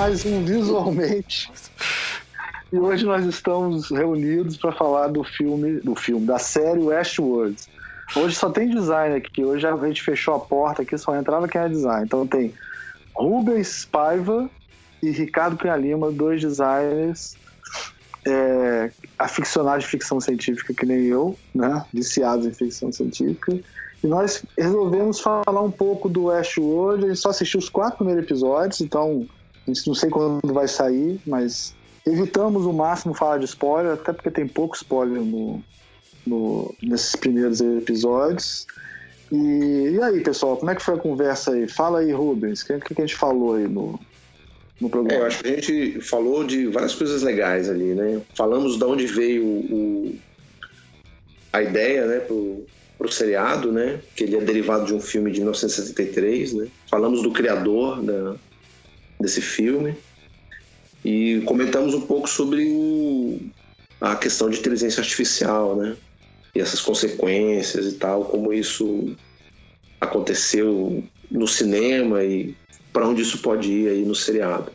mais um Visualmente. E hoje nós estamos reunidos para falar do filme, do filme, da série Westworld. Hoje só tem design aqui. Hoje a gente fechou a porta aqui, só entrava quem é design. Então tem Rubens Paiva e Ricardo Cunha Lima, dois designers é, aficionados de ficção científica que nem eu, né? Viciados em ficção científica. E nós resolvemos falar um pouco do Westworld. A gente só assistiu os quatro primeiros episódios, então não sei quando vai sair, mas evitamos o máximo falar de spoiler, até porque tem pouco spoiler no, no nesses primeiros episódios. E, e, aí, pessoal, como é que foi a conversa aí? Fala aí, Rubens, o que, que a gente falou aí no, no programa? É, eu acho que a gente falou de várias coisas legais ali, né? Falamos de onde veio o, a ideia, né, pro, pro seriado, né? Que ele é derivado de um filme de 1973, né? Falamos do criador da, desse filme e comentamos um pouco sobre o, a questão de inteligência artificial, né? E essas consequências e tal, como isso aconteceu no cinema e para onde isso pode ir aí no seriado.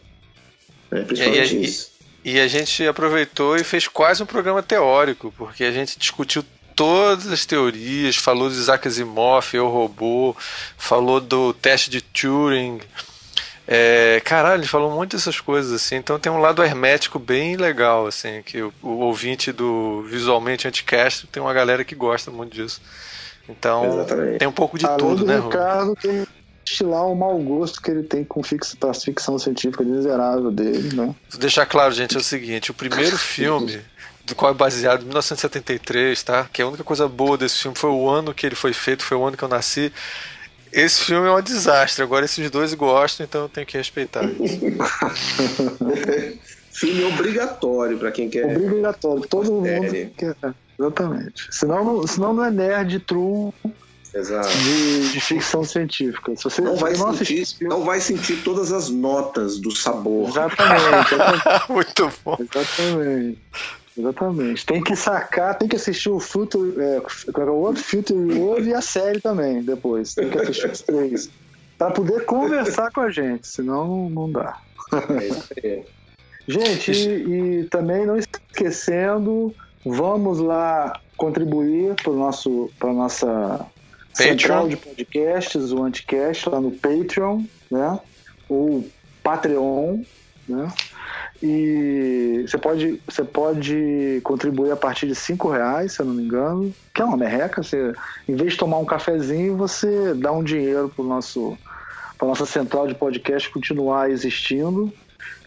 Né? Principalmente e, isso. E, a gente aproveitou e fez quase um programa teórico, porque a gente discutiu todas as teorias, falou de Isaac Asimov, Eu Robô, falou do teste de Turing. É, caralho, ele falou um monte dessas coisas assim, então tem um lado hermético bem legal, assim, que o, o ouvinte do Visualmente Anticast tem uma galera que gosta muito disso. Então Exatamente. tem um pouco de Além tudo, do né? Ricardo, tem estilar o mau gosto que ele tem com fix, a ficção científica miserável dele, né? Vou deixar claro, gente, é o seguinte: o primeiro filme do qual é baseado em 1973, tá? Que a única coisa boa desse filme foi o ano que ele foi feito, foi o ano que eu nasci. Esse filme é um desastre. Agora esses dois gostam, então eu tenho que respeitar. filme obrigatório para quem quer. Obrigatório. Todo mundo quer. Exatamente. Senão, senão não é nerd true de, de, ficção científica. Se você não vai, não sentir, não vai sentir todas as notas do sabor. Exatamente. Muito bom. Exatamente. Exatamente. Tem que sacar, tem que assistir o Future, é, é, o outro World e a série também depois. Tem que assistir os três. Pra poder conversar com a gente, senão não dá. É gente, e, e também não esquecendo, vamos lá contribuir para nosso para nossa central de podcasts, o Anticast, lá no Patreon, né? Ou Patreon, né? E você pode, você pode contribuir a partir de cinco reais, se eu não me engano, que é uma merreca. Você, em vez de tomar um cafezinho, você dá um dinheiro para nosso para nossa central de podcast continuar existindo.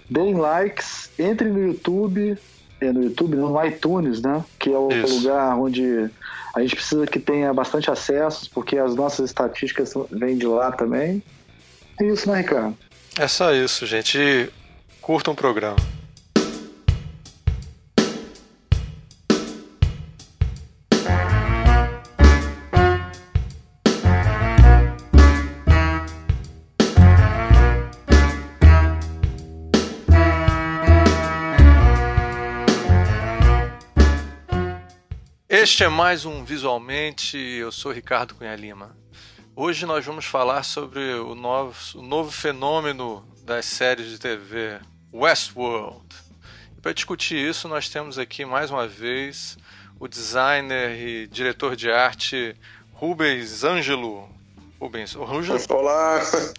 Deem likes, entre no YouTube, é, no YouTube, no iTunes, né? Que é o Isso. lugar onde a gente precisa que tenha bastante acesso, porque as nossas estatísticas vêm de lá também. É isso, né, Ricardo? É só isso, gente. Curtam o programa. Este é mais um Visualmente, eu sou Ricardo Cunha Lima. Hoje nós vamos falar sobre o novo, o novo fenômeno das séries de TV, Westworld. Para discutir isso, nós temos aqui mais uma vez o designer e diretor de arte Rubens Ângelo. Rubens, Rubens Olá, Rubens,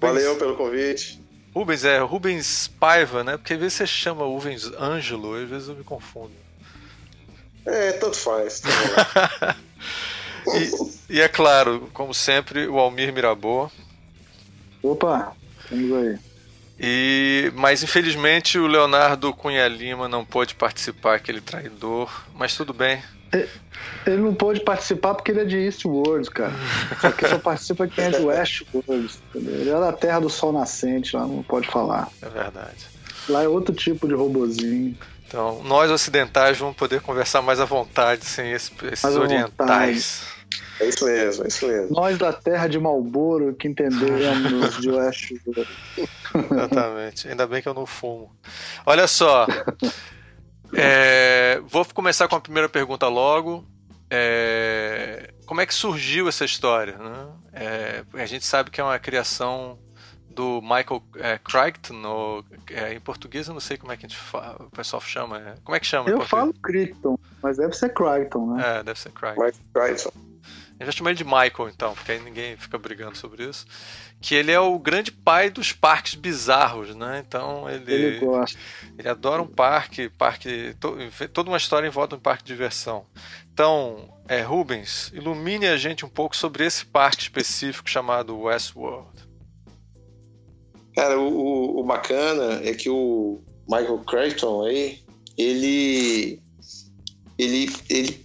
valeu pelo convite. Rubens é Rubens Paiva, né? Porque às vezes você chama Rubens Ângelo, às vezes eu me confundo. É, tanto faz. e, e, é claro, como sempre, o Almir Mirabô. Opa, vamos aí. E, mas infelizmente o Leonardo Cunha Lima não pôde participar, aquele traidor. Mas tudo bem. Ele não pôde participar porque ele é de Eastworld, cara. Só que só participa quem é de Westworld. Ele é da Terra do Sol Nascente, lá não pode falar. É verdade. Lá é outro tipo de robozinho. Então, nós ocidentais vamos poder conversar mais à vontade sem esses, esses orientais. É isso mesmo, é isso mesmo. Nós da terra de Malboro que entendemos de oeste. Exatamente. Ainda bem que eu não fumo. Olha só. É, vou começar com a primeira pergunta logo. É, como é que surgiu essa história? Né? É, a gente sabe que é uma criação do Michael é, Crichton, no, é, em português eu não sei como é que gente fala, o pessoal chama. É, como é que chama? Eu falo Crichton, mas deve ser Crichton, né? É, deve ser Crichton. Crichton. Eu já chamei ele de Michael, então, porque aí ninguém fica brigando sobre isso. Que ele é o grande pai dos parques bizarros, né? Então ele. Ele gosta. Ele adora um parque, parque. To, toda uma história em volta de um parque de diversão. Então, é, Rubens, ilumine a gente um pouco sobre esse parque específico chamado Westworld. Cara, o, o bacana é que o Michael Crichton aí, ele, ele, ele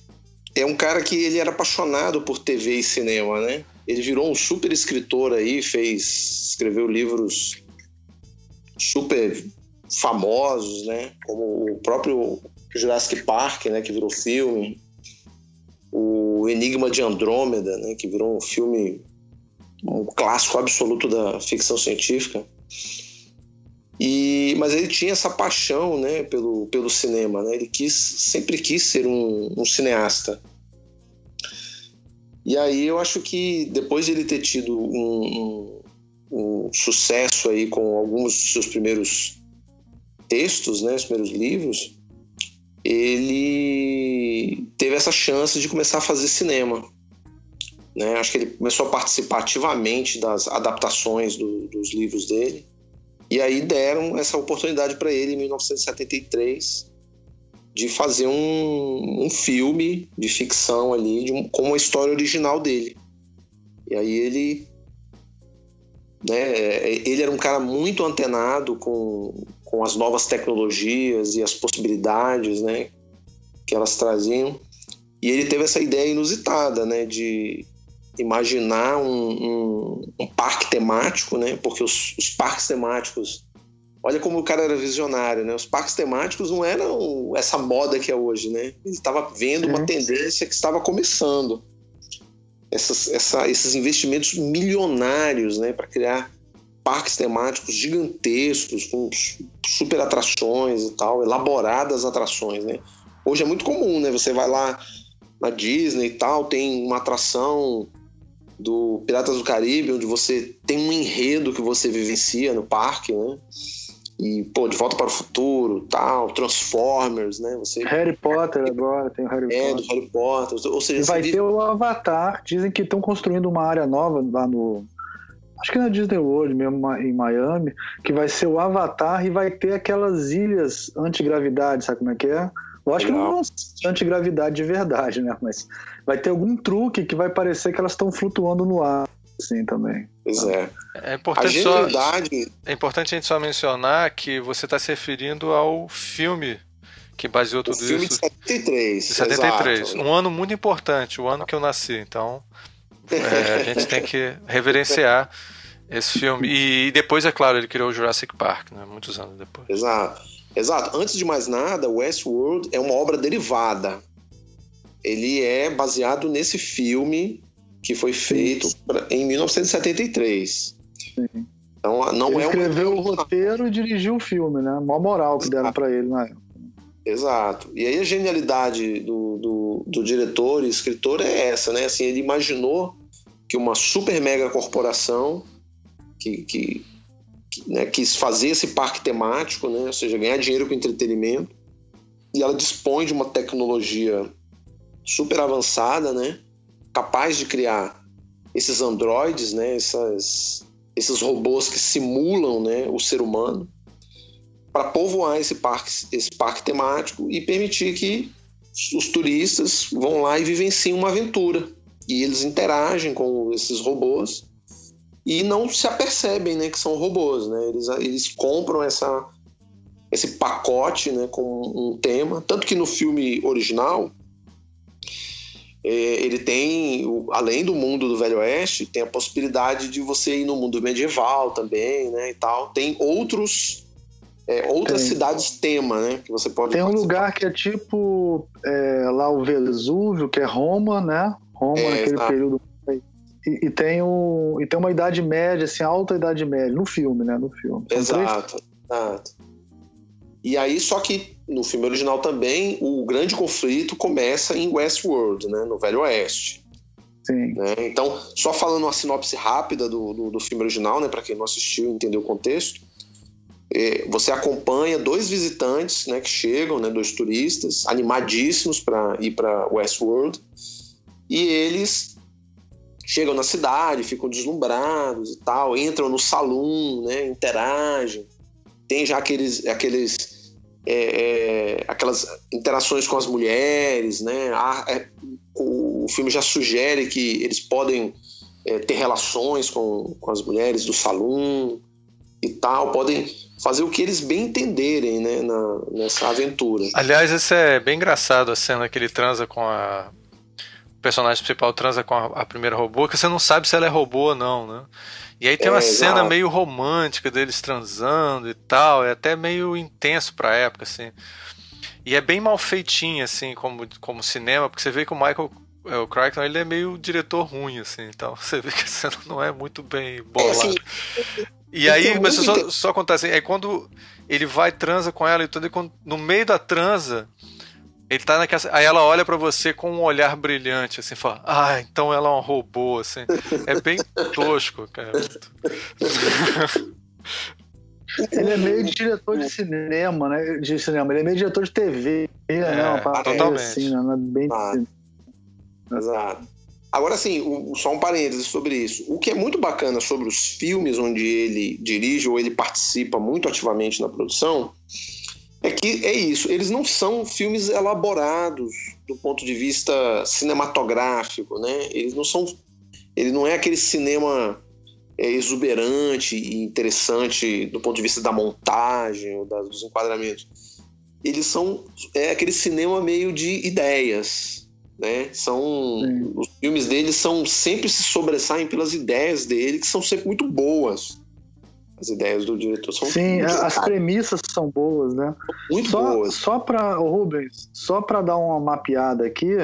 é um cara que ele era apaixonado por TV e cinema, né? Ele virou um super escritor aí, fez, escreveu livros super famosos, né? Como o próprio Jurassic Park, né? Que virou filme. O Enigma de Andrômeda, né? Que virou um filme, um clássico absoluto da ficção científica. E, mas ele tinha essa paixão né, pelo, pelo cinema, né? ele quis, sempre quis ser um, um cineasta. E aí eu acho que depois de ele ter tido um, um, um sucesso aí com alguns dos seus primeiros textos, né, os primeiros livros, ele teve essa chance de começar a fazer cinema. Né? Acho que ele começou a participar ativamente das adaptações do, dos livros dele. E aí deram essa oportunidade para ele em 1973 de fazer um, um filme de ficção ali de um, com a história original dele. E aí ele né, ele era um cara muito antenado com, com as novas tecnologias e as possibilidades né, que elas traziam. E ele teve essa ideia inusitada né, de imaginar um, um, um parque temático, né? Porque os, os, parques temáticos, olha como o cara era visionário, né? Os parques temáticos não eram essa moda que é hoje, né? Ele estava vendo uma tendência que estava começando. Essas, essa, esses investimentos milionários, né? Para criar parques temáticos gigantescos, com super atrações e tal, elaboradas atrações, né? Hoje é muito comum, né? Você vai lá na Disney e tal, tem uma atração do Piratas do Caribe, onde você tem um enredo que você vivencia no parque, né? E, pô, De Volta para o Futuro, tal, Transformers, né? Você... Harry Potter agora, tem o Harry é, Potter. do Harry Potter. Ou seja, e vai ter o Avatar. Dizem que estão construindo uma área nova lá no... Acho que na Disney World mesmo, em Miami, que vai ser o Avatar e vai ter aquelas ilhas antigravidade, sabe como é que é? Eu acho Legal. que não é antigravidade de verdade, né? Mas vai ter algum truque que vai parecer que elas estão flutuando no ar, assim, também. Pois é. É importante, só, é importante a gente só mencionar que você está se referindo ao filme que baseou tudo o filme isso. De 73. De 73. Exato. Um ano muito importante, o ano que eu nasci. Então, é, a gente tem que reverenciar esse filme. E depois, é claro, ele criou o Jurassic Park, né? Muitos anos depois. Exato. Exato. Antes de mais nada, Westworld é uma obra derivada. Ele é baseado nesse filme que foi feito pra, em 1973. Sim. Então não ele é escreveu uma... o roteiro e dirigiu o filme, né? Mó moral que deram para ele na época. Exato. E aí a genialidade do, do, do, diretor e escritor é essa, né? Assim, ele imaginou que uma super mega corporação que, que né, quis fazer esse parque temático, né, ou seja, ganhar dinheiro com entretenimento, e ela dispõe de uma tecnologia super avançada, né, capaz de criar esses androides, né, essas, esses robôs que simulam né, o ser humano, para povoar esse parque, esse parque temático e permitir que os turistas vão lá e vivenciem uma aventura. E eles interagem com esses robôs e não se apercebem né, que são robôs. Né? Eles, eles compram essa, esse pacote né, com um tema. Tanto que no filme original, ele tem, além do mundo do Velho Oeste, tem a possibilidade de você ir no mundo medieval também, né, e tal. Tem outros, é, outras tem. cidades tema, né, que você pode Tem um lugar que é tipo é, lá o Vesúvio, que é Roma, né, Roma é, naquele período e, e, tem um, e tem uma idade média, assim, alta idade média, no filme, né? No filme. exato, exato. E aí, só que no filme original também, o grande conflito começa em Westworld, né? No Velho Oeste. Sim. Né? Então, só falando uma sinopse rápida do, do, do filme original, né, para quem não assistiu e entendeu o contexto, é, você acompanha dois visitantes né, que chegam, né, dois turistas, animadíssimos para ir para Westworld, e eles chegam na cidade, ficam deslumbrados e tal, entram no salão, né, interagem, tem já aqueles, aqueles é, é, aquelas interações com as mulheres, né? é, o, o, filme já sugere que eles podem é, ter relações com, com as mulheres do salão e tal, podem fazer o que eles bem entenderem, né, na, nessa aventura. Aliás, isso é bem engraçado a cena que ele transa com a personagem principal transa com a, a primeira robô, que você não sabe se ela é robô ou não, né? E aí tem uma é, cena exato. meio romântica deles transando e tal, é até meio intenso pra época, assim. E é bem mal feitinho, assim, como, como cinema, porque você vê que o Michael é, o Crichton ele é meio diretor ruim, assim, então você vê que a cena não é muito bem bolada. É, assim, e aí, mas só, só acontece assim, aí quando ele vai transa com ela e tudo, e quando, no meio da transa, ele tá naquela. Aí ela olha para você com um olhar brilhante, assim, fala, ah, então ela é um robô, assim. É bem tosco, cara. Ele é meio diretor de cinema, né? De cinema. Ele é meio diretor de TV, né? é, né? Uma totalmente. Assim, né? Bem... Ah, exato. Agora, assim, só um parênteses sobre isso. O que é muito bacana sobre os filmes onde ele dirige ou ele participa muito ativamente na produção é que é isso, eles não são filmes elaborados do ponto de vista cinematográfico, né? Eles não são. Ele não é aquele cinema é, exuberante e interessante do ponto de vista da montagem ou das, dos enquadramentos. Eles são é aquele cinema meio de ideias, né? São Sim. os filmes deles são sempre se sobressaem pelas ideias dele que são sempre muito boas. As ideias do diretor são Sim, as premissas são boas, né? Muito só, boas. Só para Rubens, só para dar uma mapeada aqui,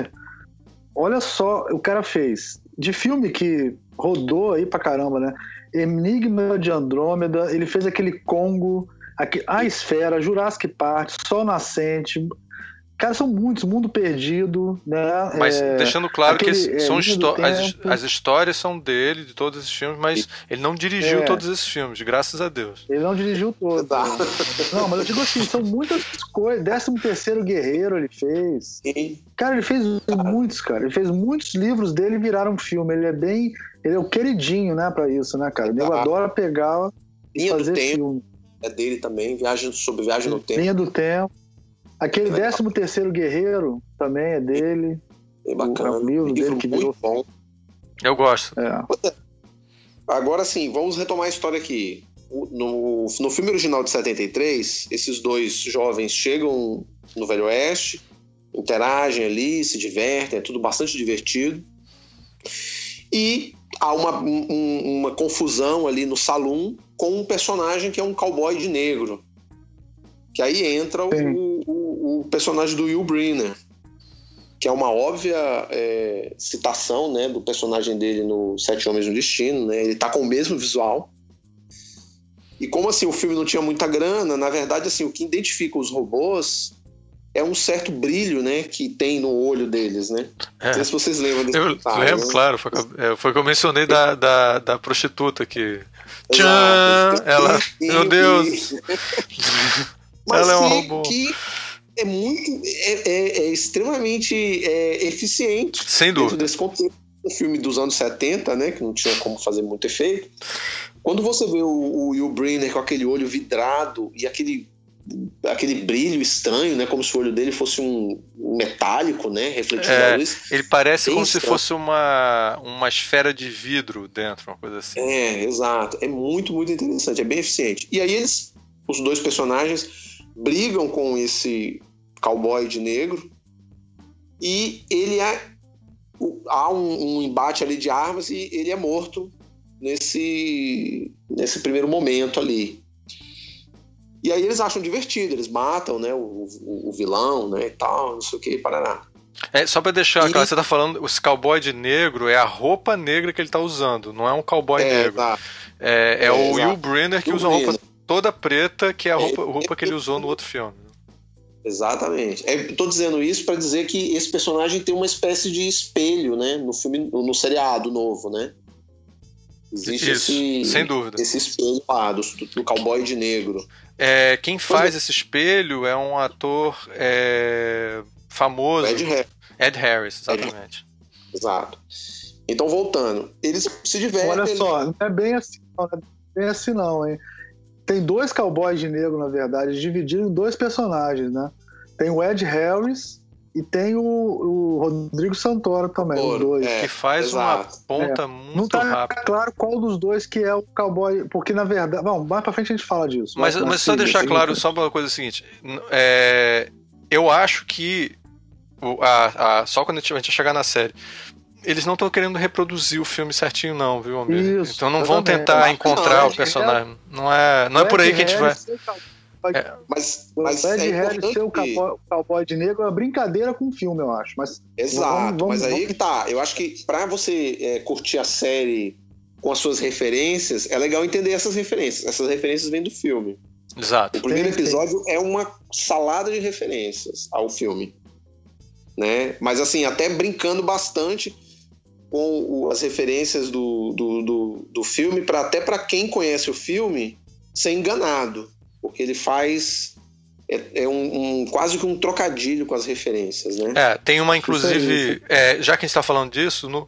olha só o cara fez de filme que rodou aí pra caramba, né? Enigma de Andrômeda, ele fez aquele Congo, aqui, A Esfera, Jurassic Park, Sol Nascente, Cara, são muitos, Mundo Perdido, né? Mas é, deixando claro aquele, que são é, as, as, histórias são dele, de todos esses filmes, mas ele não dirigiu é. todos esses filmes, graças a Deus. Ele não dirigiu todos. Tá. não, mas eu digo assim, são muitas coisas. 13 terceiro Guerreiro ele fez. Cara, ele fez muitos, cara. Ele fez muitos livros dele e viraram filme. Ele é bem. Ele é o queridinho, né, pra isso, né, cara? Ele adora pegar e fazer filme. É dele também, viagem sobre viagem no tempo. Linha do tempo. Aquele 13 terceiro Guerreiro também é dele. É bacana. O livro, dele que virou. bom. Eu gosto. É. Agora sim, vamos retomar a história aqui. No, no filme original de 73, esses dois jovens chegam no Velho Oeste, interagem ali, se divertem, é tudo bastante divertido. E há uma, um, uma confusão ali no salão com um personagem que é um cowboy de negro. Que aí entra o, o, personagem do Will Brynner, que é uma óbvia é, citação né, do personagem dele no Sete Homens no Destino. Né? Ele tá com o mesmo visual. E como assim o filme não tinha muita grana, na verdade assim o que identifica os robôs é um certo brilho, né, que tem no olho deles, né? É. Não sei se vocês lembram desse Eu detalhe, lembro, né? claro. Foi, é, foi que eu mencionei da, da, da prostituta que... Tchan! Ela... Meu Deus! Mas Ela é um robô. que é muito. É, é, é extremamente é, eficiente. Sem dúvida. Desse contexto. Um filme dos anos 70, né? Que não tinha como fazer muito efeito. Quando você vê o, o Will Brenner com aquele olho vidrado e aquele aquele brilho estranho, né? Como se o olho dele fosse um metálico, né? Refletindo é, a luz. Ele parece como estranho. se fosse uma, uma esfera de vidro dentro, uma coisa assim. É, exato. É muito, muito interessante. É bem eficiente. E aí eles, os dois personagens, brigam com esse cowboy de negro. E ele é há um, um, embate ali de armas e ele é morto nesse nesse primeiro momento ali. E aí eles acham divertido eles matam né o, o, o vilão né e tal não sei o que parará. É, só para deixar claro, você tá falando, esse cowboy de negro é a roupa negra que ele tá usando, não é um cowboy é, negro. Tá. É, é, é, o Will Brenner que Will usa a roupa toda preta, que é a roupa, roupa que ele usou no outro filme. Exatamente. Estou dizendo isso para dizer que esse personagem tem uma espécie de espelho, né, no filme, no seriado novo, né? Existe Isso, esse, sem dúvida. esse espelho lá do, do cowboy de negro. É, quem faz esse espelho é um ator é, famoso. Ed Harris. Ed Harris, exatamente. Exato. Então, voltando, eles se divertem. Olha só, não é bem assim, não, não é bem assim não, hein? Tem dois cowboys de negro, na verdade, divididos em dois personagens, né? Tem o Ed Harris e tem o, o Rodrigo Santoro também, os Ouro, dois. é, que faz exato. uma ponta Não muito tá rápida. claro qual dos dois que é o cowboy, porque na verdade. Bom, mais pra frente a gente fala disso. Mas, mas só deixar claro só uma coisa seguinte. é, eu acho que a- a- só quando a gente a gente chegar na série. Eles não estão querendo reproduzir o filme certinho, não, viu, Almir? Isso, Então não vão tentar Não, encontrar não, o personagem. Não é, não é O por aí que a gente vai. Harris ser o cowboy- Mas, O mas Ed é Harris importante ser o cowboy, cowboy de negro é uma brincadeira com o filme, eu acho. Mas Exato, Vamos- vamos- mas aí vamos- que tá. Eu acho que pra você é, curtir a série com as suas referências, é legal entender essas referências. Essas referências vêm do filme. Exato. O primeiro episódio é uma salada de referências ao filme. Né? Mas assim, até brincando bastante com o- as referências do, do, do, do filme, para até para quem conhece o filme ser enganado. Porque ele faz. É, é um, um- quase que um trocadilho com as referências, né? É, tem uma, inclusive, é, já que a gente está falando disso, no,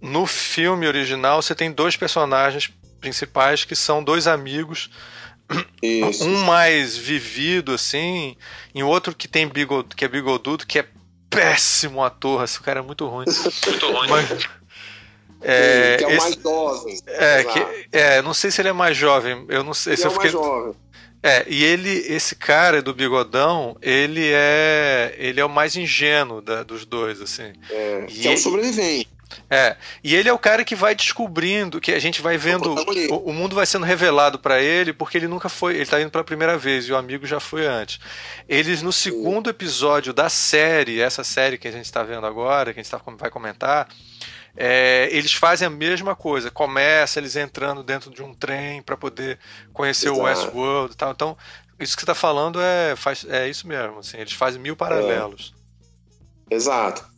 no filme original você tem dois personagens principais que são dois amigos, Isso. um mais vivido assim, e outro que tem bigode, que é bigodudo, que é péssimo ator, esse cara é muito ruim. muito ruim. Mas, é, que é o esse- mais jovem. é, que, é, não sei se ele é mais jovem, eu não sei Ele se é eu mais fiquei. jovem. É, e ele, esse cara do bigodão, ele é, ele é o mais ingênuo da- dos dois, assim. É, E que é o sobrevivente. É, e ele é o cara que vai descobrindo, que a gente vai vendo, o, o mundo vai sendo revelado pra ele, porque ele nunca foi, ele tá indo pela primeira vez e o amigo já foi antes. Eles no segundo episódio da série, essa série que a gente tá vendo agora, que a gente tá, vai comentar, é, eles fazem a mesma coisa. Começa eles entrando dentro de um trem pra poder conhecer o Exato. Westworld e tal. Então, isso que você tá falando é, faz, é isso mesmo, assim, eles fazem mil paralelos. Exato.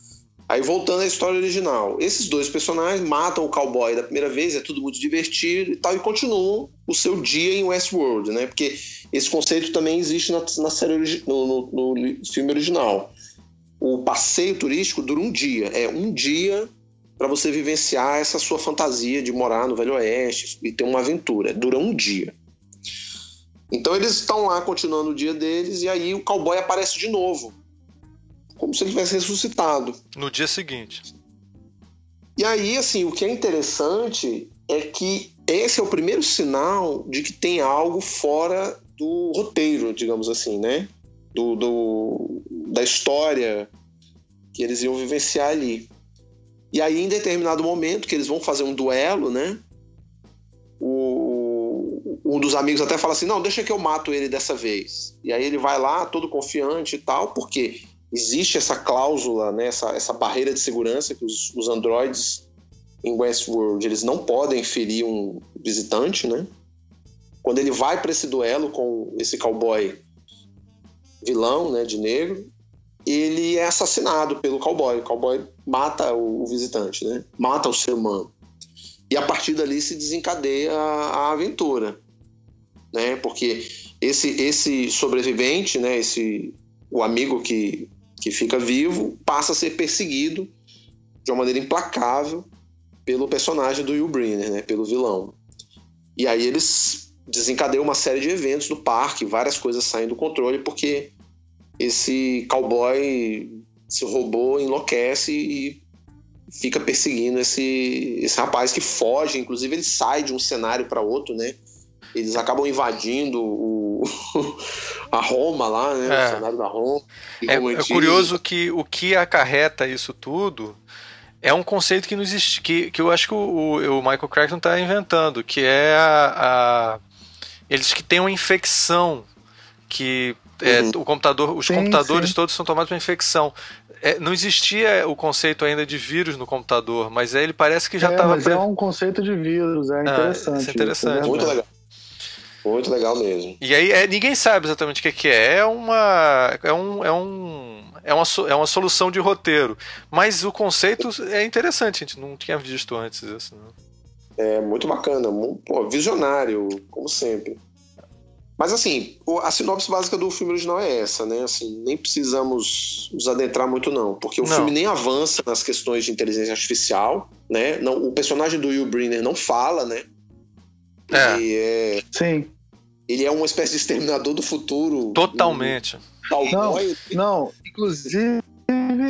Aí voltando à história original, esses dois personagens matam o cowboy da primeira vez, é tudo muito divertido e tal, e continuam o seu dia em Westworld, né? Porque esse conceito também existe na, na série no, no- no filme original. O passeio turístico dura um dia, é um dia para você vivenciar essa sua fantasia de morar no Velho Oeste e ter uma aventura. Dura um dia. Então eles estão lá continuando o dia deles e aí o cowboy aparece de novo como se ele tivesse ressuscitado. No dia seguinte. E aí, assim, o que é interessante é que esse é o primeiro sinal de que tem algo fora do roteiro, digamos assim, né? Do, do- da história que eles iam vivenciar ali. E aí, em determinado momento, que eles vão fazer um duelo, né? O, um dos amigos até fala assim: não, deixa que eu mato ele dessa vez. E aí ele vai lá, todo confiante e tal, porque existe essa cláusula, né, essa, essa barreira de segurança que os, os androides em Westworld eles não podem ferir um visitante, né? Quando ele vai para esse duelo com esse cowboy vilão, né, de negro, ele é assassinado pelo cowboy. O cowboy mata o, visitante, né? Mata o ser humano. E a partir dali se desencadeia a, a aventura, né? Porque esse esse sobrevivente, né, esse o amigo que que fica vivo passa a ser perseguido de uma maneira implacável pelo personagem do Will Brenner, né, pelo vilão. E aí eles desencadeiam uma série de eventos no parque, várias coisas saem do controle porque esse cowboy, esse robô enlouquece e fica perseguindo esse, esse rapaz que foge, inclusive ele sai de um cenário para outro, né? Eles acabam invadindo o, a Roma lá, né? É. O cenário da Roma. É, é curioso que o que acarreta isso tudo é um conceito que não existe, que, que eu acho que o, o Michael Crichton está inventando, que é a, a- eles que têm uma infecção que é, Uhum. o computador, os Sim, computadores sim. todos são tomados por infecção. É, não existia o conceito ainda de vírus no computador, mas aí ele parece que já é, estava mas é um conceito de vírus, é interessante. isso é interessante. isso, é Muito legal. Muito legal mesmo. E aí é, ninguém sabe exatamente o que, que é. É uma. É um. É um é uma, é uma solução de roteiro. Mas o conceito é interessante, a gente não tinha visto antes isso. Né? É muito bacana, pô, visionário, como sempre. Mas assim, a sinopse básica do filme original é essa, né? Assim, nem precisamos nos adentrar muito não, porque o não. filme nem avança nas questões de inteligência artificial, né? Não, o personagem do Will Brenner não fala, né? É. Ele é. Sim. Ele é uma espécie de exterminador do futuro. Totalmente. Um, não, não, inclusive,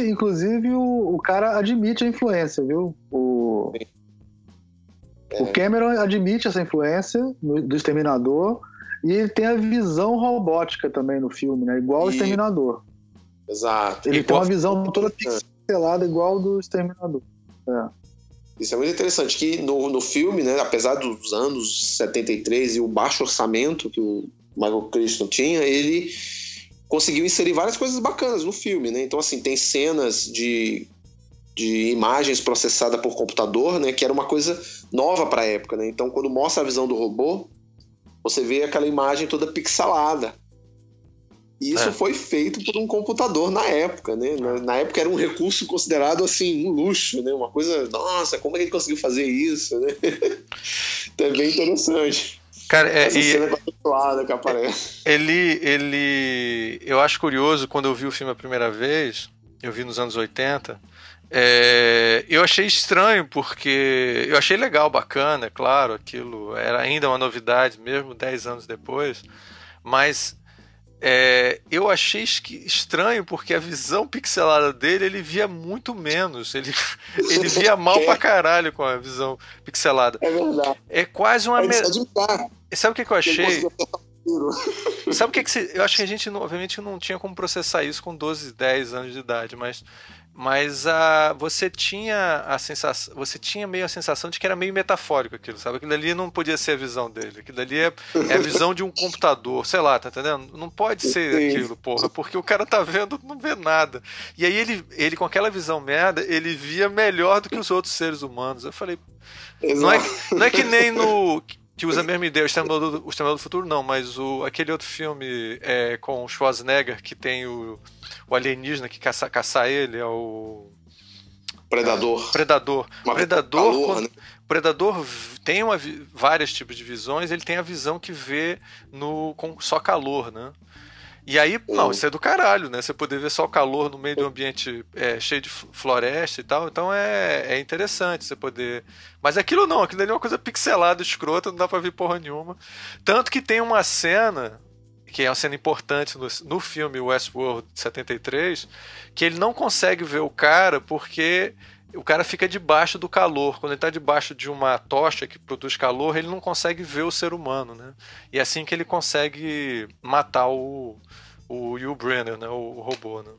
inclusive o, o cara admite a influência, viu? O, é. o Cameron admite essa influência do Exterminador e ele tem a visão robótica também no filme, né? Igual e... o Exterminador. Exato. Ele tem uma visão toda pixelada igual do Exterminador. É. Isso é muito interessante, que no, no filme, né, apesar dos anos 73 e o baixo orçamento que o Michael Crichton tinha, ele conseguiu inserir várias coisas bacanas no filme, né? Então, assim, tem cenas de, de imagens processadas por computador, né? Que era uma coisa nova para a época, né? Então, quando mostra a visão do robô, você vê aquela imagem toda pixelada. E isso é. foi feito por um computador na época, né? Na, na, época era um recurso considerado assim, um luxo, né? Uma coisa, nossa, como é que ele conseguiu fazer isso, né? então é bem interessante. Cara, é, Essa e, cena que aparece. Ele, ele, eu acho curioso quando eu vi o filme a primeira vez, eu vi nos anos 80, é, eu achei estranho porque eu achei legal, bacana, é claro, aquilo era ainda uma novidade, mesmo 10 anos depois, mas é, eu achei estranho porque a visão pixelada dele ele via muito menos. Ele, ele via mal pra caralho com a visão pixelada. É verdade. É quase uma. Me... Sabe o que, que eu achei? Sabe o que, que se... eu acho que a gente, obviamente, não tinha como processar isso com 12, 10 anos de idade, mas mas a, você tinha a sensação, você tinha meio a sensação de que era meio metafórico aquilo, sabe? Aquilo ali não podia ser a visão dele, aquilo ali é, é a visão de um computador, sei lá, tá entendendo? Não pode ser aquilo, porra, porque o cara tá vendo, não vê nada. E aí ele, ele com aquela visão merda, ele via melhor do que os outros seres humanos. Eu falei, não é, não é que nem no que usa a mesma ideia, o Exterminador do, o Exterminador do Futuro não, mas o, aquele outro filme é, com o Schwarzenegger que tem o o alienígena que caça, caça ele é o. Predador. É, predador. Uma predador, calor, quando, né? predador tem uma, vários tipos de visões, ele tem a visão que vê no, com só calor, né? E aí, não, isso é do caralho, né? Você poder ver só o calor no meio de um ambiente é, cheio de floresta e tal. Então é, é interessante você poder. Mas aquilo não, aquilo ali é uma coisa pixelada, escrota, não dá pra ver porra nenhuma. Tanto que tem uma cena que é uma cena importante no, no filme Westworld 73, que ele não consegue ver o cara porque o cara fica debaixo do calor. Quando ele está debaixo de uma tocha que produz calor, ele não consegue ver o ser humano, né? E é assim que ele consegue matar o, o Will Brenner, né? O, o robô, né?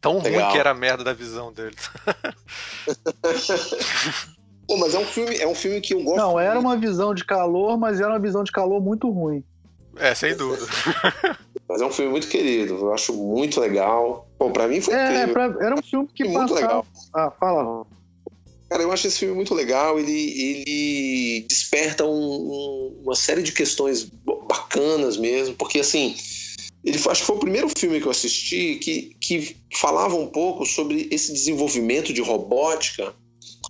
Tão Legal. ruim que era a merda da visão dele. Pô, mas é um filme, é um filme que eu gosto. Não, era uma visão de calor, mas era uma visão de calor muito ruim. É, sem dúvida. Mas é um filme muito querido, eu acho muito legal. Bom, pra mim foi é. Pra, era um filme que muito passava... legal. Ah, fala. Cara, eu acho esse filme muito legal. Ele, ele desperta um, um, uma série de questões bacanas mesmo, porque assim, ele foi, acho que foi o primeiro filme que eu assisti que, que falava um pouco sobre esse desenvolvimento de robótica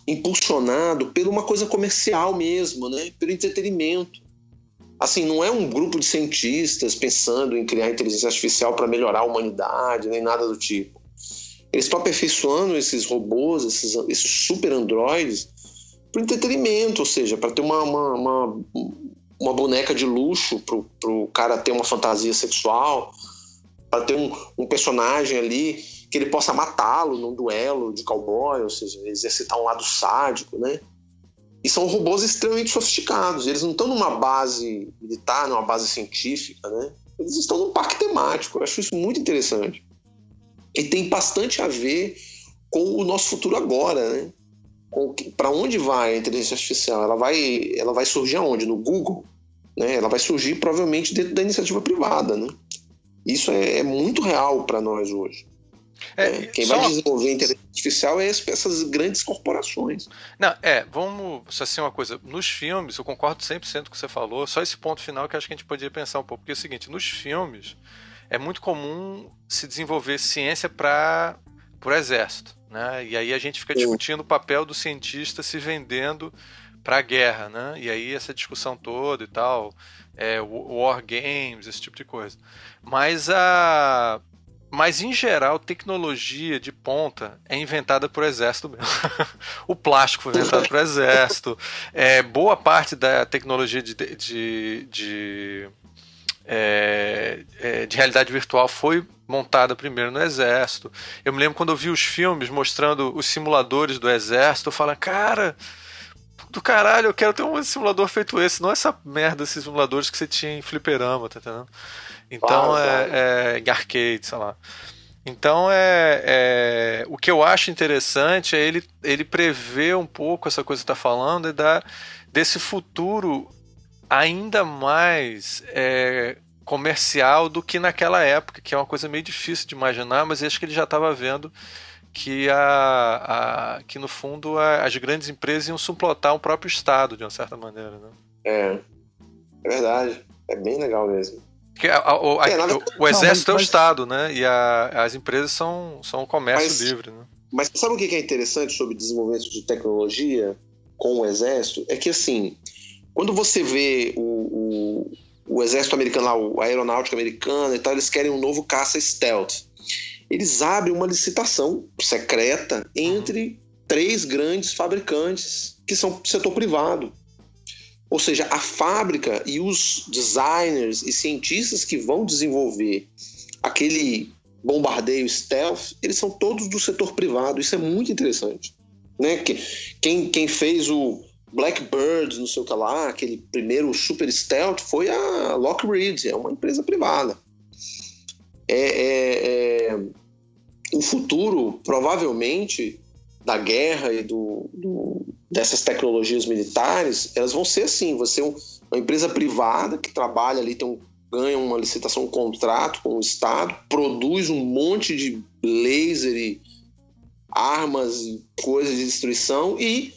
impulsionado por uma coisa comercial mesmo, né? Pelo entretenimento assim, não é um grupo de cientistas pensando em criar inteligência artificial para melhorar a humanidade, nem nada do tipo. Eles estão aperfeiçoando esses robôs, esses, esses super androides, para entretenimento, ou seja, para ter uma, uma, uma, uma, boneca de luxo para o cara ter uma fantasia sexual, para ter um, um personagem ali que ele possa matá-lo num duelo de cowboy, ou seja, exercitar um lado sádico, né? E são robôs extremamente sofisticados. Eles não estão numa base militar, numa base científica, né? Eles estão num parque temático. Eu acho isso muito interessante. E tem bastante a ver com o nosso futuro agora, né? Para onde vai a inteligência artificial? Ela vai, ela vai surgir aonde? No Google? Né? Ela vai surgir provavelmente dentro da iniciativa privada, né? Isso é, é muito real para nós hoje. É, né? Quem vai desenvolver inteligência artificial é essas grandes corporações. Não, é, vamos assim uma coisa, nos filmes, eu concordo 100% com o que você falou, só esse ponto final que acho que a gente podia pensar um pouco, porque é o seguinte, nos filmes é muito comum se desenvolver ciência para o exército, né? E aí a gente fica discutindo o papel do cientista se vendendo para a guerra, né? E aí essa discussão toda e tal, é, war games, esse tipo de coisa. Mas a mas em geral, tecnologia de ponta é inventada por exército mesmo. o plástico foi inventado por exército. É, boa parte da tecnologia de, de, de, é, é, de realidade virtual foi montada primeiro no exército. Eu me lembro quando eu vi os filmes mostrando os simuladores do exército, eu falei, cara, do caralho, eu quero ter um simulador feito esse, não essa merda, esses simuladores que você tinha em fliperama, tá entendendo? Então é, é, arcade, sei lá. Então é, é, o que eu acho interessante é ele, ele prever um pouco essa coisa que está falando e dar desse futuro ainda mais é, comercial do que naquela época, que é uma coisa meio difícil de imaginar, mas acho que ele já estava vendo que, a, a, que no fundo a, as grandes empresas iam suplantar o próprio Estado, de uma certa maneira. Né? É, é verdade. É bem legal mesmo. Porque a, a, o, é, nada... o, exército não, mas, é o Estado, né? E as empresas são, são o comércio mas, livre. Né? Mas sabe o que é interessante sobre desenvolvimento de tecnologia com o exército? É que assim, quando você vê o, o, o exército americano a aeronáutica americana e tal, eles querem um novo caça stealth eles abrem uma licitação secreta entre três grandes fabricantes que são setor privado. Ou seja, a fábrica e os designers e cientistas que vão desenvolver aquele bombardeio stealth, eles são todos do setor privado. Isso é muito interessante. Né? Quem, quem fez o Blackbird, não sei o que lá, aquele primeiro super stealth, foi a Lockheed, é uma empresa privada. É, é, é, o futuro, provavelmente, da guerra e do, do, dessas tecnologias militares, elas vão ser assim, você é uma empresa privada que trabalha ali, tem um, ganha uma licitação, um contrato com o Estado, produz um monte de laser e armas e coisas de destruição e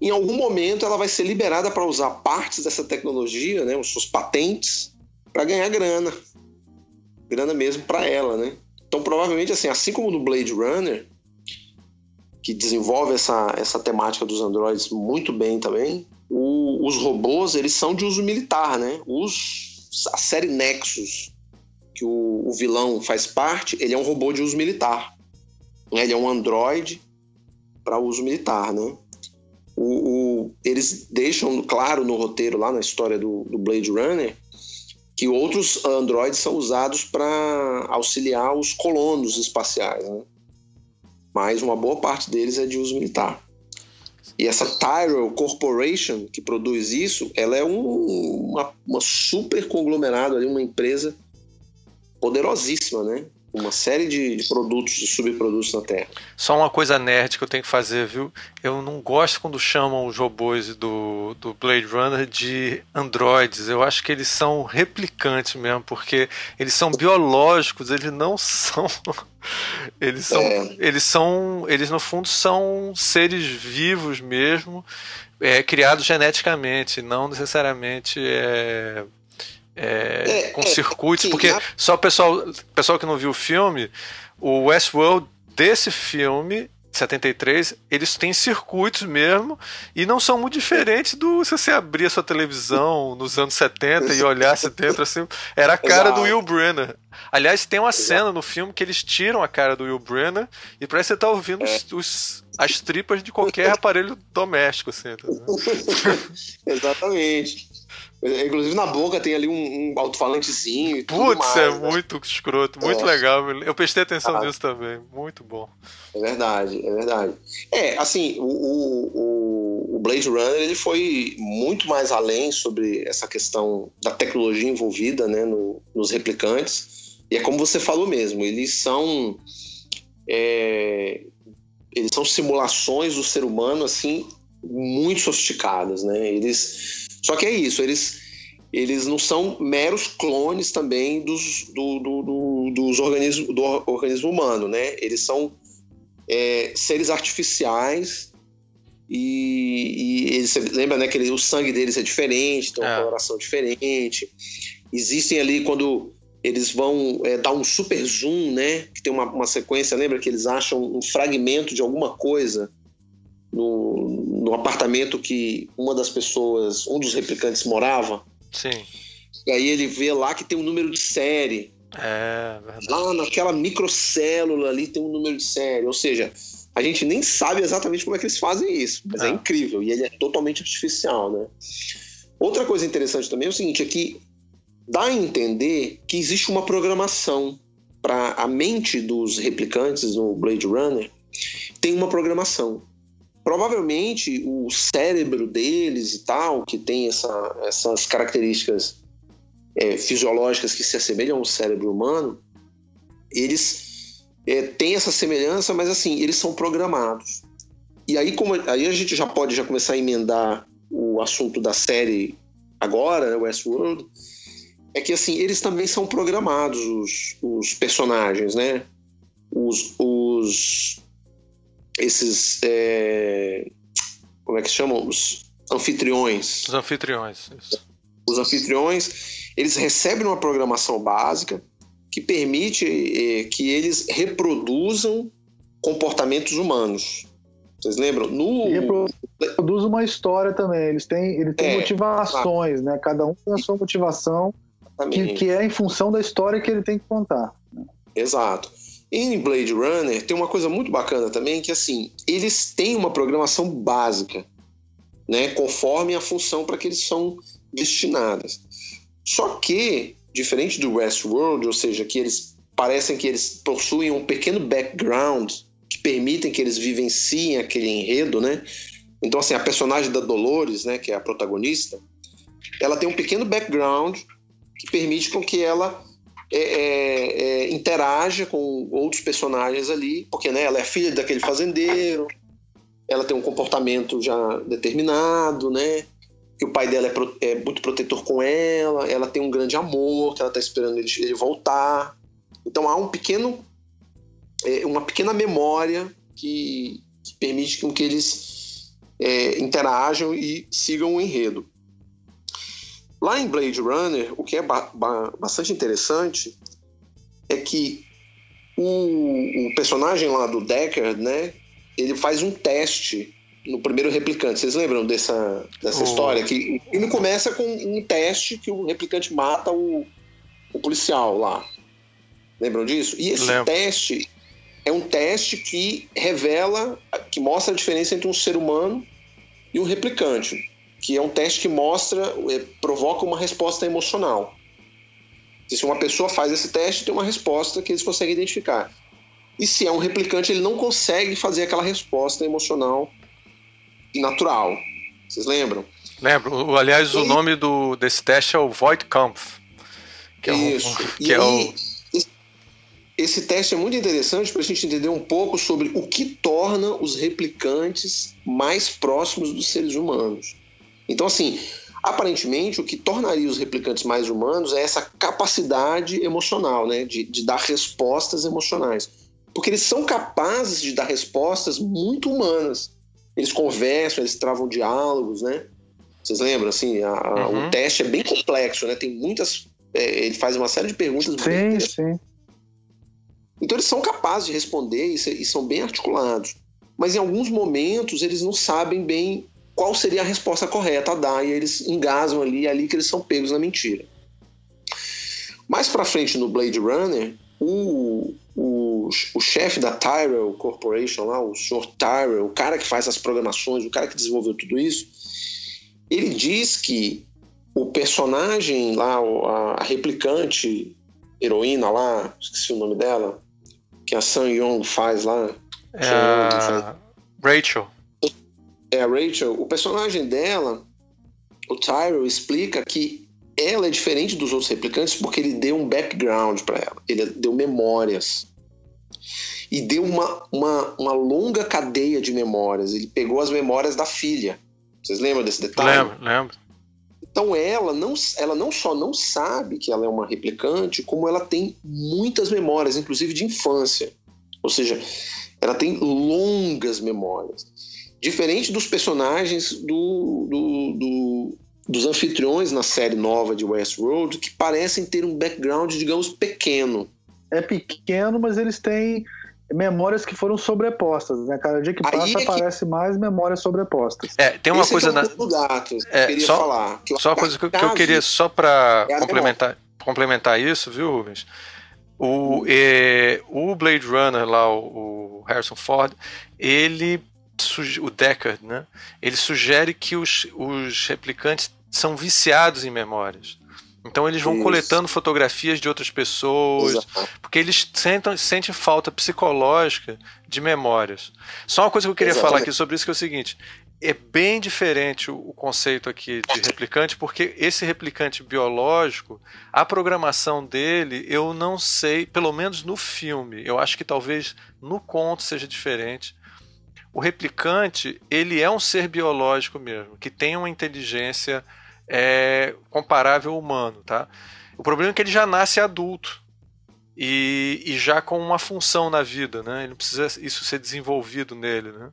em algum momento ela vai ser liberada para usar partes dessa tecnologia, né, os seus patentes, para ganhar grana. Grana mesmo para ela, né? Então, provavelmente, assim, assim como no Blade Runner, que desenvolve essa, essa temática dos androides muito bem também, o, os robôs, eles são de uso militar, né? Os, a série Nexus, que o, o vilão faz parte, ele é um robô de uso militar. Né? Ele é um androide para uso militar, né? O, o, eles deixam claro no roteiro, lá na história do, do Blade Runner, que outros androides são usados para auxiliar os colonos espaciais, né? Mas uma boa parte deles é de uso militar. E essa Tyrell Corporation, que produz isso, ela é um, uma, uma super conglomerado, ali, uma empresa poderosíssima, né? Uma série de produtos e subprodutos na Terra. Só uma coisa nerd que eu tenho que fazer, viu? Eu não gosto quando chamam os robôs do, do Blade Runner de androides. Eu acho que eles são replicantes mesmo, porque eles são biológicos, eles não são. Eles são, é. eles são, eles no fundo são seres vivos mesmo, é, criados geneticamente, não necessariamente é, é, é, com é, circuitos, porque só o pessoal, pessoal que não viu o filme, o Westworld desse filme 73, eles têm circuitos mesmo e não são muito diferentes do se você abrir a sua televisão nos anos 70 e olhasse dentro assim, era a cara do Will Brenner. Aliás, tem uma cena no filme que eles tiram a cara do Will Brenner e parece que você tá ouvindo é. os, os, as tripas de qualquer aparelho doméstico, assim. Tá Exatamente. Inclusive na boca tem ali um, um alto-falantezinho. Putz, é né? muito escroto, muito é. legal. Eu prestei atenção ah. nisso também. Muito bom. É verdade, é verdade. É, assim, o, o, o Blade Runner ele foi muito mais além sobre essa questão da tecnologia envolvida né, no, nos replicantes. E é como você falou mesmo, eles são. É, eles são simulações do ser humano assim muito sofisticadas, né? Eles só que é isso, eles eles não são meros clones também dos, do, do, do, dos organismo, do organismo humano, né? Eles são é, seres artificiais e, e eles, lembra né, que ele, o sangue deles é diferente, tem uma é. coloração diferente. Existem ali quando eles vão é, dar um super zoom, né? Que tem uma, uma sequência, lembra que eles acham um fragmento de alguma coisa no, no apartamento que uma das pessoas, um dos replicantes morava. Sim. E aí ele vê lá que tem um número de série. É, verdade. Lá naquela microcélula ali tem um número de série. Ou seja, a gente nem sabe exatamente como é que eles fazem isso, mas é, é incrível. E ele é totalmente artificial, né? Outra coisa interessante também é o seguinte, é que dá a entender que existe uma programação para a mente dos replicantes no Blade Runner tem uma programação provavelmente o cérebro deles e tal, que tem essa, essas características é, fisiológicas que se assemelham ao cérebro humano, eles é, têm essa semelhança, mas assim, eles são programados. E aí, como, aí a gente já pode já começar a emendar o assunto da série agora, né, Westworld, é que assim, eles também são programados, os, os personagens, né? Os, os, esses. É, como é que se chamam? Os anfitriões. Os anfitriões, isso. Os anfitriões, eles recebem uma programação básica que permite é, que eles reproduzam comportamentos humanos. Vocês lembram? No... reproduz uma história também. Eles têm, ele tem é, motivações, né? Cada um tem a sua motivação que, que, é em função da história que ele tem que contar. Exato. Em Blade Runner tem uma coisa muito bacana também que assim eles têm uma programação básica, né, conforme a função para que eles são destinadas. Só que diferente do Westworld, ou seja, que eles parecem que eles possuem um pequeno background que permitem que eles vivenciem aquele enredo, né? Então assim a personagem da Dolores, né, que é a protagonista, ela tem um pequeno background que permite com que ela é, é, é, interaja com outros personagens ali, porque né, ela é filha daquele fazendeiro, ela tem um comportamento já determinado, né? Que o pai dela é, pro, é muito protetor com ela, ela tem um grande amor, que ela está esperando ele, ele, voltar. Então há um pequeno, é, uma pequena memória que, que permite que eles é, interajam e sigam o enredo. Lá em Blade Runner, o que é ba ba bastante interessante é que o, o, personagem lá do Deckard, né, ele faz um teste no primeiro replicante. Vocês lembram dessa, dessa oh. história? Que o filme começa com um teste que o replicante mata o, o policial lá. Lembram disso? E esse Lembro. teste é um teste que revela, que mostra a diferença entre um ser humano e um replicante que é um teste que mostra, é, provoca uma resposta emocional. Se uma pessoa faz esse teste, tem uma resposta que eles conseguem identificar. E se é um replicante, ele não consegue fazer aquela resposta emocional natural. Vocês lembram? Lembro. Aliás, e... o nome do, desse teste é o Void Kampf. Que Isso. É o, que é aí, o... esse teste é muito interessante para a gente entender um pouco sobre o que torna os replicantes mais próximos dos seres humanos. Então, assim, aparentemente, o que tornaria os replicantes mais humanos é essa capacidade emocional, né? De, de dar respostas emocionais. Porque eles são capazes de dar respostas muito humanas. Eles conversam, eles travam diálogos, né? Vocês lembram, assim, a, a, uhum. o teste é bem complexo, né? Tem muitas. É, ele faz uma série de perguntas. Sim, sim. Então eles são capazes de responder e, e são bem articulados. Mas em alguns momentos eles não sabem bem qual seria a resposta correta a dar, e eles engasam ali, é ali que eles são pegos na mentira. Mais para frente no Blade Runner, o, o, o chefe da Tyrell Corporation, lá, o Sr. Tyrell, o cara que faz as programações, o cara que desenvolveu tudo isso, ele diz que o personagem lá, a, replicante heroína lá, esqueci o nome dela, que a Sun Young faz lá. É. Rachel é a Rachel, o personagem dela, o Tyrell, explica que ela é diferente dos outros replicantes porque ele deu um background para ela, ele deu memórias. E deu uma, uma, uma longa cadeia de memórias. Ele pegou as memórias da filha. Vocês lembram desse detalhe? Lembro, lembro. Então ela não, ela não só não sabe que ela é uma replicante, como ela tem muitas memórias, inclusive de infância. Ou seja, ela tem longas memórias. Diferente dos personagens do, do, do, dos anfitriões na série nova de Westworld, que parecem ter um background, digamos, pequeno. É pequeno, mas eles têm memórias que foram sobrepostas, né? Cada dia que passa é que... aparece mais memórias sobrepostas. É, tem uma Esse coisa é na do gato, é, queria só, falar. Que só uma coisa que, que, eu queria só para é complementar, complementar isso, viu, Rubens? O, é, o Blade Runner lá, o, o Harrison Ford, ele o Deckard, né? Ele sugere que os, os replicantes são viciados em memórias. Então eles vão Isso. coletando fotografias de outras pessoas, Exato. porque eles sentem, sentem falta psicológica de memórias. Só uma coisa que eu queria Exatamente. falar aqui sobre isso que é o seguinte: é bem diferente o conceito aqui de replicante, porque esse replicante biológico, a programação dele, eu não sei, pelo menos no filme, eu acho que talvez no conto seja diferente. O replicante, ele é um ser biológico mesmo, que tem uma inteligência é, comparável ao humano, tá? O problema é que ele já nasce adulto e, e já com uma função na vida, né? Ele não precisa isso ser desenvolvido nele, né?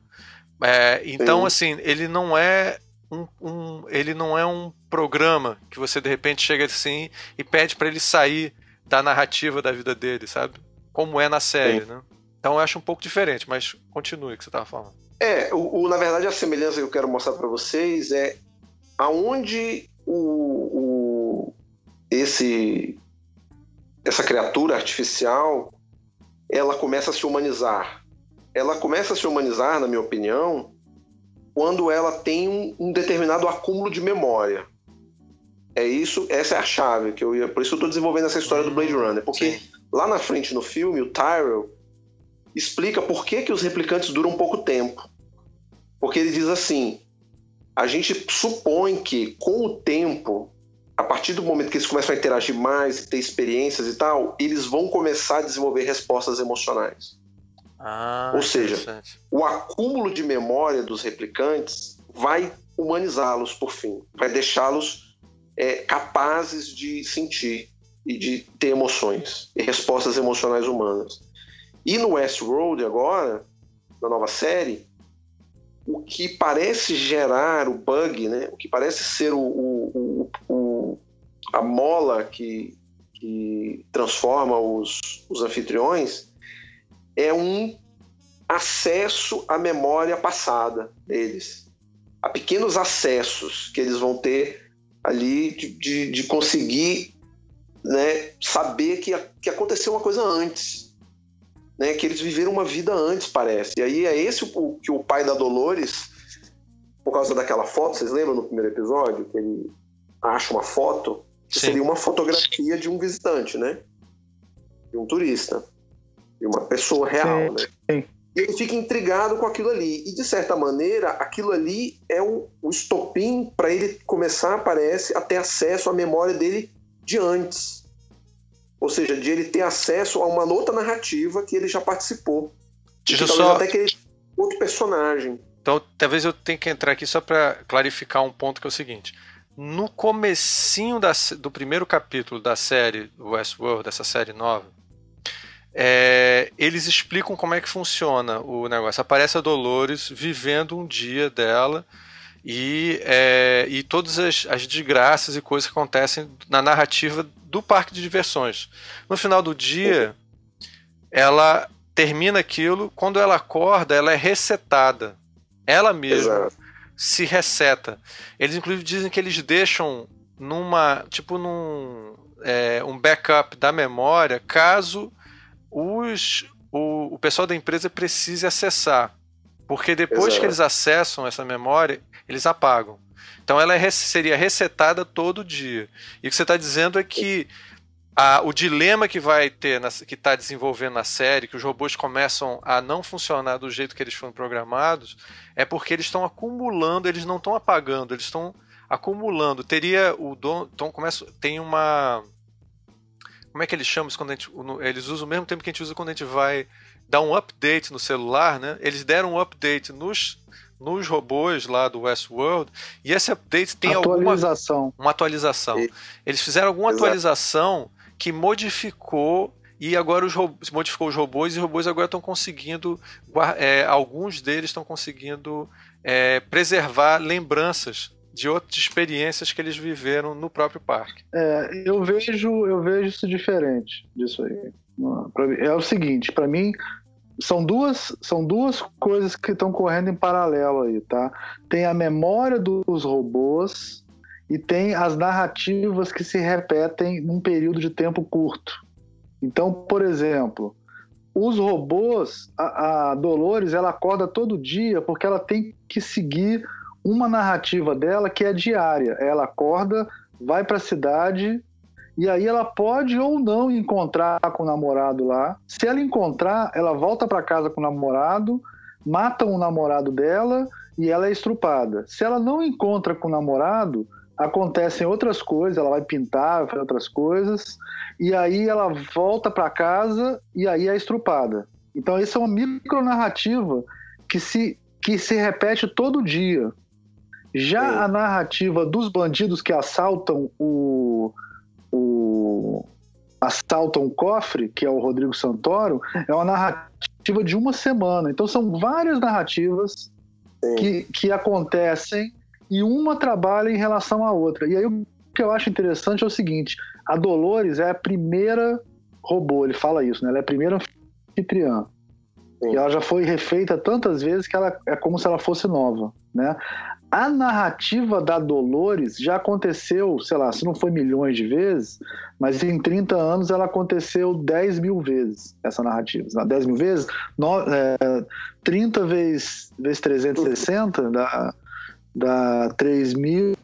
É, então, Sim. assim, ele não é um, um, ele não é um programa que você de repente chega assim e pede para ele sair da narrativa da vida dele, sabe? Como é na série, Sim. né? Então eu acho um pouco diferente, mas continue o que você estava falando. É, o, o, na verdade a semelhança que eu quero mostrar para vocês é aonde o, o, esse essa criatura artificial ela começa a se humanizar. Ela começa a se humanizar, na minha opinião, quando ela tem um, um determinado acúmulo de memória. É isso, essa é a chave que eu ia. Por isso eu estou desenvolvendo essa história do Blade Runner, porque Sim. lá na frente no filme o Tyrell explica por que, que os replicantes duram pouco tempo. Porque ele diz assim: a gente supõe que com o tempo, a partir do momento que eles começam a interagir mais, ter experiências e tal, eles vão começar a desenvolver respostas emocionais. Ah, Ou seja, o acúmulo de memória dos replicantes vai humanizá-los por fim, vai deixá-los é, capazes de sentir e de ter emoções e respostas emocionais humanas. E no Westworld agora, na nova série, o que parece gerar o bug, né? o que parece ser o, o, o a mola que, que transforma os, os anfitriões, é um acesso à memória passada deles. Há pequenos acessos que eles vão ter ali de, de, de conseguir né, saber que, que aconteceu uma coisa antes né, que eles viveram uma vida antes, parece. E aí é esse o que o pai da Dolores, por causa daquela foto, vocês lembram no primeiro episódio, que ele acha uma foto, que seria uma fotografia de um visitante, né? De um turista. De uma pessoa real, Sim. né? Sim. E ele fica intrigado com aquilo ali. E, de certa maneira, aquilo ali é o, o estopim para ele começar, parece, a ter acesso à memória dele de antes. Ou seja, de ele ter acesso a uma outra narrativa que ele já participou. Deixa eu só... até que ele outro personagem. Então, talvez eu tenha que entrar aqui só para clarificar um ponto que é o seguinte. No comecinho da, do primeiro capítulo da série Westworld, dessa série nova, é, eles explicam como é que funciona o negócio. Aparece a Dolores vivendo um dia dela e, é, e todas as, as desgraças e coisas que acontecem na narrativa do parque de diversões. No final do dia, ela termina aquilo, quando ela acorda, ela é resetada. Ela mesma Exato. se reseta. Eles inclusive dizem que eles deixam numa, tipo num é, um backup da memória, caso os o, o pessoal da empresa precise acessar. Porque depois Exato. que eles acessam essa memória, eles apagam. Então ela é, seria resetada todo dia. E o que você está dizendo é que a, o dilema que vai ter, na, que está desenvolvendo na série, que os robôs começam a não funcionar do jeito que eles foram programados, é porque eles estão acumulando, eles não estão apagando, eles estão acumulando. Teria o Dom, então começa, tem uma como é que eles chamam isso quando gente, eles usam o mesmo tempo que a gente usa quando a gente vai dar um update no celular, né? Eles deram um update nos nos robôs lá do Westworld, e esse update tem atualização. alguma uma atualização. Eles fizeram alguma Exato. atualização que modificou e agora os robôs, modificou os robôs e os robôs agora estão conseguindo é, alguns deles estão conseguindo é, preservar lembranças de outras experiências que eles viveram no próprio parque. É, eu vejo eu vejo isso diferente disso aí. É o seguinte, para mim são duas, são duas coisas que estão correndo em paralelo aí, tá? Tem a memória dos robôs e tem as narrativas que se repetem num período de tempo curto. Então, por exemplo, os robôs, a, a Dolores, ela acorda todo dia porque ela tem que seguir uma narrativa dela que é diária. Ela acorda, vai para a cidade, e aí ela pode ou não encontrar com o namorado lá. Se ela encontrar, ela volta para casa com o namorado, mata o namorado dela e ela é estrupada. Se ela não encontra com o namorado, acontecem outras coisas, ela vai pintar, vai fazer outras coisas, e aí ela volta para casa e aí é estrupada. Então essa é uma micronarrativa que se que se repete todo dia. Já a narrativa dos bandidos que assaltam o o assalta um cofre, que é o Rodrigo Santoro, é uma narrativa de uma semana. Então são várias narrativas que, que acontecem e uma trabalha em relação à outra. E aí o que eu acho interessante é o seguinte: a Dolores é a primeira robô, ele fala isso, né? Ela é a primeira anfitriã. Sim. E ela já foi refeita tantas vezes que ela é como se ela fosse nova, né? A narrativa da Dolores já aconteceu, sei lá, se não foi milhões de vezes, mas em 30 anos ela aconteceu 10 mil vezes, essa narrativa. 10 mil vezes, no, é, 30 vezes, vezes 360 dá, dá 3 mil,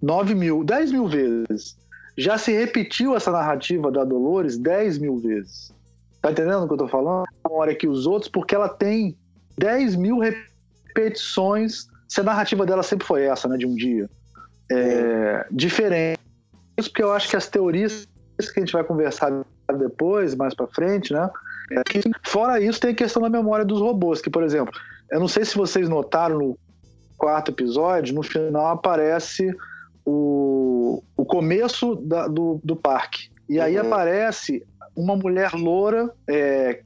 9 mil, 10 mil vezes. Já se repetiu essa narrativa da Dolores 10 mil vezes. Tá entendendo o que eu tô falando? Uma hora que os outros, porque ela tem 10 mil repetições se a narrativa dela sempre foi essa, né, de um dia. É, diferente. Isso porque eu acho que as teorias que a gente vai conversar depois, mais para frente, né? É que, fora isso, tem a questão da memória dos robôs, que, por exemplo, eu não sei se vocês notaram no quarto episódio, no final aparece o, o começo da, do, do parque. E aí uhum. aparece uma mulher loura é,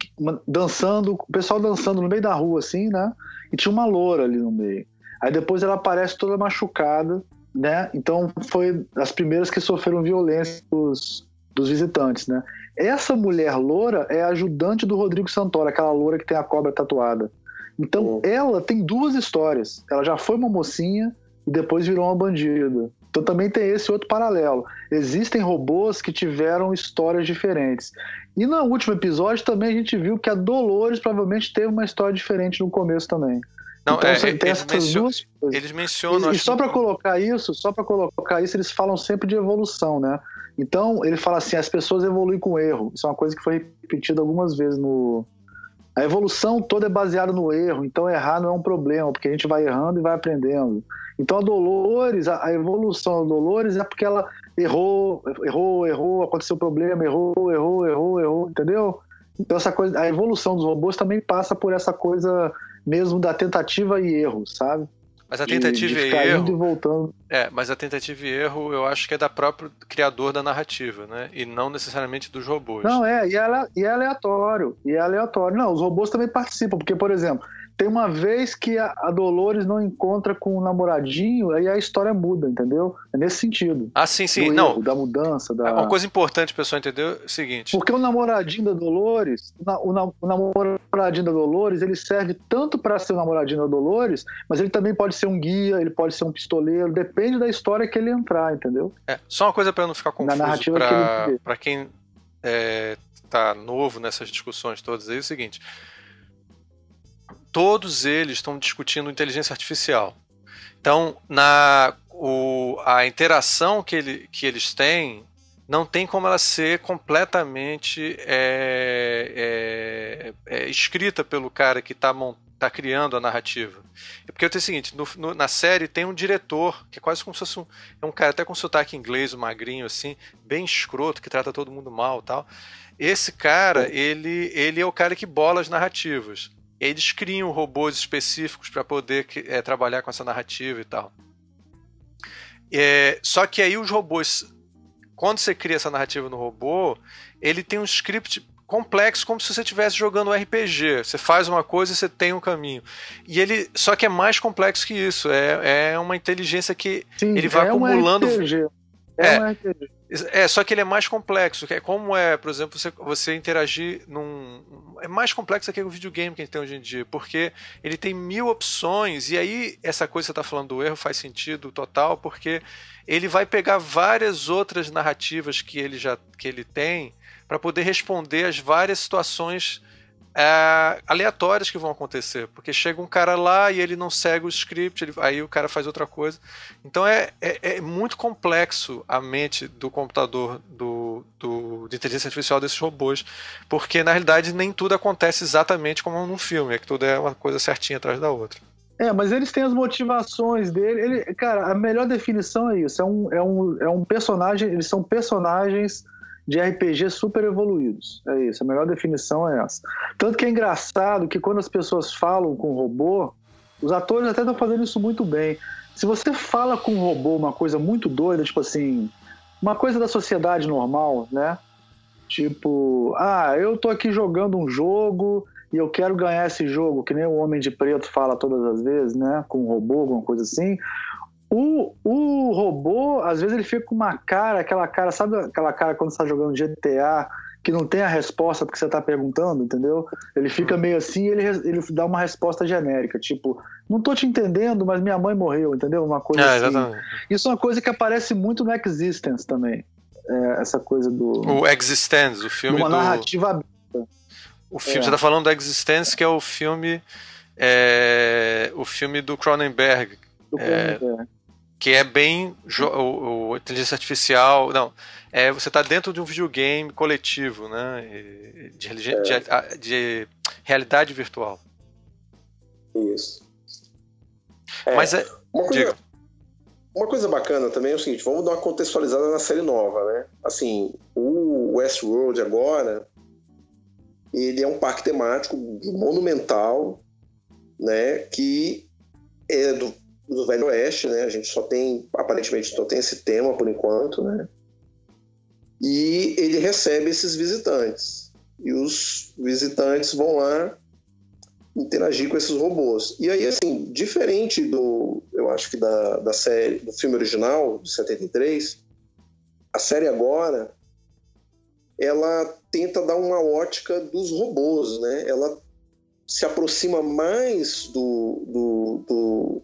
dançando, o pessoal dançando no meio da rua, assim, né? E tinha uma loura ali no meio. Aí depois ela aparece toda machucada, né? Então foi as primeiras que sofreram violência dos, dos visitantes, né? Essa mulher loura é a ajudante do Rodrigo Santoro, aquela loura que tem a cobra tatuada. Então ela tem duas histórias. Ela já foi uma mocinha e depois virou uma bandida. Então também tem esse outro paralelo. Existem robôs que tiveram histórias diferentes. E no último episódio também a gente viu que a Dolores provavelmente teve uma história diferente no começo também. Não, então, é, tem eles, mencionam, duas eles mencionam. E, e só para colocar isso, só para colocar isso, eles falam sempre de evolução, né? Então ele fala assim, as pessoas evoluem com erro. Isso é uma coisa que foi repetida algumas vezes no. A evolução toda é baseada no erro, então errar não é um problema, porque a gente vai errando e vai aprendendo. Então a Dolores, a, a evolução da Dolores é porque ela errou, errou, errou, aconteceu problema, errou, errou, errou, errou, entendeu? Então essa coisa, a evolução dos robôs também passa por essa coisa mesmo da tentativa e erro, sabe? Mas a tentativa de, de e erro. E voltando. É, mas a tentativa e erro eu acho que é da próprio criador da narrativa, né? E não necessariamente dos robôs. Não, é, e, ela, e é aleatório. E é aleatório. Não, os robôs também participam, porque, por exemplo, tem uma vez que a, Dolores não encontra com o namoradinho, aí a história muda, entendeu? É nesse sentido. Ah, sim, sim. não. Erro, da mudança. Da... Uma coisa importante, pessoal, entendeu? É o seguinte. Porque o namoradinho da Dolores, o, o namoradinho da Dolores, ele serve tanto para ser o namoradinho da Dolores, mas ele também pode ser um guia, ele pode ser um pistoleiro, depende da história que ele entrar, entendeu? É, só uma coisa para não ficar confuso. Na narrativa pra, que pra quem é, tá novo nessas discussões todas aí, é o seguinte todos eles estão discutindo inteligência artificial. Então, na, o, a interação que, ele, que eles têm não tem como ela ser completamente é, é, é, escrita pelo cara que está tá criando a narrativa. É porque eu tenho o seguinte, no, no, na série tem um diretor, que é quase como se fosse um, é um cara até com sotaque inglês, um magrinho assim, bem escroto, que trata todo mundo mal tal. Esse cara, ele, ele é o cara que bola as narrativas. Eles criam robôs específicos para poder é, trabalhar com essa narrativa e tal. É, só que aí os robôs, quando você cria essa narrativa no robô, ele tem um script complexo como se você estivesse jogando um RPG. Você faz uma coisa e você tem um caminho. E ele só que é mais complexo que isso. É, é uma inteligência que Sim, ele vai é acumulando. Um RPG. É, é, um RPG. É, só que ele é mais complexo. É como é, por exemplo, você, você interagir num. É mais complexo que o videogame que a gente tem hoje em dia, porque ele tem mil opções, e aí essa coisa que você está falando do erro faz sentido total, porque ele vai pegar várias outras narrativas que ele já que ele tem para poder responder às várias situações é, aleatórias que vão acontecer. Porque chega um cara lá e ele não segue o script, ele, aí o cara faz outra coisa. Então é, é, é, muito complexo a mente do computador, do, do, de inteligência artificial desses robôs, porque na realidade nem tudo acontece exatamente como num filme, é que tudo é uma coisa certinha atrás da outra. É, mas eles têm as motivações dele. Ele, cara, a melhor definição é isso. É um, é um, é um personagem. Eles são personagens de RPG super evoluídos. É isso, a melhor definição é essa. Tanto que é engraçado que quando as pessoas falam com robô, os atores até estão fazendo isso muito bem. Se você fala com um robô uma coisa muito doida, tipo assim, uma coisa da sociedade normal, né? Tipo, ah, eu tô aqui jogando um jogo e eu quero ganhar esse jogo, que nem o Homem de Preto fala todas as vezes, né? Com um robô, alguma coisa assim. O, o robô, às vezes, ele fica com uma cara, aquela cara, sabe aquela cara quando você está jogando GTA, que não tem a resposta porque você está perguntando, entendeu? Ele fica uhum. meio assim e ele, ele dá uma resposta genérica, tipo, não tô te entendendo, mas minha mãe morreu, entendeu? Uma coisa é, assim. Exatamente. Isso é uma coisa que aparece muito no Existence também. É, essa coisa do. O Existence, o filme. Uma do... narrativa aberta. O filme, é. você tá falando do Existence, que é o filme. É, o filme do Cronenberg. Do é, Cronenberg que é bem o, o, inteligência artificial não é você está dentro de um videogame coletivo né de, é. de, de realidade virtual. Isso. É, mas é uma coisa, uma coisa bacana também é o seguinte vamos dar uma contextualizada na série nova né? Assim o Westworld agora ele é um parque temático monumental né que é do do Velho Oeste, né? A gente só tem, aparentemente, só tem esse tema por enquanto, né? E ele recebe esses visitantes. E os visitantes vão lá interagir com esses robôs. E aí, assim, diferente do, eu acho que da, da série, do filme original, de 73, a série agora, ela tenta dar uma ótica dos robôs, né? Ela se aproxima mais do, do, do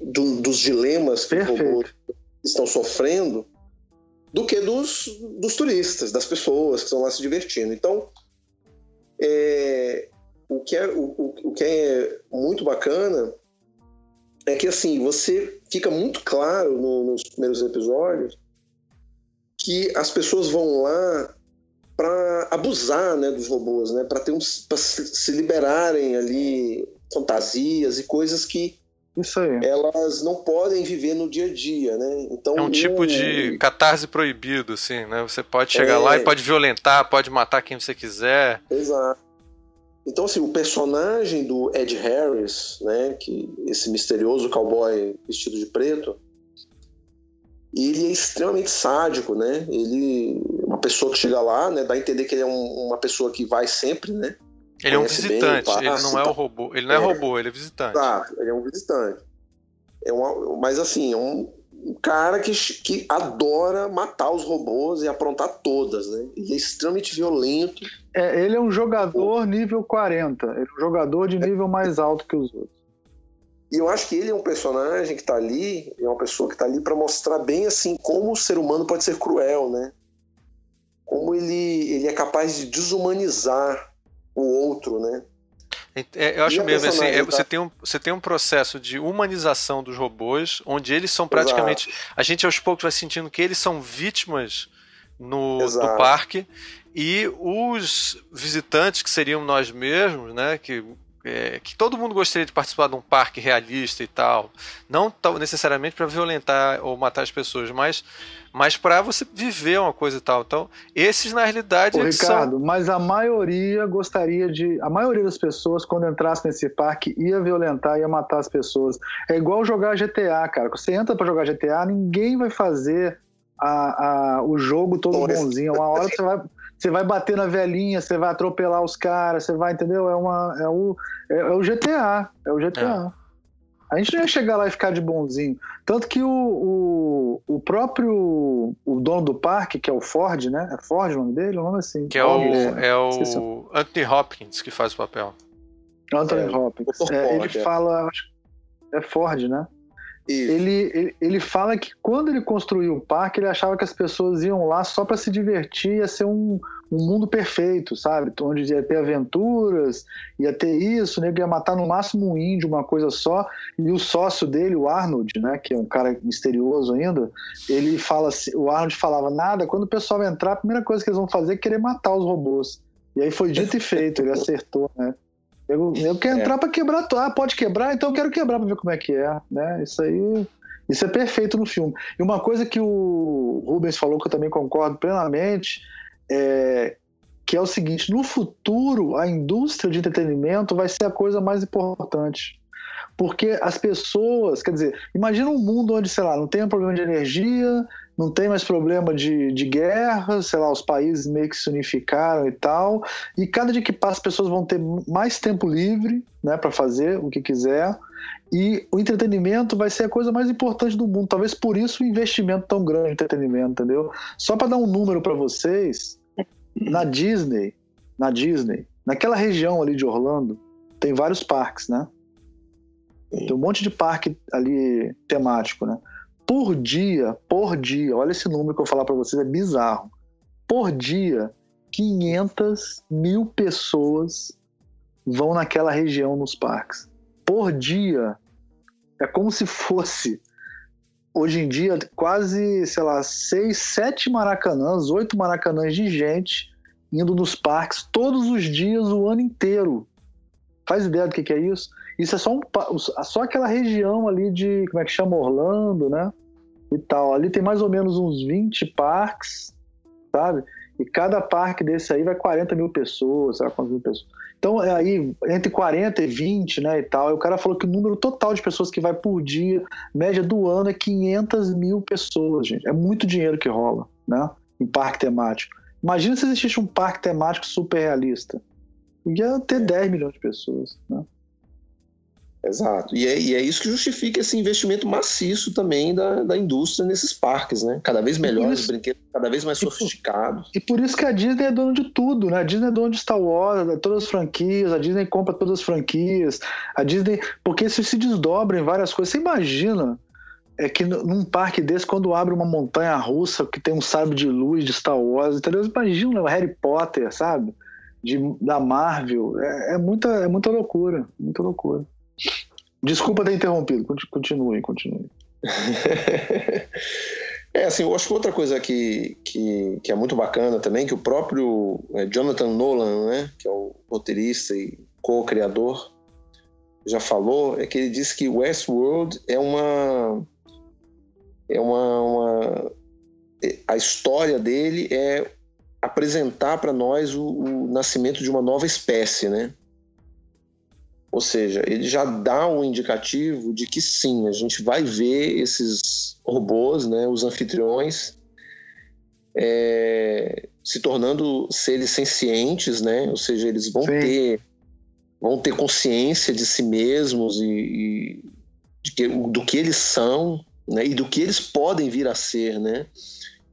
do, dos dilemas que os robôs estão sofrendo do que dos, dos turistas, das pessoas que estão lá se divertindo. Então, é, o, que é, o, o que é muito bacana é que assim você fica muito claro no, nos primeiros episódios que as pessoas vão lá para abusar né, dos robôs, né, para ter para se liberarem ali fantasias e coisas que isso aí. Elas não podem viver no dia a dia, né? Então, é um tipo de catarse proibido, assim, né? Você pode chegar é... lá e pode violentar, pode matar quem você quiser. Exato. Então, assim, o personagem do Ed Harris, né? Que esse misterioso cowboy vestido de preto, ele é extremamente sádico, né? Ele uma pessoa que chega lá, né? Dá a entender que ele é um, uma pessoa que vai sempre, né? Ele é um visitante, bem, ele não é o robô. Ele não é, é robô, ele é visitante. Exato, ele é um visitante. É uma, mas assim, é um, um cara que, que adora matar os robôs e aprontar todas, né? Ele é extremamente violento. É, ele é um jogador nível 40. Ele é um jogador de nível mais alto que os outros. E eu acho que ele é um personagem que está ali, é uma pessoa que está ali para mostrar bem assim como o ser humano pode ser cruel, né? Como ele, ele é capaz de desumanizar o outro, né? É, eu acho mesmo assim, é, você, tem um, você tem um processo de humanização dos robôs, onde eles são praticamente. Exato. A gente aos poucos vai sentindo que eles são vítimas no, do parque, e os visitantes, que seriam nós mesmos, né? Que é, que todo mundo gostaria de participar de um parque realista e tal, não necessariamente para violentar ou matar as pessoas, mas, mas para você viver uma coisa e tal. Então, esses na realidade. Ô, Ricardo, são... mas a maioria gostaria de. A maioria das pessoas, quando entrasse nesse parque, ia violentar, ia matar as pessoas. É igual jogar GTA, cara. Quando você entra para jogar GTA, ninguém vai fazer a, a, o jogo todo bonzinho. Uma hora você vai você vai bater na velhinha, você vai atropelar os caras, você vai, entendeu? É, uma, é, o, é, é o GTA. É o GTA. É. A gente não ia chegar lá e ficar de bonzinho. Tanto que o, o, o, próprio o dono do parque, que é o Ford, né? É Ford o nome dele? O nome é assim. Que é o, é o Anthony Hopkins que faz o papel. Anthony é, Hopkins. É, ele fala. É Ford, né? Ele, ele, ele fala que quando ele construiu o parque, ele achava que as pessoas iam lá só para se divertir, ia ser um, um mundo perfeito, sabe? Onde ia ter aventuras, ia ter isso, né? ia matar no máximo um índio, uma coisa só. E o sócio dele, o Arnold, né? Que é um cara misterioso ainda, ele fala assim, o Arnold falava nada, quando o pessoal entrar, a primeira coisa que eles vão fazer é querer matar os robôs. E aí foi dito e feito, ele acertou, né? Eu, eu quero é. entrar para quebrar. Ah, pode quebrar, então eu quero quebrar para ver como é que é. Né? Isso aí. Isso é perfeito no filme. E uma coisa que o Rubens falou, que eu também concordo plenamente, é que é o seguinte: no futuro, a indústria de entretenimento vai ser a coisa mais importante. Porque as pessoas, quer dizer, imagina um mundo onde, sei lá, não tem problema de energia, não tem mais problema de, de guerra, sei lá, os países meio que se unificaram e tal, e cada dia que passa as pessoas vão ter mais tempo livre, né, para fazer o que quiser, e o entretenimento vai ser a coisa mais importante do mundo, talvez por isso o investimento tão grande em entretenimento, entendeu? Só para dar um número para vocês, na Disney, na Disney, naquela região ali de Orlando, tem vários parques, né? Tem um monte de parque ali temático, né? por dia, por dia, olha esse número que eu vou falar para vocês, é bizarro. Por dia, 500 mil pessoas vão naquela região nos parques. Por dia. É como se fosse, hoje em dia, quase, sei lá, seis, sete maracanãs, oito maracanãs de gente indo nos parques todos os dias, o ano inteiro. Faz ideia do que, que é isso? Isso é só, um, só aquela região ali de, como é que chama, Orlando, né? E tal. Ali tem mais ou menos uns 20 parques, sabe? E cada parque desse aí vai 40 mil pessoas, sabe quantas mil pessoas. Então, aí, entre 40 e 20, né, e tal. E o cara falou que o número total de pessoas que vai por dia, média do ano, é 500 mil pessoas, gente. É muito dinheiro que rola, né? Em parque temático. Imagina se existisse um parque temático super realista. Ia ter 10 milhões de pessoas, né? Exato. E é, e é, isso que justifica esse investimento maciço também da, da indústria nesses parques, né? Cada vez melhores, brinquedos cada vez mais sofisticados. E por isso que a Disney é dona de tudo, né? A Disney é dona de Star Wars, de todas as franquias, a Disney compra todas as franquias, a Disney. Porque isso se desdobra em várias coisas. Você imagina é que num parque desse, quando abre uma montanha russa que tem um sábio de luz de Star Wars, entendeu? Imagina o Harry Potter, sabe? De, da Marvel. É, é, muita, é muita loucura, muita loucura. Desculpa ter interrompido, continue, continue. é, assim, eu acho que outra coisa que, que, que, é muito bacana também, que o próprio é, Jonathan Nolan, né, que é o roteirista e co-criador, já falou, é que ele disse que Westworld é uma. É uma, uma a história dele é apresentar para nós o, o nascimento de uma nova espécie, né? Ou seja, ele já dá um indicativo de que sim, a gente vai ver esses robôs, né, os anfitriões, é, se tornando seres sencientes, né? Ou seja, eles vão sim. ter vão ter consciência de si mesmos e, e que, do que eles são, né? E do que eles podem vir a ser, né?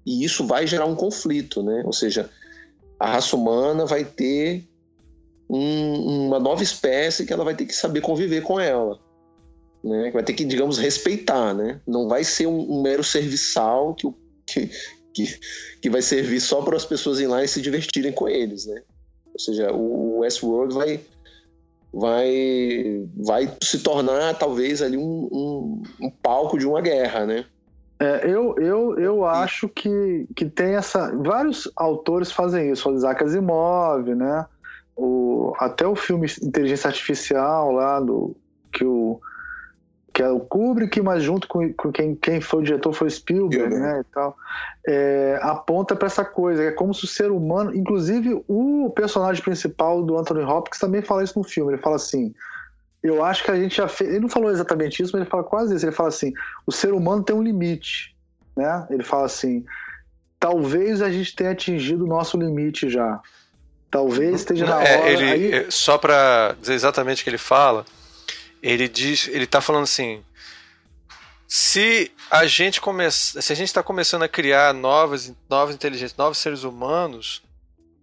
E isso vai gerar um conflito, né? Ou seja, a raça humana vai ter um, uma nova espécie que ela vai ter que saber conviver com ela. Né? Vai ter que, digamos, respeitar, né? Não vai ser um, um mero serviçal que, que, que, que vai servir só para as pessoas ir lá e se divertirem com eles, né? Ou seja, o Westworld vai, vai, vai se tornar talvez ali um, um, um palco de uma guerra, né? É, eu, eu, eu acho que, que tem essa. Vários autores fazem isso, o Isaac Asimov, né? O, até o filme Inteligência Artificial lá do que o que é o Kubrick, mas junto com, com quem, quem foi o diretor foi Spielberg, né, e tal, é, aponta para essa coisa, é como se o ser humano, inclusive o personagem principal do Anthony Hopkins também fala isso no filme, ele fala assim, eu acho que a gente já fez, ele não falou exatamente isso, mas ele fala quase isso, ele fala assim, o ser humano tem um limite, né, ele fala assim, talvez a gente tenha atingido o nosso limite já, talvez esteja na é, hora... ele, aí... é, só para dizer exatamente o que ele fala, ele diz, ele tá falando assim, se a gente começa, se a gente está começando a criar novas, novas inteligências, novos seres humanos,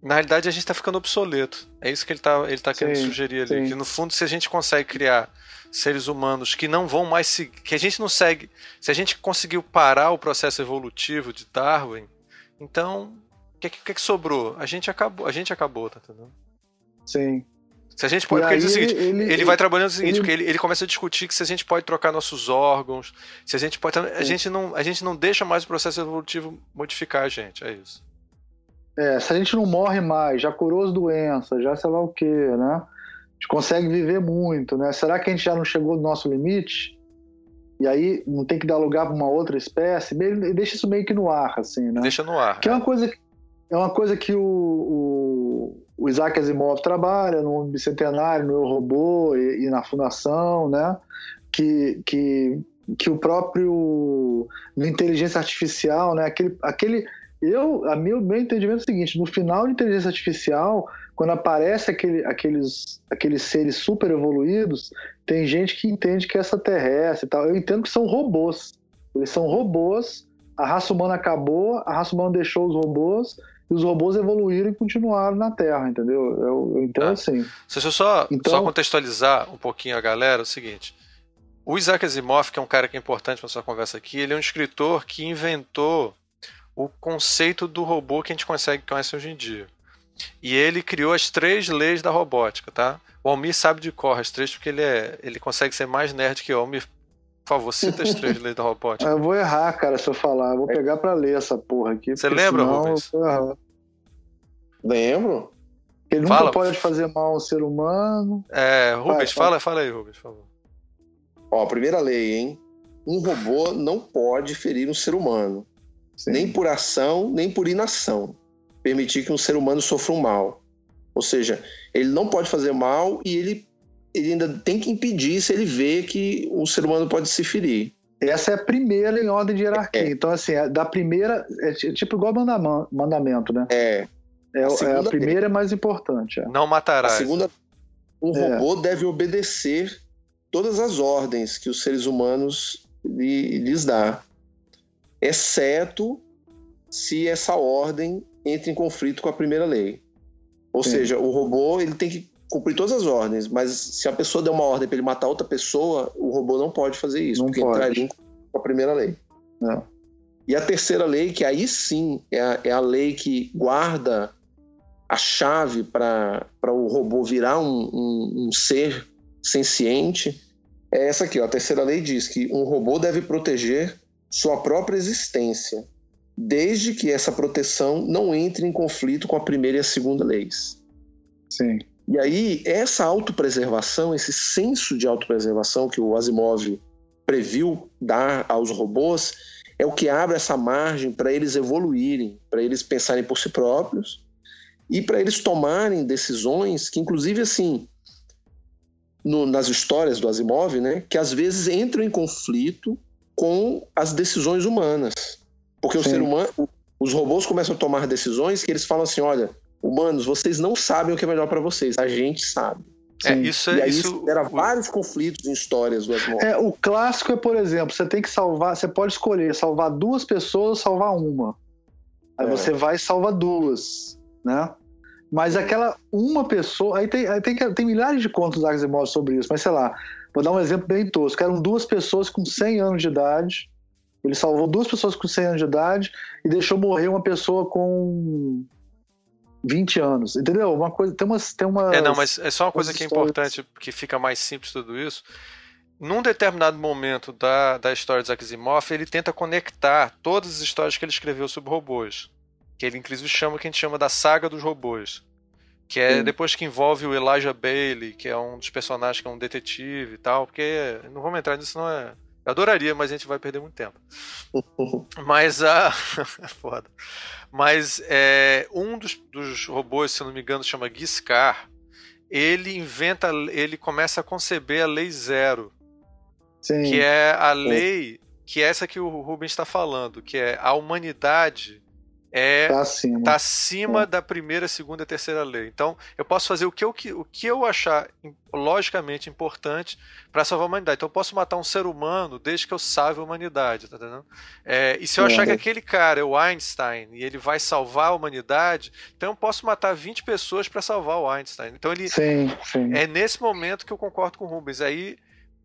na realidade a gente está ficando obsoleto. É isso que ele está ele tá querendo sugerir ali, sim. que no fundo se a gente consegue criar seres humanos que não vão mais seguir, que a gente não segue, se a gente conseguiu parar o processo evolutivo de Darwin, então que, que, que sobrou? A gente acabou, a gente acabou, tá entendendo? Sim. Se a gente pode, porque ele diz o seguinte, ele, ele, ele vai trabalhando o seguinte, ele, porque ele, ele começa a discutir que se a gente pode trocar nossos órgãos, se a gente pode, a gente não, a gente não deixa mais o processo evolutivo modificar a gente, é isso. É, se a gente não morre mais, já curou as doenças, já sei lá o que, né? A gente consegue viver muito, né? Será que a gente já não chegou no nosso limite? E aí não tem que dar lugar para uma outra espécie? Deixa isso meio que no ar, assim, né? Deixa no ar. Que é, é uma coisa, é uma coisa que o, o o Isaac Asimov trabalha no Bicentenário, no Eu Robô e, e, na Fundação, né? Que, que, que o próprio inteligência artificial, né? Aquele, aquele eu, a meu, meu entendimento é o seguinte: no final de inteligência artificial, quando aparece aquele, aqueles, aqueles seres super evoluídos, tem gente que entende que é extraterrestre e tal. Eu entendo que são robôs. Eles são robôs. A raça humana acabou, a raça humana deixou os robôs e os robôs evoluíram e continuaram na Terra, entendeu? Eu, então, ah. assim. Deixa eu só, então... só contextualizar um pouquinho a galera, é o seguinte. O Isaac Asimov, que é um cara que é importante para nossa conversa aqui, ele é um escritor que inventou o conceito do robô que a gente consegue conhece hoje em dia. E ele criou as três leis da robótica, tá? O Almir sabe de cor as três porque ele é, ele consegue ser mais nerd que eu. Almir, favor, cita as três leis da robótica. Eu vou errar, cara, se eu falar. Eu vou pegar pra ler essa porra aqui. Você lembra, Rubens? Lembro. Ele nunca fala. pode fazer mal ao ser humano. É, Rubens, fala, fala aí, Rubens, por favor. Ó, primeira lei, hein? Um robô não pode ferir um ser humano. Sim. Nem por ação, nem por inação. Permitir que um ser humano sofra um mal. Ou seja, ele não pode fazer mal e ele ele ainda tem que impedir se ele vê que o ser humano pode se ferir. Essa é a primeira em ordem de hierarquia. É. Então, assim, é da primeira. É tipo igual mandamento, né? É. É, a, é a primeira é mais importante. É. Não matará. A segunda. O é. robô deve obedecer todas as ordens que os seres humanos lhes dá, exceto se essa ordem entra em conflito com a primeira lei. Ou Sim. seja, o robô ele tem que cumprir todas as ordens, mas se a pessoa der uma ordem para ele matar outra pessoa, o robô não pode fazer isso, não porque pode. entraria com a primeira lei. Não. E a terceira lei, que aí sim é a, é a lei que guarda a chave para o robô virar um, um, um ser senciente, é essa aqui. Ó. A terceira lei diz que um robô deve proteger sua própria existência, desde que essa proteção não entre em conflito com a primeira e a segunda leis. Sim. E aí, essa autopreservação, esse senso de autopreservação que o Asimov previu dar aos robôs, é o que abre essa margem para eles evoluírem, para eles pensarem por si próprios e para eles tomarem decisões que, inclusive, assim, no, nas histórias do Asimov, né, que às vezes entram em conflito com as decisões humanas. Porque Sim. o ser humano, os robôs começam a tomar decisões que eles falam assim: olha, humanos, vocês não sabem o que é melhor para vocês, a gente sabe. É, isso, é, e aí isso era vários conflitos em histórias do Asimov. É, o clássico é, por exemplo, você tem que salvar, você pode escolher salvar duas pessoas ou salvar uma. Aí é. você vai e salva duas, né? Mas aquela uma pessoa, aí tem, aí tem, tem milhares de contos da Asimov sobre isso, mas sei lá, vou dar um exemplo bem tosco. Eram duas pessoas com 100 anos de idade, ele salvou duas pessoas com 100 anos de idade e deixou morrer uma pessoa com 20 anos, entendeu? Uma coisa, tem umas, tem uma. É, não, mas é só uma coisa que é importante, que fica mais simples tudo isso. Num determinado momento da, da história de Asimov, ele tenta conectar todas as histórias que ele escreveu sobre robôs. Que ele inclusive chama o que a gente chama da saga dos robôs. Que é Sim. depois que envolve o Elijah Bailey, que é um dos personagens que é um detetive e tal, porque não vamos entrar nisso, não é. Eu adoraria, mas a gente vai perder muito tempo. mas a. Foda. Mas é, um dos, dos robôs, se não me engano, chama Giscar. Ele inventa, ele começa a conceber a lei zero. Sim. Que é a lei, que é essa que o Rubens está falando, que é a humanidade é tá acima, tá acima é. da primeira, segunda e terceira lei. Então, eu posso fazer o que eu, o que eu achar logicamente importante para salvar a humanidade. Então, eu posso matar um ser humano desde que eu salve a humanidade, tá entendendo? É, e se eu achar que aquele cara é o Einstein e ele vai salvar a humanidade, então eu posso matar 20 pessoas para salvar o Einstein. Então, ele sim, sim. é nesse momento que eu concordo com o Rubens. Aí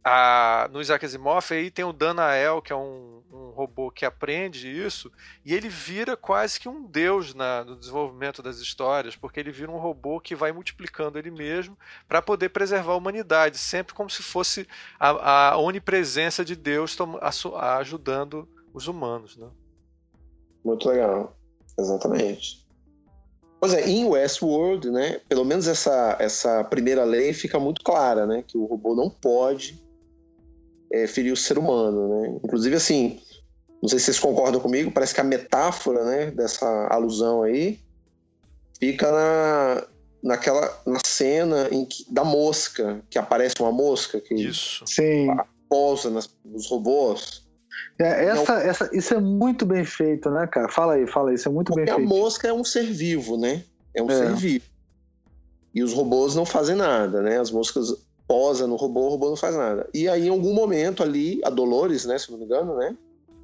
a, no Isaac Asimov aí tem o Danael, que é um, um, robô que aprende isso, e ele vira quase que um deus na, no desenvolvimento das histórias, porque ele vira um robô que vai multiplicando ele mesmo para poder preservar a humanidade, sempre como se fosse a, a onipresença de Deus ajudando os humanos. Né? Muito legal, exatamente. Pois é, em Westworld, né, pelo menos essa, essa primeira lei fica muito clara, né, que o robô não pode é, ferir o ser humano, né? Inclusive, assim, não sei se vocês concordam comigo, parece que a metáfora, né, dessa alusão aí fica na, naquela na cena em que, da mosca, que aparece uma mosca que Isso. Sim. pousa nas, nos robôs. É, essa, não, essa, isso é muito bem feito, né, cara? Fala aí, fala aí, isso é muito bem feito. Porque a mosca é um ser vivo, né? É um é. ser vivo. E os robôs não fazem nada, né? As moscas posa no robô, o robô não faz nada. E aí, em algum momento ali, a Dolores, né, se não me engano, né?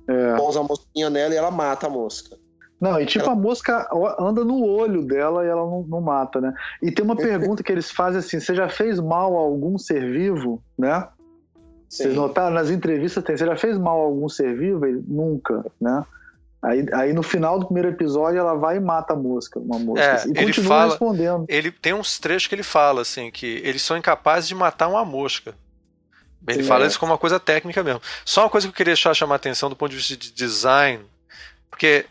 É. Posa a mosquinha nela e ela mata a mosca. Não, e tipo, ela... a mosca anda no olho dela e ela não, não mata, né? E tem uma pergunta que eles fazem assim: você já fez mal a algum ser vivo, né? Sim. Vocês notaram? Nas entrevistas tem, você já fez mal a algum ser vivo? Ele, Nunca, né? Aí, aí no final do primeiro episódio ela vai e mata a mosca, uma mosca. É, e continua fala, respondendo. Ele tem uns trechos que ele fala assim que eles são incapazes de matar uma mosca. Ele fala isso como uma coisa técnica mesmo. Só uma coisa que eu queria deixar, chamar a atenção do ponto de vista de design, porque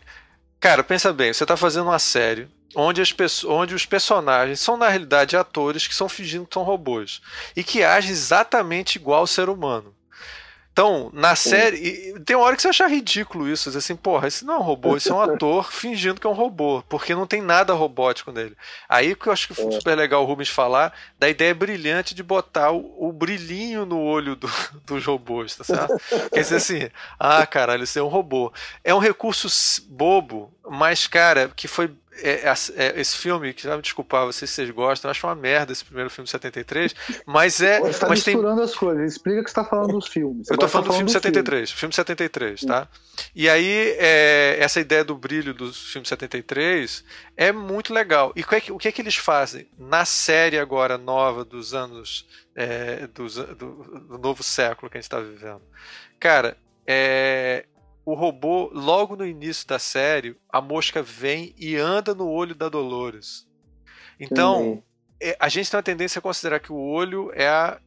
cara, pensa bem, você está fazendo uma série onde, as onde os personagens são na realidade atores que são fingindo que são robôs e que agem exatamente igual ao ser humano. Então, na série. Tem uma hora que você acha ridículo isso. Assim, porra, esse não é um robô, esse é um ator fingindo que é um robô. Porque não tem nada robótico nele. Aí que eu acho que foi é. super legal o Rubens falar da ideia brilhante de botar o, o brilhinho no olho do, dos robôs, tá certo? Quer dizer assim, ah, caralho, isso é um robô. É um recurso bobo, mas, cara, que foi é, é, é, esse filme, que já me desculpar, vocês se vocês gostam, eu acho uma merda esse primeiro filme de 73, mas é. Você tá mas misturando tem... as coisas, explica que você tá falando dos filmes. Eu tô falando, tá falando do filme 73, filme, filme 73, tá? E aí, é, essa ideia do brilho do filme 73 é muito legal. E o que é que, o que, é que eles fazem na série agora nova dos anos. É, do, do novo século que a gente está vivendo? Cara, é, o robô, logo no início da série, a mosca vem e anda no olho da Dolores. Então, uhum. a gente tem uma tendência a considerar que o olho é a.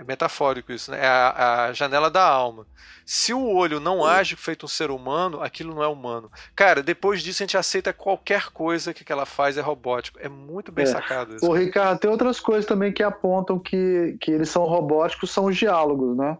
É metafórico isso, né? É a, a janela da alma. Se o olho não age feito um ser humano, aquilo não é humano. Cara, depois disso a gente aceita qualquer coisa que ela faz é robótico. É muito bem é. sacado isso. O Ricardo, tem outras coisas também que apontam que, que eles são robóticos, são os diálogos, né?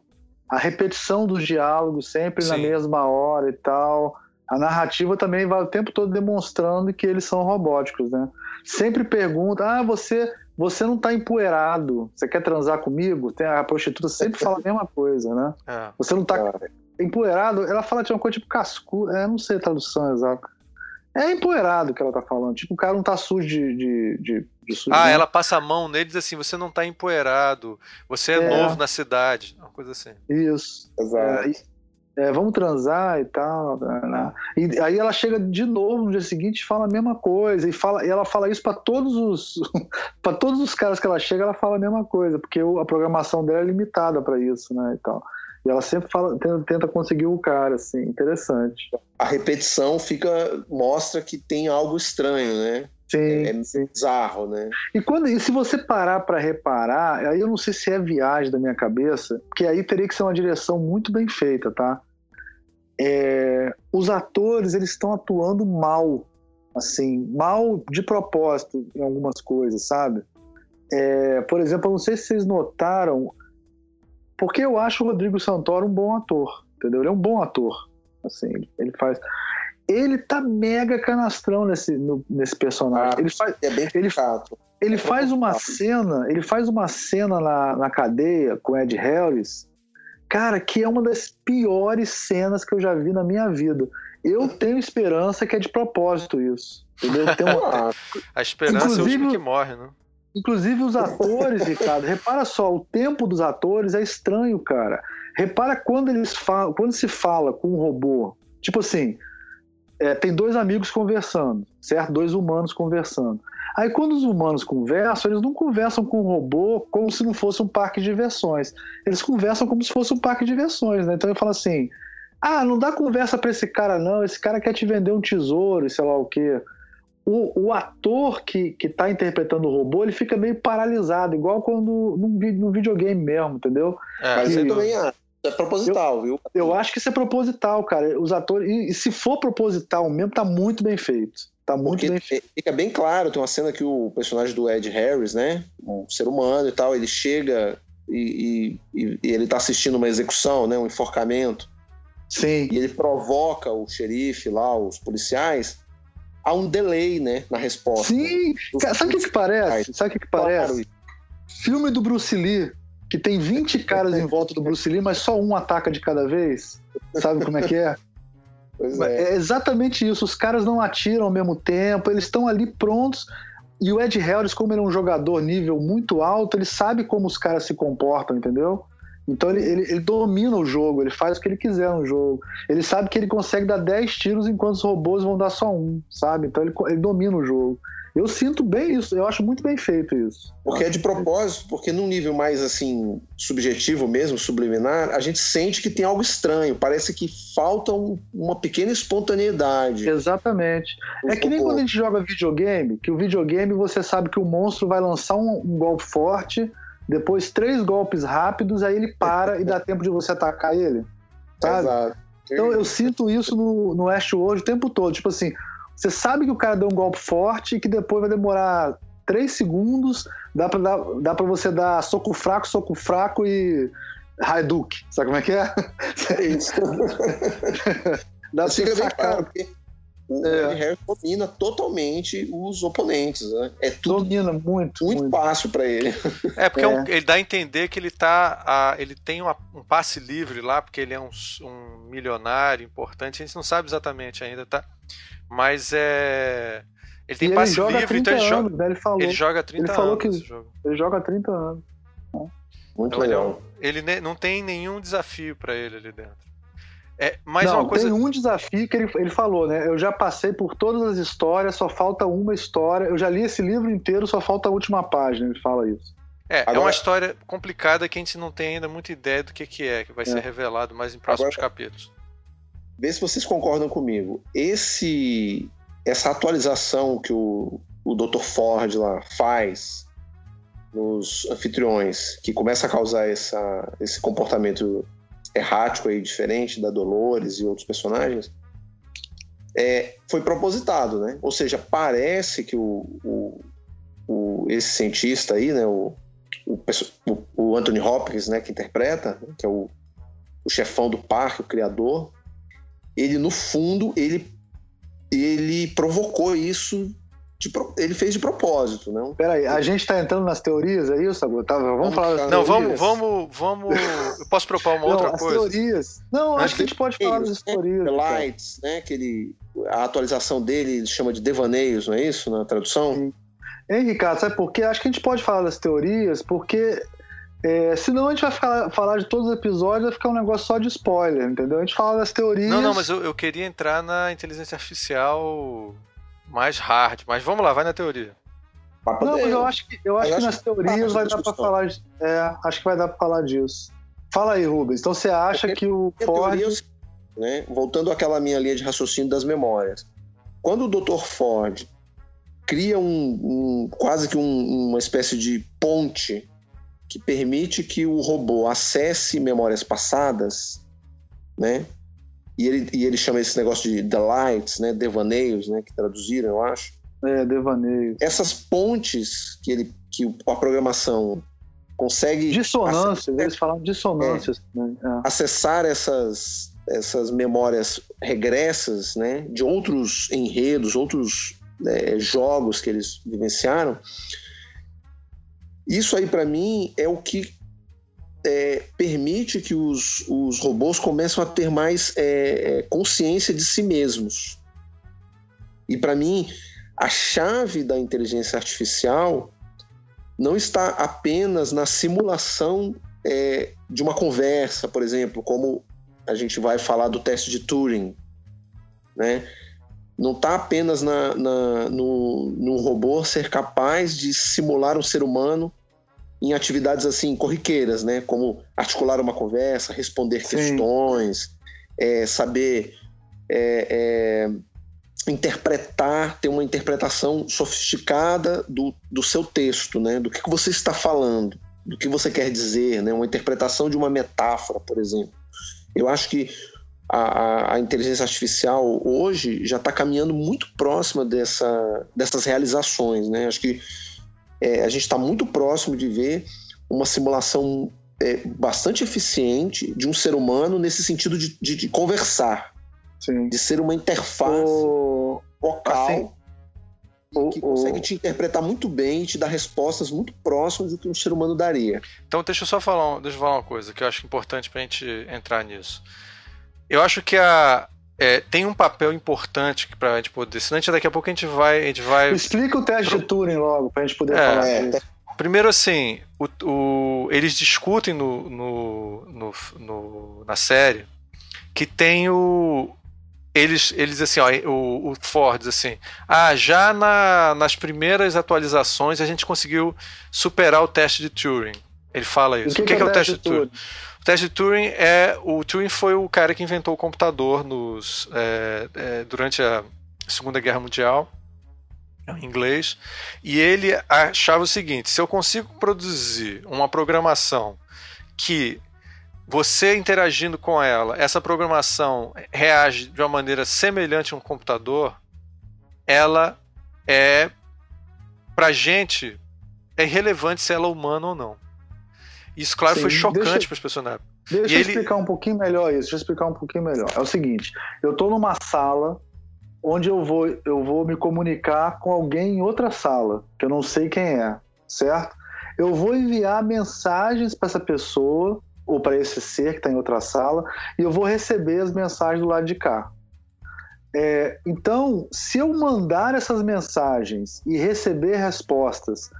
A repetição dos diálogos sempre Sim. na mesma hora e tal. A narrativa também vai o tempo todo demonstrando que eles são robóticos, né? Sempre pergunta: ah, você você não está empoeirado, você quer transar comigo? Tem a prostituta sempre fala a mesma coisa, né? É. Você não está empoeirado? Ela fala de uma coisa tipo cascudo, é, não sei a tradução exata. É empoeirado que ela tá falando. Tipo, o cara não tá sujo de, de, de, sujo. Ah, ela passa a mão nele e diz assim: você não tá empoeirado, você é, é. novo na cidade. Uma coisa assim. Isso. Exato. É, é, vamos transar e tal. Né? né. E aí ela chega de novo no dia seguinte e fala a mesma coisa. E, fala, e ela fala isso para todos os para todos os caras que ela chega, ela fala a mesma coisa, porque a programação dela é limitada para isso, né? E tal. E ela sempre fala, tenta conseguir o cara, assim, interessante. A repetição fica mostra que tem algo estranho, né? Sim, é, é sim. bizarro, né? E, quando, e se você parar para reparar, aí eu não sei se é viagem da minha cabeça, porque aí teria que ser uma direção muito bem feita, tá? É, os atores eles estão atuando mal assim, mal de propósito em algumas coisas, sabe? É, por exemplo, eu não sei se vocês notaram, porque eu acho o Rodrigo Santoro um bom ator, entendeu? Ele é um bom ator, assim, ele faz ele tá mega canastrão nesse, no, nesse personagem. Ah, ele faz, é bem ele, chato. Ele é faz uma cena, ele faz uma cena na, na cadeia com Ed Harris, cara, que é uma das piores cenas que eu já vi na minha vida. Eu tenho esperança que é de propósito isso. Entendeu? Uma... A esperança inclusive, é o último que morre, né? Inclusive os atores, Ricardo, repara só, o tempo dos atores é estranho, cara. Repara quando eles falam, quando se fala com um robô, tipo assim, é, tem dois amigos conversando, certo? Dois humanos conversando. Aí quando os humanos conversam, eles não conversam com o robô como se não fosse um parque de diversões. Eles conversam como se fosse um parque de diversões, né? Então eu falo assim: ah, não dá conversa para esse cara, não. Esse cara quer te vender um tesouro, sei lá o quê. O, o ator que, que tá interpretando o robô, ele fica meio paralisado, igual quando num, num videogame mesmo, entendeu? É, mas e, também é, é proposital, eu, viu? Eu acho que isso é proposital, cara. Os atores. E, e, se for proposital mesmo, tá muito bem feito. Tá muito Porque bem feito. Fica bem claro, tem uma cena que o personagem do Ed Harris, né? Um ser humano e tal, ele chega e, e, e ele tá assistindo uma execução, né? Um enforcamento. Sim. E ele provoca o xerife lá, os policiais, há um delay, né, na resposta. Sim! sabe o que, que parece? Sabe o que, que parece? Filme do Bruce Lee, que tem 20 caras em volta do Bruce Lee, mas só um ataca de cada vez. Sabe como é que é? é. é exatamente isso. Os caras não atiram ao mesmo tempo, eles estão ali prontos. E o Ed Harris, como ele é um jogador nível muito alto, ele sabe como os caras se comportam, entendeu? Então ele, ele, ele, domina o jogo, ele faz o que ele quiser no jogo. Ele sabe que ele consegue dar 10 tiros enquanto os robôs vão dar só um, sabe? Então ele, ele domina o jogo. Eu sinto bem isso, eu acho muito bem feito isso. Porque é de propósito, porque num nível mais assim, subjetivo mesmo, subliminar, a gente sente que tem algo estranho, parece que falta um, uma pequena espontaneidade. Exatamente. é que nem quando a gente joga videogame, que o videogame você sabe que o monstro vai lançar um, um golpe forte depois, três golpes rápidos, aí ele para e dá tempo de você atacar ele. Sabe? Exato. Então eu sinto isso no, no hoje o tempo todo. Tipo assim, você sabe que o cara deu um golpe forte e que depois vai demorar três segundos, dá pra, dar, dá pra você dar soco fraco, soco fraco e Haiduk. Sabe como é que é? É isso. dá pra você sacar. Porque o é. Harris domina totalmente os oponentes, né? É tudo domina muito, muito, muito. fácil para ele. É porque é. Um, ele dá a entender que ele tá, a, ele tem uma, um passe livre lá, porque ele é um, um, milionário importante. A gente não sabe exatamente ainda, tá? Mas é ele tem e passe ele livre, então ele anos, joga. Né? Ele, falou, ele joga há 30 ele falou anos. Que ele joga há 30 anos. Muito então, legal. Ele, ele não tem nenhum desafio para ele ali dentro. É, mais não, uma coisa... tem um desafio que ele, ele falou, né? Eu já passei por todas as histórias, só falta uma história. Eu já li esse livro inteiro, só falta a última página. Ele fala isso. É, Agora... é uma história complicada que a gente não tem ainda muita ideia do que, que é, que vai é. ser revelado mais em próximos Agora, capítulos. Vê se vocês concordam comigo. Esse, essa atualização que o, o Dr. Ford lá faz nos anfitriões, que começa a causar essa, esse comportamento errático aí, diferente da Dolores e outros personagens, é, foi propositado, né? Ou seja, parece que o, o, o esse cientista aí, né, o, o, o, Anthony Hopkins, né, que interpreta, que é o, o chefão do parque, o criador, ele no fundo ele ele provocou isso de, ele fez de propósito, não? Peraí, a gente está entrando nas teorias, é isso, Agotava? Vamos, vamos falar das Não, teorias? vamos, vamos, vamos. Eu posso propor uma não, outra as coisa? teorias. Não, acho que a gente pode falar das teorias. The Lights, né? Que ele, a atualização dele chama de devaneios, não é isso, na tradução? Sim. Hein, Ricardo, sabe por quê? Acho que a gente pode falar das teorias, porque é, senão a gente vai ficar, falar de todos os episódios, vai ficar um negócio só de spoiler, entendeu? A gente fala das teorias. Não, não, mas eu, eu queria entrar na inteligência artificial mais hard, mas vamos lá, vai na teoria. Não, mas eu acho que, eu acho que nas teorias vai dar para falar. É, acho que vai dar para falar disso. Fala aí, Rubens. Então você acha Porque que o Ford. Teoria, né, voltando àquela minha linha de raciocínio das memórias. Quando o Dr. Ford cria um, um quase que um, uma espécie de ponte que permite que o robô acesse memórias passadas, né? E ele, e ele chama esse negócio de delights, né, devaneios, né, que traduziram, eu acho. É, devaneios. Essas pontes que, ele, que a programação consegue... Dissonâncias, acessar, eles falam dissonâncias. É, né? é. Acessar essas, essas memórias regressas, né, de outros enredos, outros né, jogos que eles vivenciaram, isso aí para mim é o que é, permite que os, os robôs começam a ter mais é, é consciência de si mesmos. E para mim, a chave da inteligência artificial não está apenas na simulação é, de uma conversa, por exemplo, como a gente vai falar do teste de Turing, né? Não está apenas na, na, no, no robô ser capaz de simular um ser humano em atividades assim corriqueiras, né? Como articular uma conversa, responder Sim. questões, é, saber é, é, interpretar, ter uma interpretação sofisticada do, do seu texto, né? Do que, que você está falando, do que você quer dizer, né? Uma interpretação de uma metáfora, por exemplo. Eu acho que a, a, inteligência artificial hoje já está caminhando muito próxima dessa, dessas realizações, né? Acho que é, a gente está muito próximo de ver uma simulação é, bastante eficiente de um ser humano nesse sentido de, de, de conversar, Sim. de ser uma interface o... vocal assim, que o, consegue o... te interpretar muito bem e te dar respostas muito próximas do que um ser humano daria. Então deixa eu só falar, deixa eu falar uma coisa que eu acho importante para a gente entrar nisso. Eu acho que a, é, tem um papel importante para a gente poder. Senão a gente, daqui a pouco a gente vai. A gente vai... Explica o teste de Turing logo, para a gente poder é, falar. É. Primeiro, assim, o, o, eles discutem no, no, no, no, na série que tem o. Eles, eles assim, ó, o, o Ford diz assim: ah, já na, nas primeiras atualizações a gente conseguiu superar o teste de Turing. Ele fala isso. O que, o que, que é, o teste de Turing? Turing? teste de Turing é. O Turing foi o cara que inventou o computador nos, é, é, durante a Segunda Guerra Mundial, em inglês, e ele achava o seguinte: se eu consigo produzir uma programação que você interagindo com ela, essa programação reage de uma maneira semelhante a um computador, ela é pra gente é irrelevante se ela é humana ou não. Isso, claro, Sim, foi chocante para as pessoas na época. Deixa e eu ele... explicar um pouquinho melhor isso. Deixa eu explicar um pouquinho melhor. É o seguinte: eu estou numa sala onde eu vou, eu vou me comunicar com alguém em outra sala, que eu não sei quem é, certo? Eu vou enviar mensagens para essa pessoa ou para esse ser que está em outra sala e eu vou receber as mensagens do lado de cá. É, então, se eu mandar essas mensagens e receber respostas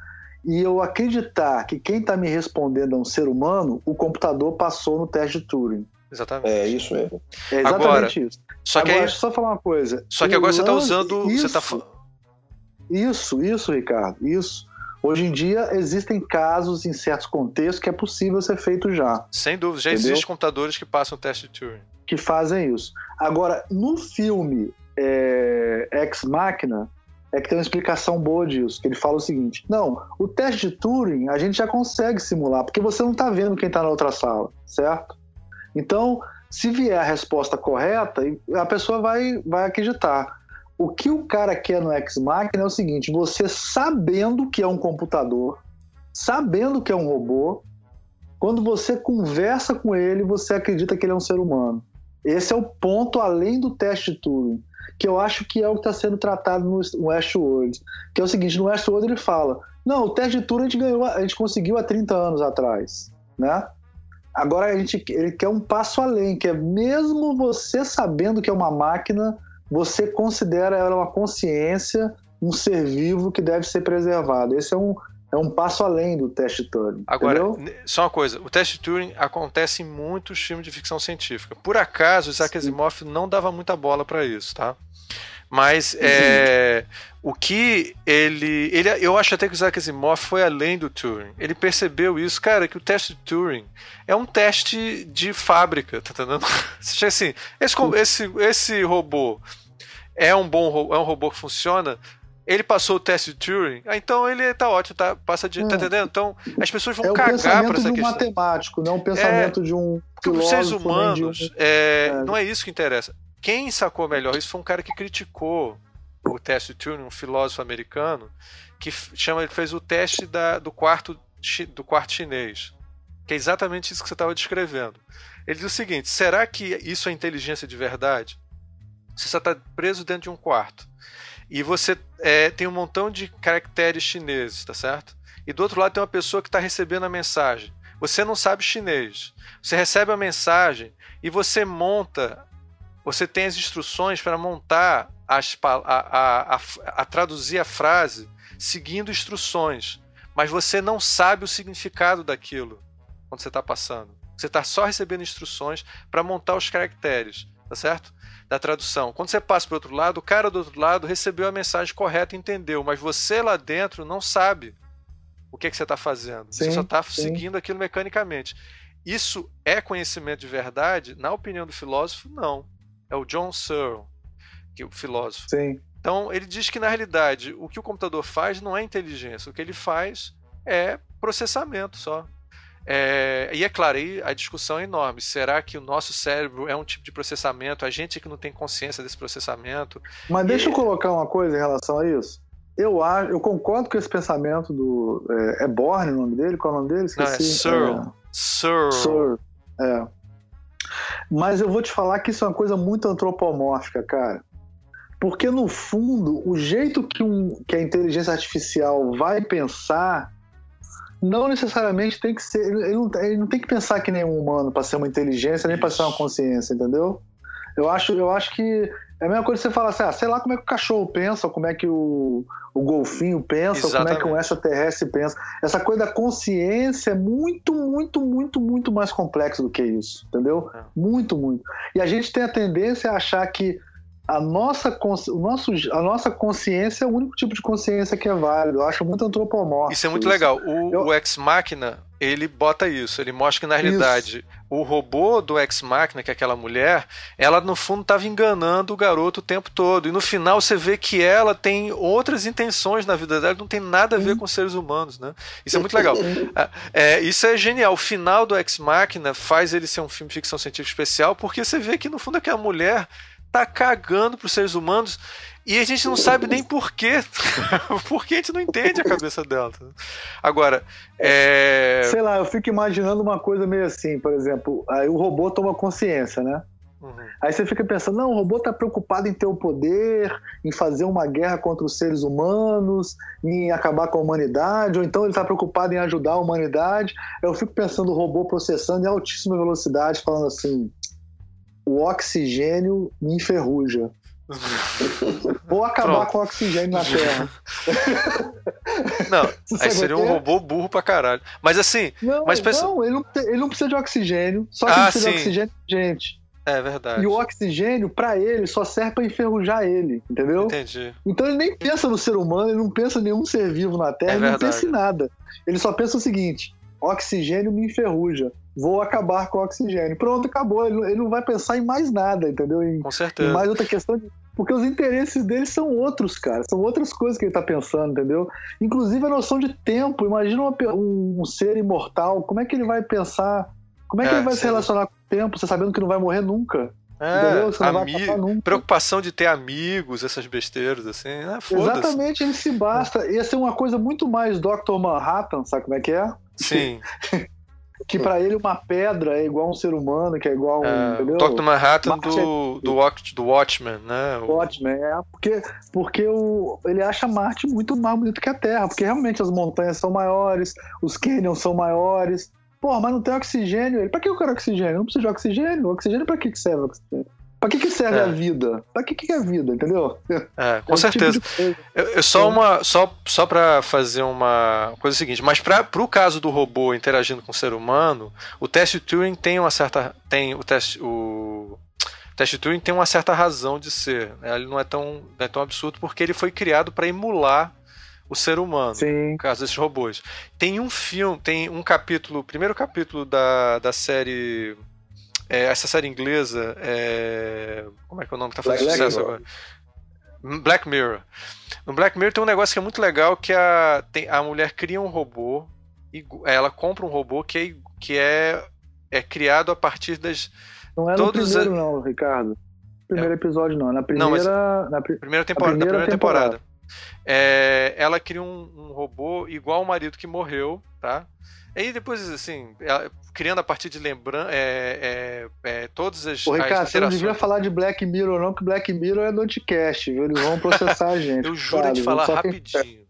e eu acreditar que quem está me respondendo é um ser humano, o computador passou no teste de Turing. Exatamente. É isso mesmo. É exatamente agora, isso. Só que agora, aí, só falar uma coisa. Só que agora você está usando. Isso, você tá... isso, isso, Ricardo, isso. Hoje em dia existem casos em certos contextos que é possível ser feito já. Sem dúvida, já existem computadores que passam o teste de Turing. Que fazem isso. Agora, no filme é, Ex Machina, é que tem uma explicação boa disso, que ele fala o seguinte: não, o teste de Turing a gente já consegue simular, porque você não está vendo quem está na outra sala, certo? Então, se vier a resposta correta, a pessoa vai, vai acreditar. O que o cara quer no X-Machina é o seguinte: você sabendo que é um computador, sabendo que é um robô, quando você conversa com ele, você acredita que ele é um ser humano. Esse é o ponto além do teste de Turing que eu acho que é o que está sendo tratado no Westworld. Que é o seguinte, no Westworld ele fala, não, o teste de Turing a gente, ganhou, a gente conseguiu há 30 anos atrás, né? Agora a gente, ele quer um passo além, que é mesmo você sabendo que é uma máquina, você considera ela uma consciência, um ser vivo que deve ser preservado. Esse é um, é um passo além do teste Turing. Agora, entendeu? só uma coisa: o teste Turing acontece em muitos filmes de ficção científica. Por acaso, Isaac Asimov não dava muita bola para isso, tá? Mas é, o que ele, ele. Eu acho até que o Isaac Asimov foi além do Turing. Ele percebeu isso, cara, que o teste de Turing é um teste de fábrica, tá entendendo? assim, esse, esse, esse robô é um bom é um robô que funciona ele passou o teste de Turing, ah, então ele tá ótimo, tá, passa de, tá é. tá entendendo? Então as pessoas vão é cagar para essa de um questão. matemático, não é um pensamento é, de um filósofo. Os seres humanos, um... É, é, não é isso que interessa. Quem sacou melhor isso foi um cara que criticou o teste de Turing, um filósofo americano, que chama, ele fez o teste da, do quarto do quarto chinês, que é exatamente isso que você estava descrevendo. Ele diz o seguinte: será que isso é inteligência de verdade? Você está preso dentro de um quarto e você é, tem um montão de caracteres chineses, tá certo? E do outro lado tem uma pessoa que está recebendo a mensagem. Você não sabe chinês. Você recebe a mensagem e você monta, você tem as instruções para montar, as, a, a, a, a traduzir a frase seguindo instruções. Mas você não sabe o significado daquilo quando você está passando. Você está só recebendo instruções para montar os caracteres, tá certo? Da tradução. Quando você passa para o outro lado, o cara do outro lado recebeu a mensagem correta e entendeu, mas você lá dentro não sabe o que, é que você está fazendo. Sim, você só está seguindo aquilo mecanicamente. Isso é conhecimento de verdade? Na opinião do filósofo, não. É o John Searle, que é o filósofo. Sim. Então ele diz que na realidade o que o computador faz não é inteligência, o que ele faz é processamento só. É, e é claro, aí a discussão é enorme. Será que o nosso cérebro é um tipo de processamento? A gente é que não tem consciência desse processamento. Mas deixa e... eu colocar uma coisa em relação a isso. Eu, acho, eu concordo com esse pensamento do. É, é Borne o nome dele? Qual é o nome dele? Esqueci. Não, é Searle. É... Searle. Searle. É. Mas eu vou te falar que isso é uma coisa muito antropomórfica, cara. Porque, no fundo, o jeito que, um, que a inteligência artificial vai pensar não necessariamente tem que ser. Ele não, ele não tem que pensar que nem um humano para ser uma inteligência, nem para ser uma consciência, entendeu? Eu acho, eu acho que é a mesma coisa que você falar assim, ah, sei lá como é que o cachorro pensa, como é que o, o golfinho pensa, Exatamente. como é que um extraterrestre pensa. Essa coisa da consciência é muito, muito, muito, muito mais complexo do que isso, entendeu? É. Muito, muito. E a gente tem a tendência a achar que a nossa, o nosso, a nossa consciência é o único tipo de consciência que é válido. Eu acho muito antropomórfico. Isso é muito isso. legal. O, Eu... o Ex Machina, ele bota isso. Ele mostra que, na realidade, isso. o robô do Ex Machina, que é aquela mulher, ela, no fundo, estava enganando o garoto o tempo todo. E no final você vê que ela tem outras intenções na vida dela, não tem nada a ver com seres humanos, né? Isso é muito legal. É, é, isso é genial. O final do Ex Machina faz ele ser um filme de ficção científica especial, porque você vê que, no fundo, aquela mulher tá cagando pros seres humanos e a gente não sabe nem porquê. porque a gente não entende a cabeça dela. Agora, é. Sei lá, eu fico imaginando uma coisa meio assim, por exemplo, aí o robô toma consciência, né? Uhum. Aí você fica pensando, não, o robô tá preocupado em ter o poder, em fazer uma guerra contra os seres humanos, em acabar com a humanidade, ou então ele tá preocupado em ajudar a humanidade. Eu fico pensando o robô processando em altíssima velocidade, falando assim: o oxigênio me enferruja. Vou acabar Pronto. com o oxigênio na Terra. Não, aí seria um robô burro pra caralho. Mas assim. Não, mas pensa... não, ele, não ele não precisa de oxigênio. Só que ah, ele precisa sim. de oxigênio, gente. É verdade. E o oxigênio, para ele, só serve para enferrujar ele, entendeu? Entendi. Então ele nem pensa no ser humano, ele não pensa em nenhum ser vivo na Terra, é ele não pensa em nada. Ele só pensa o seguinte: oxigênio me enferruja vou acabar com o oxigênio. Pronto, acabou. Ele, ele não vai pensar em mais nada, entendeu? Em, com certeza. Em mais outra questão. De, porque os interesses dele são outros, cara. São outras coisas que ele tá pensando, entendeu? Inclusive a noção de tempo. Imagina uma, um, um, ser imortal. Como é que ele vai pensar? Como é que é, ele vai sim. se relacionar com o tempo, você sabendo que não vai morrer nunca? É, preocupação de ter amigos, essas besteiras, assim. Ah, Exatamente, ele se basta. Ia ser uma coisa muito mais Dr. Manhattan, sabe como é que é? Sim. que para ele uma pedra é igual um ser humano, que é igual um. É, Dr. Manhattan do, é... do, do Watchmen, né? O Watchmen, é, porque, porque o, ele acha Marte muito mais bonito que a Terra, porque realmente as montanhas são maiores, os canyons são maiores. Pô, mas não tem oxigênio. Ele, pra que eu quero oxigênio? Não precisa de oxigênio. O oxigênio pra que serve oxigênio? Pra que, que serve é. a vida? Pra que, que é a vida, entendeu? É, com é certeza. Tipo eu, eu, só uma. Só, só pra fazer uma coisa seguinte, mas pra, pro caso do robô interagindo com o ser humano, o teste Turing tem uma certa. Tem o teste. O, o teste Turing tem uma certa razão de ser. Né? Ele não é tão, não é tão absurdo porque ele foi criado para emular o ser humano, Sim. no caso desses robôs. Tem um filme, tem um capítulo, o primeiro capítulo da, da série é, essa série inglesa, é... como é que é o nome que tá fazendo Black sucesso agora? Black Mirror. No Black Mirror tem um negócio que é muito legal que a, tem, a mulher cria um robô e ela compra um robô que é, que é, é criado a partir das. Não é no primeiro, a... não, Ricardo. Primeiro é. episódio, não. Na primeira. Não, na primeira, temporada, na primeira temporada. temporada. É, ela cria um, um, robô igual ao marido que morreu, tá? Aí depois, assim, criando a partir de lembrança, é, é, é, todas as. Ô, Ricardo, você não devia falar de Black Mirror, não, que Black Mirror é notcast, viu? Eles vão processar a gente. Eu juro sabe? de falar rapidinho.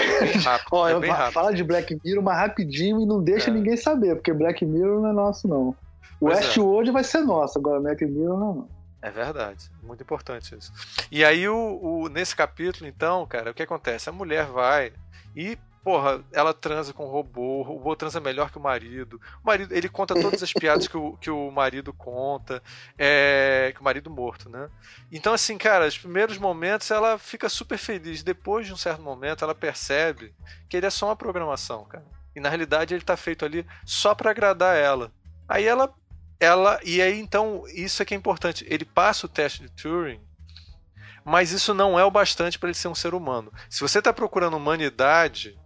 Rápido, Ó, é bem rápido. Fala de Black Mirror, mas rapidinho e não deixa é. ninguém saber, porque Black Mirror não é nosso, não. O é. Westworld vai ser nosso, agora Black Mirror não. É verdade, muito importante isso. E aí, o, o, nesse capítulo, então, cara, o que acontece? A mulher vai e porra, ela transa com o robô, o robô transa melhor que o marido. O marido, ele conta todas as piadas que o, que o marido conta, é, que o marido morto, né? Então, assim, cara, os primeiros momentos ela fica super feliz. Depois de um certo momento, ela percebe que ele é só uma programação, cara. E na realidade ele tá feito ali só para agradar ela. Aí ela ela e aí então isso é que é importante. Ele passa o teste de Turing mas isso não é o bastante para ele ser um ser humano. Se você está procurando humanidade,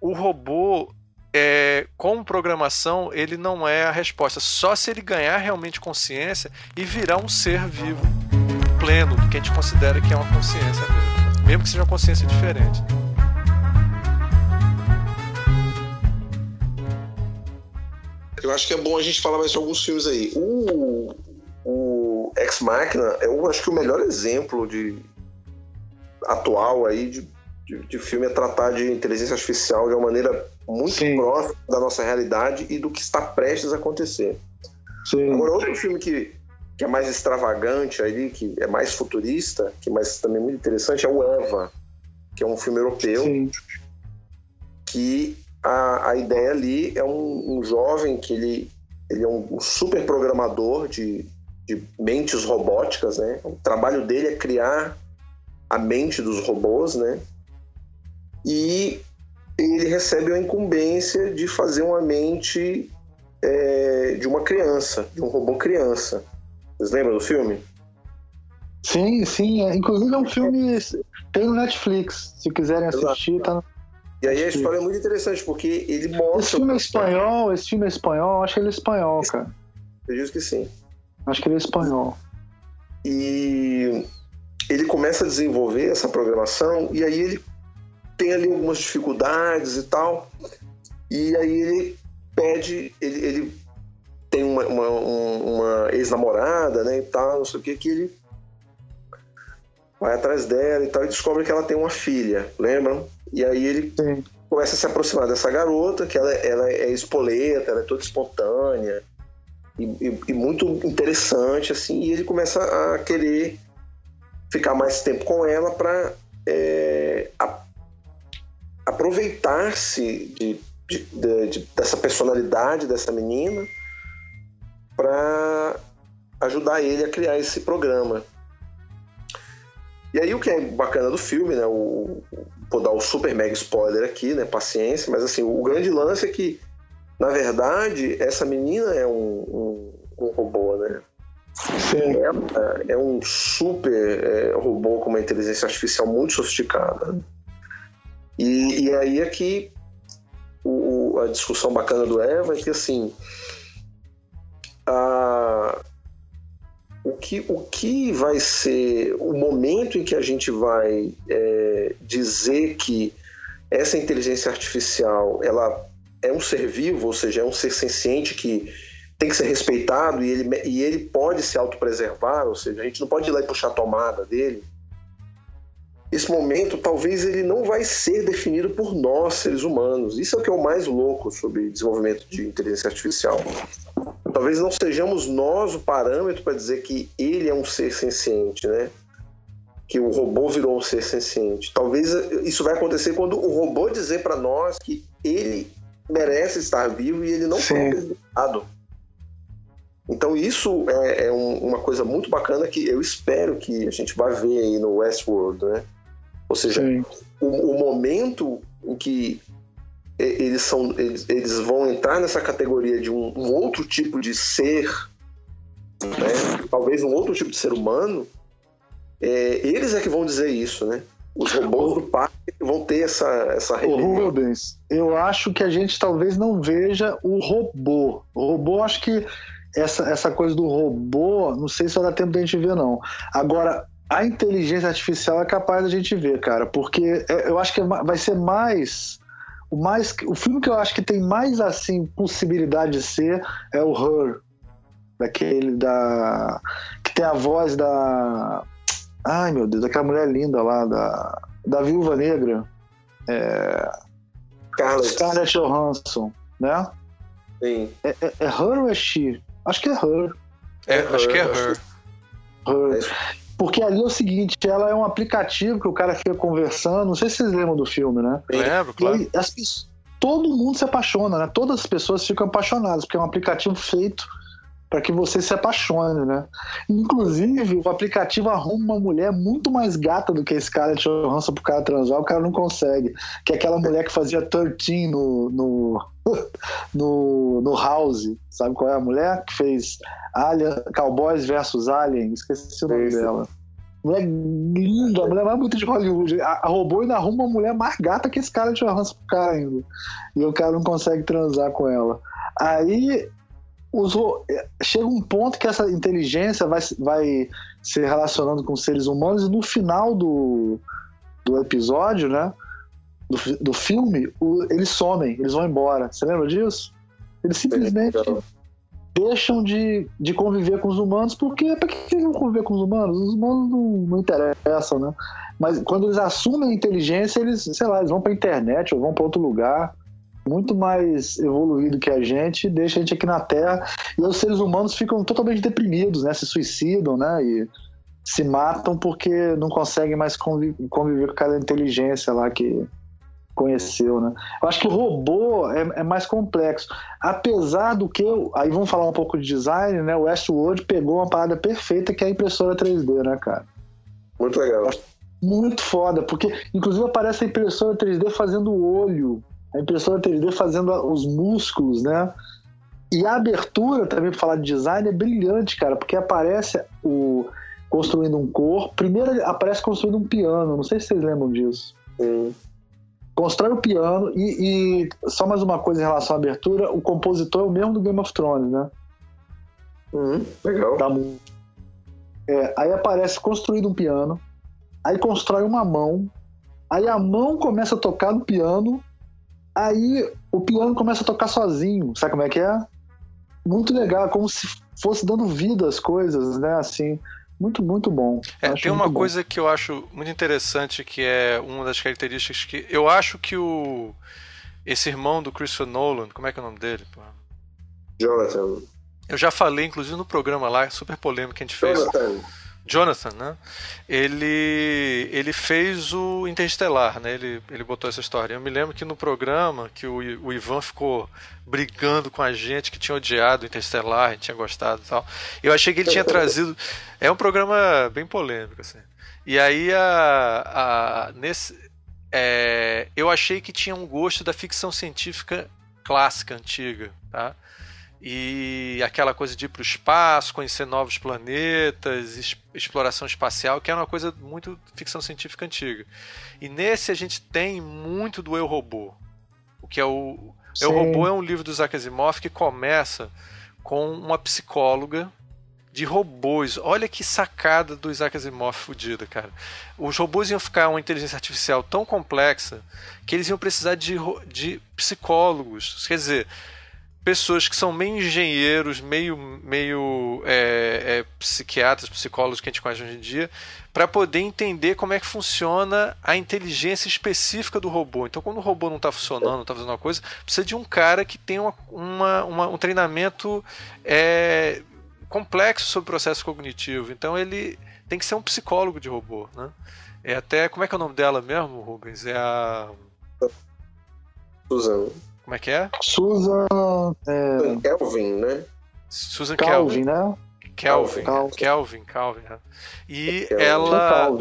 o robô é, com programação ele não é a resposta. Só se ele ganhar realmente consciência e virar um ser vivo pleno, que a gente considera que é uma consciência mesmo, mesmo que seja uma consciência diferente. Eu acho que é bom a gente falar mais de alguns filmes aí. O, o Ex Machina é, eu acho que o melhor exemplo de atual aí de de, de, filme é tratar de inteligência artificial de uma maneira muito Sim. próxima da nossa realidade e do que está prestes a acontecer. Sim. Agora, outro filme que, que é mais extravagante ali, que é mais futurista, que mas também muito interessante, é o Eva, que é um filme europeu, Sim. que a, a ideia ali é um, um jovem que ele, ele é um, um super programador de, de mentes robóticas, né? O trabalho dele é criar a mente dos robôs, né? e ele recebe a incumbência de fazer uma mente é, de uma criança, de um robô criança. Vocês lembram do filme? Sim, sim. Inclusive é um filme. Tem no Netflix. Se quiserem assistir, Exato. tá no. E aí a história é muito interessante, porque ele mostra. Esse filme é espanhol, esse filme é espanhol, acho que ele é espanhol, cara. Eu digo que sim. Acho que ele é espanhol. E ele começa a desenvolver essa programação, e aí ele tem ali algumas dificuldades e tal. E aí ele pede, ele, ele tem uma, uma, uma ex-namorada, né, e tal, não sei o que, que ele vai atrás dela e tal, e descobre que ela tem uma filha, lembram? E aí ele Sim. começa a se aproximar dessa garota, que ela, ela é espoleta, ela é toda espontânea e, e, e muito interessante, assim, e ele começa a querer ficar mais tempo com ela para é, aproveitar-se de, de, de, dessa personalidade dessa menina para ajudar ele a criar esse programa. E aí o que é bacana do filme, né? O, vou dar o super mega spoiler aqui, né? Paciência, mas assim, o grande lance é que, na verdade, essa menina é um, um, um robô, né? É, é, um super é, robô com uma inteligência artificial muito sofisticada. E, e aí é que o, a discussão bacana do Eva é que assim a, o, que, o que vai ser o momento em que a gente vai é, dizer que essa inteligência artificial ela é um ser vivo, ou seja, é um ser senciente que tem que ser respeitado e ele, e ele pode se autopreservar, ou seja, a gente não pode ir lá e puxar a tomada dele esse momento talvez ele não vai ser definido por nós, seres humanos. Isso é o que é o mais louco sobre desenvolvimento de inteligência artificial. Talvez não sejamos nós o parâmetro para dizer que ele é um ser senciente, né? Que o robô virou um ser senciente. Talvez isso vai acontecer quando o robô dizer para nós que ele merece estar vivo e ele não foi eliminado. Então isso é, é um, uma coisa muito bacana que eu espero que a gente vá ver aí no Westworld, né? Ou seja, o, o, momento em que eles, são, eles, eles vão entrar nessa categoria de um, um outro tipo de ser, né? talvez um outro tipo de ser humano, é, eles é que vão dizer isso, né? Os robôs do parque vão ter essa, essa Ô, Rubens, eu acho que a gente talvez não veja o robô. O robô, acho que essa, essa coisa do robô, não sei se vai dar tempo da gente ver, não. Agora, a inteligência artificial é capaz da gente ver, cara, porque é, eu acho que é vai ser mais o mais o filme que eu acho que tem mais assim possibilidade de ser é o Her daquele da que tem a voz da ai meu Deus daquela mulher linda lá da da Viúva Negra é, Scarlett. Johansson né? Sim. É, é, é Her ou é She? Acho que é Her. É, acho que é Her, her. Porque ali é o seguinte, ela é um aplicativo que o cara fica conversando. Não sei se vocês lembram do filme, né? Lembro, claro. Aí, as, todo mundo se apaixona, né? Todas as pessoas ficam apaixonadas, porque é um aplicativo feito para que você se apaixone, né? Inclusive, o aplicativo arruma uma mulher muito mais gata do que esse cara de Johansson pro cara transar, o cara não consegue. Que é aquela mulher que fazia 13 no, no, no, no House. Sabe qual é a mulher? Que fez Alien, Cowboys versus Alien, esqueci o nome dela. Mulher linda, a mulher mais bonita de Hollywood. A, a robô ainda arruma uma mulher mais gata que esse cara de Johansson pro cara ainda. E o cara não consegue transar com ela. Aí os, chega um ponto que essa inteligência vai, vai se relacionando com seres humanos e no final do, do episódio, né? Do, do filme, o, eles somem, eles vão embora. Você lembra disso? Eles simplesmente deixam de, de conviver com os humanos, porque para que eles vão conviver com os humanos? Os humanos não, não interessam, né? Mas quando eles assumem a inteligência, eles, sei lá, eles vão para a internet ou vão para outro lugar muito mais evoluído que a gente, deixa a gente aqui na Terra e os seres humanos ficam totalmente deprimidos, né? Se suicidam, né? E se matam porque não conseguem mais conviver, conviver com aquela inteligência lá que, conheceu, né? Eu acho que o robô é, é, mais complexo. Apesar do que, aí vamos falar um pouco de design, né? O Westworld pegou uma parada perfeita que é a impressora 3D, né, cara? Muito legal. Muito foda, porque inclusive aparece a impressora 3D fazendo o olho, a impressora 3D fazendo os músculos, né? E a abertura, também para falar de design, é brilhante, cara, porque aparece o construindo um corpo. Primeiro aparece construindo um piano, não sei se vocês lembram disso. Sim constrói o piano e, e, só mais uma coisa em relação à abertura, o compositor é o mesmo do Game of Thrones, né? Uhum, legal. Da, é, aí aparece construído um piano, aí constrói uma mão, aí a mão começa a tocar no piano, aí o piano começa a tocar sozinho, sabe como é que é? Muito legal, como se fosse dando vida às coisas, né? Assim, muito, muito bom. É, tem uma coisa bom. que eu acho muito interessante, que é uma das características que. Eu acho que o. Esse irmão do Christopher Nolan, como é que é o nome dele? Jonathan. Eu já falei, inclusive, no programa lá, super polêmico que a gente fez. Jonathan. Jonathan, né? Ele, ele fez o Interestelar, né? Ele, ele botou essa história. Eu me lembro que no programa que o, o Ivan ficou brigando com a gente que tinha odiado o Interestelar, tinha gostado e tal. Eu achei que ele tinha trazido. É um programa bem polêmico, assim. E aí a, a nesse é, eu achei que tinha um gosto da ficção científica clássica, antiga, tá? E aquela coisa de ir para o espaço, conhecer novos planetas, exploração espacial, que é uma coisa muito ficção científica antiga. E nesse a gente tem muito do Eu Robô, o que é o Sim. Eu Robô é um livro do Isaac Asimov que começa com uma psicóloga de robôs. Olha que sacada do Isaac Asimov fodida, cara. Os robôs iam ficar uma inteligência artificial tão complexa que eles iam precisar de, de psicólogos. Quer dizer, pessoas que são meio engenheiros, meio, meio é, é, psiquiatras, psicólogos que a gente conhece hoje em dia, para poder entender como é que funciona a inteligência específica do robô. Então, quando o robô não está funcionando, não está fazendo uma coisa, precisa de um cara que tenha uma, uma, uma um treinamento é, complexo sobre o processo cognitivo. Então, ele tem que ser um psicólogo de robô. Né? É até. Como é que é o nome dela mesmo, Rubens? É a. Susan. Como é que é? Susan. É... Kelvin, né? Susan Calvin, Kelvin. né? Kelvin, Calvin, Kelvin. Calvin né? E Kelvin. ela.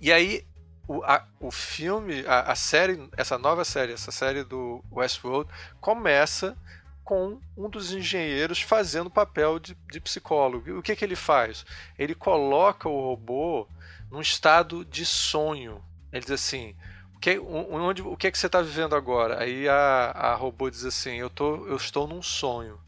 E aí, o, a, o filme, a, a, série, essa nova série, essa série do Westworld, começa com um dos engenheiros fazendo papel de, de psicólogo. O que, que ele faz? Ele coloca o robô num estado de sonho. Ele diz assim: que, onde, o que, é que você está vivendo agora? Aí a, a robô diz assim: eu, tô, eu estou num sonho.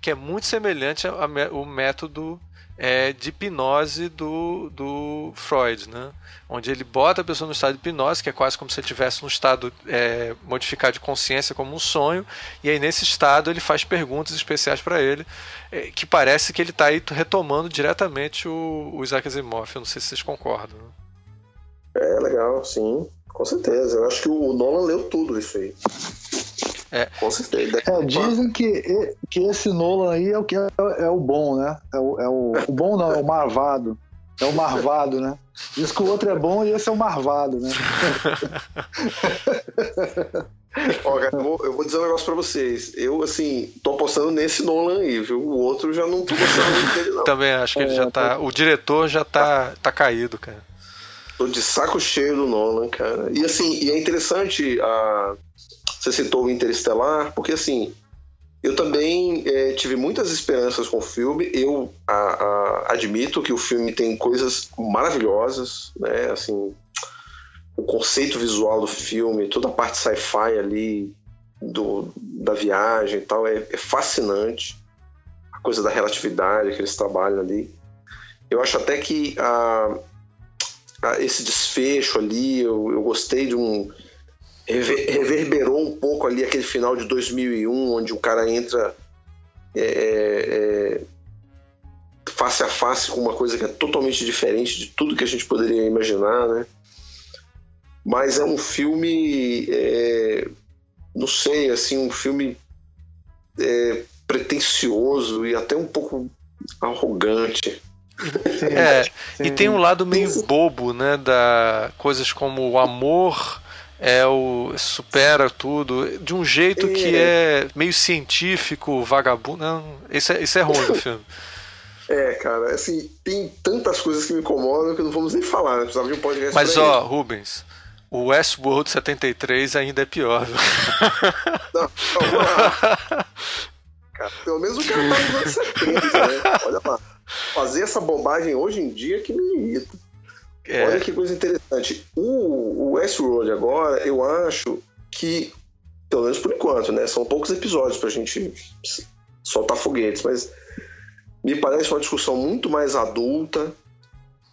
Que é muito semelhante ao método é, de hipnose do, do Freud, né? onde ele bota a pessoa no estado de hipnose, que é quase como se ele estivesse num estado é, modificado de consciência, como um sonho, e aí nesse estado ele faz perguntas especiais para ele, é, que parece que ele está aí retomando diretamente o, o Isaac Asimov. Eu não sei se vocês concordam. Né? É legal, sim, com certeza. Eu acho que o Nolan leu tudo isso aí. É. Com certeza. É, dizem que, que esse Nolan aí é o que é, é o bom, né? É o, é o, o bom não, é o marvado. É o marvado, né? Diz que o outro é bom e esse é o marvado, né? Ó, cara, eu, vou, eu vou dizer um negócio pra vocês. Eu, assim, tô apostando nesse Nolan aí, viu? O outro já não tô gostando muito dele, não. Também acho que ele já é, tá. O diretor já tá, tá caído, cara. Tô de saco cheio do Nolan, cara. E assim, e é interessante a você citou o Interestelar, porque assim, eu também é, tive muitas esperanças com o filme. Eu a, a, admito que o filme tem coisas maravilhosas, né? Assim, o conceito visual do filme, toda a parte sci-fi ali do, da viagem e tal é, é, fascinante. A coisa da relatividade que eles trabalham ali. Eu acho até que a, esse desfecho ali, eu, eu gostei de um reverberou um pouco ali aquele final de 2001, onde o cara entra é, é, face a face com uma coisa que é totalmente diferente de tudo que a gente poderia imaginar, né? Mas é um filme, é, não sei, assim, um filme é, pretencioso e até um pouco arrogante. É, e tem um lado meio bobo, né? Da coisas como o amor é o supera tudo de um jeito é. que é meio científico, vagabundo. Não, isso é, isso é ruim do filme. É, cara, assim, tem tantas coisas que me incomodam que não vamos nem falar, né? Precisava de um podcast. Mas ó, ele. Rubens, o Westworld 73 ainda é pior, viu? Não, lá. Cara, pelo menos o cara tá nos anos 70, né? Olha lá. Fazer essa bobagem hoje em dia que me irrita. É. Olha que coisa interessante. O, o Westworld agora, eu acho que, pelo menos por enquanto, né? São poucos episódios pra gente soltar foguetes, mas me parece uma discussão muito mais adulta,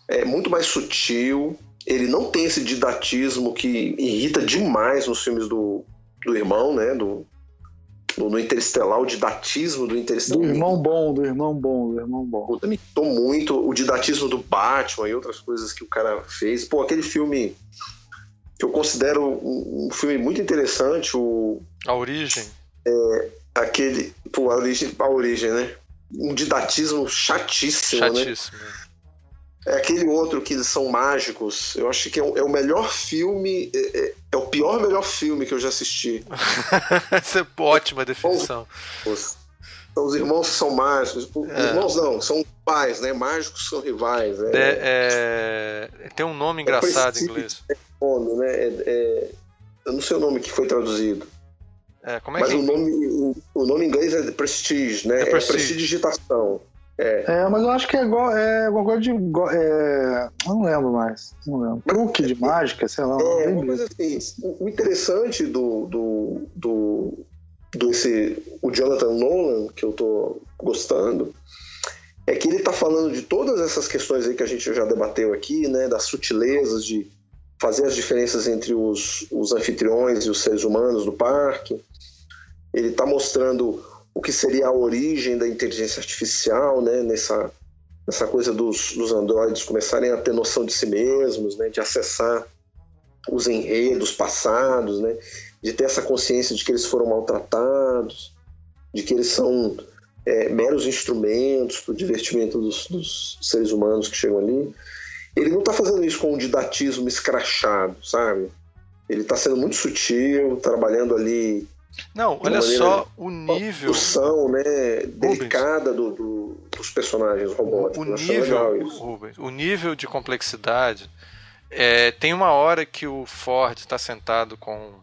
é muito mais sutil. Ele não tem esse didatismo que irrita demais nos filmes do, do irmão, né? Do, no, no Interestelar, o didatismo do Interestelar. Do irmão bom, do irmão bom, do irmão bom. Me tô muito o didatismo do Batman e outras coisas que o cara fez. Pô, aquele filme que eu considero um, um filme muito interessante, o... A Origem. É, aquele... Pô, a Origem, a origem né? Um didatismo chatíssimo, chatíssimo. né? É aquele outro que são mágicos. Eu acho que é o, é o melhor filme. É, é, é, o pior melhor filme que eu já assisti. Essa é ótima definição. Os, os irmãos que são mágicos. É. Irmãos não, são pais, né? Mágicos são rivais. Né? É, tem um nome engraçado em inglês. Né? eu não sei o nome que foi traduzido. É, como é Mas que... o, nome, o, o, nome em inglês é Prestige, né? É, Prestige. é Prestidigitação. É. é, mas eu acho que é igual, é alguma coisa de. É, não lembro mais. Não lembro. Truque de mágica, sei lá. É, uma coisa assim. O interessante do. do, do, do esse, o Jonathan Nolan, que eu tô gostando, é que ele tá falando de todas essas questões aí que a gente já debateu aqui, né? Das sutilezas de fazer as diferenças entre os, os anfitriões e os seres humanos do parque. Ele tá mostrando o que seria a origem da inteligência artificial, né, nessa, nessa coisa dos, dos androides começarem a ter noção de si mesmos, né, de acessar os enredos passados, né, de ter essa consciência de que eles foram maltratados, de que eles são é, meros instrumentos para o divertimento dos, dos, seres humanos que chegam ali. Ele não está fazendo isso com um didatismo escrachado, sabe? Ele está sendo muito sutil, trabalhando ali não, olha só o nível. Discussão, né, delicada do, do, dos personagens robóticos. O nível, Rubens, o nível de complexidade. É, tem uma hora que o Ford está sentado com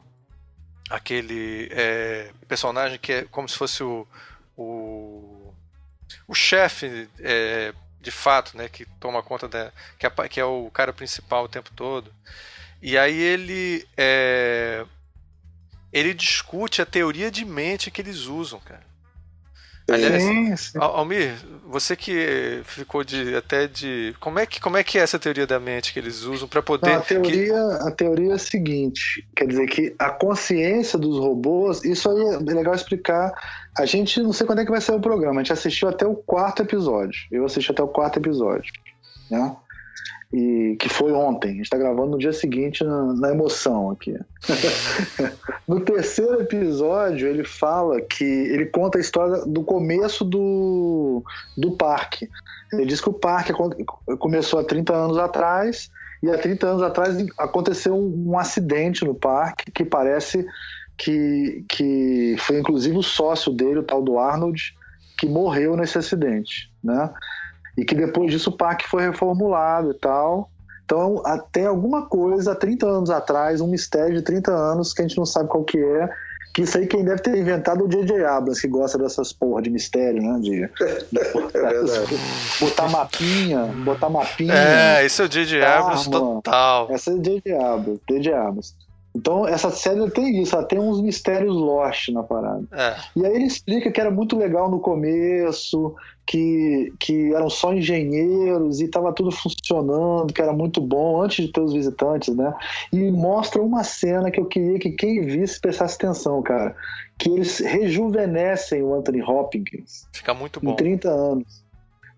aquele é, personagem que é como se fosse o, o, o chefe é, de fato, né, que toma conta da. Que é, que é, o cara principal o tempo todo. E aí ele. É, ele discute a teoria de mente que eles usam, cara. Aliás, sim, sim. Almir, você que ficou de até de como é que como é que é essa teoria da mente que eles usam para poder não, a teoria que... a teoria é a seguinte, quer dizer que a consciência dos robôs, isso aí é legal explicar. A gente não sei quando é que vai ser o programa, a gente assistiu até o quarto episódio. Eu assisti até o quarto episódio, né? E que foi ontem. A gente está gravando no dia seguinte na, na emoção aqui. no terceiro episódio ele fala que ele conta a história do começo do, do parque. Ele diz que o parque começou há 30 anos atrás e há 30 anos atrás aconteceu um acidente no parque que parece que, que foi inclusive o sócio dele, o tal do Arnold, que morreu nesse acidente, né? E que depois disso o parque foi reformulado e tal. Então, até alguma coisa, 30 anos atrás, um mistério de 30 anos que a gente não sabe qual que é, que isso aí quem deve ter inventado é o J.J. Abrams, que gosta dessas porra de mistério, né? De, é botar mapinha, botar mapinha. É, isso é o J.J. Abrams total. Essa é o J.J. Abrams, J.J. Abrams. Então, essa série tem isso, ela tem uns mistérios lost na parada. É. E aí ele explica que era muito legal no começo, que, que eram só engenheiros e estava tudo funcionando, que era muito bom antes de ter os visitantes, né? E mostra uma cena que eu queria que quem visse prestasse atenção, cara. Que eles rejuvenescem o Anthony Hopkins. Fica muito bom. Em 30 anos.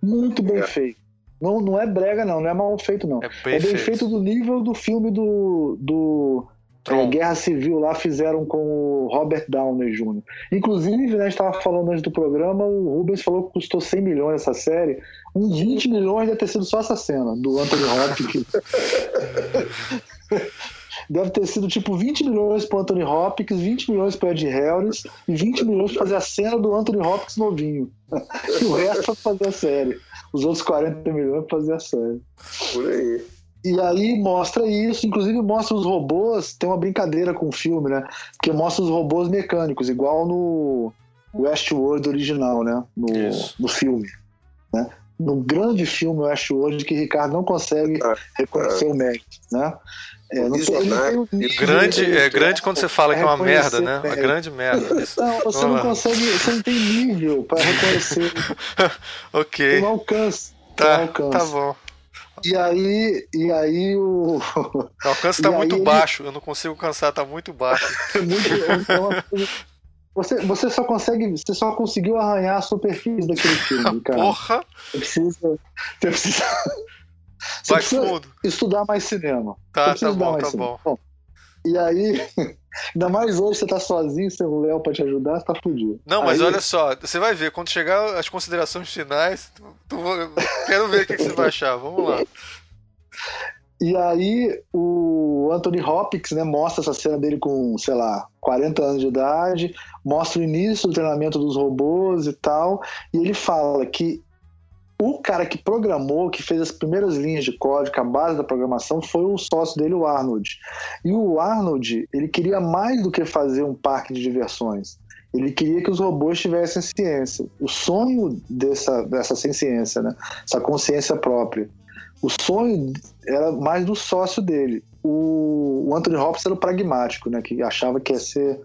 Muito bem é. feito. Não, não é brega, não, não é mal feito, não. É bem, é bem feito. feito do nível do filme do, do é, Guerra Civil lá fizeram com o Robert Downey Jr. Inclusive, né, a gente estava falando antes do programa, o Rubens falou que custou 100 milhões essa série. Uns 20 milhões deve ter sido só essa cena do Anthony Hopkins. deve ter sido tipo 20 milhões para Anthony Hopkins, 20 milhões para Ed Harris e 20 milhões para fazer a cena do Anthony Hopkins novinho. e o resto para fazer a série. Os outros 40 milhões para fazer a série. Por aí. E aí mostra isso, inclusive mostra os robôs, tem uma brincadeira com o filme, né? Porque mostra os robôs mecânicos, igual no Westworld original, né? No, no filme. Né? No grande filme Westworld que Ricardo não consegue é, reconhecer é. o mérito, né? É, não tem, né? grande, é grande quando você fala que é uma merda, né? Uma grande merda. Isso. Não, você não consegue, você não tem nível para reconhecer. ok. Um alcance. Tá, um alcance. tá bom. E aí, e aí o. O alcance está muito baixo, eu não consigo alcançar, está muito baixo. É muito, é uma. Você, você só consegue. Você só conseguiu arranhar a superfície daquele filme, cara. Porra! Você precisa. Você precisa. Você precisa estudar mais cinema. Tá, tá bom, tá bom. bom. E aí, ainda mais hoje você tá sozinho, sem o Léo pra te ajudar, você tá fudido. Não, mas aí... olha só, você vai ver, quando chegar as considerações finais, tu, tu, quero ver o que, que você vai achar. Vamos lá. E aí o Anthony Hopkins, né, mostra essa cena dele com, sei lá, 40 anos de idade, mostra o início do treinamento dos robôs e tal, e ele fala que o cara que programou, que fez as primeiras linhas de código, a base da programação, foi o sócio dele, o Arnold. E o Arnold, ele queria mais do que fazer um parque de diversões. Ele queria que os robôs tivessem ciência. O sonho dessa, dessa ciência, né? essa consciência própria. O sonho era mais do sócio dele. O, o Anthony Hopkins era o pragmático, né? que achava que ia ser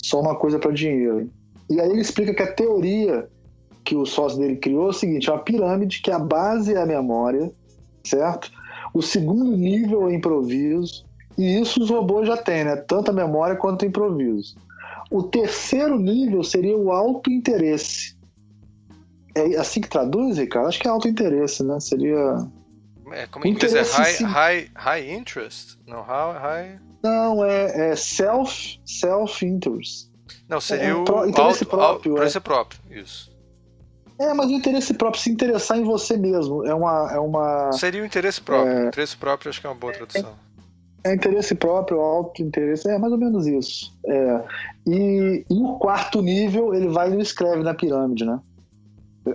só uma coisa para dinheiro. E aí ele explica que a teoria que o sócio dele criou é o seguinte: é uma pirâmide que a base é a memória, certo? O segundo nível é improviso, e isso os robôs já têm, né? Tanto a memória quanto o improviso. O terceiro nível seria o auto-interesse. É assim que traduz, Ricardo? Acho que é auto-interesse, né? Seria. É, como em inglês é high, high, high interest? Não, high. Não, é, é self, self-interest. Não, seria é, o interesse auto, próprio. Auto, é. próprio, isso. É, mas o interesse próprio, se interessar em você mesmo, é uma. É uma Seria o interesse próprio. É... Interesse próprio acho que é uma boa tradução. É, é interesse próprio, auto-interesse, é mais ou menos isso. É. E, e o quarto nível, ele vai e escreve na pirâmide, né?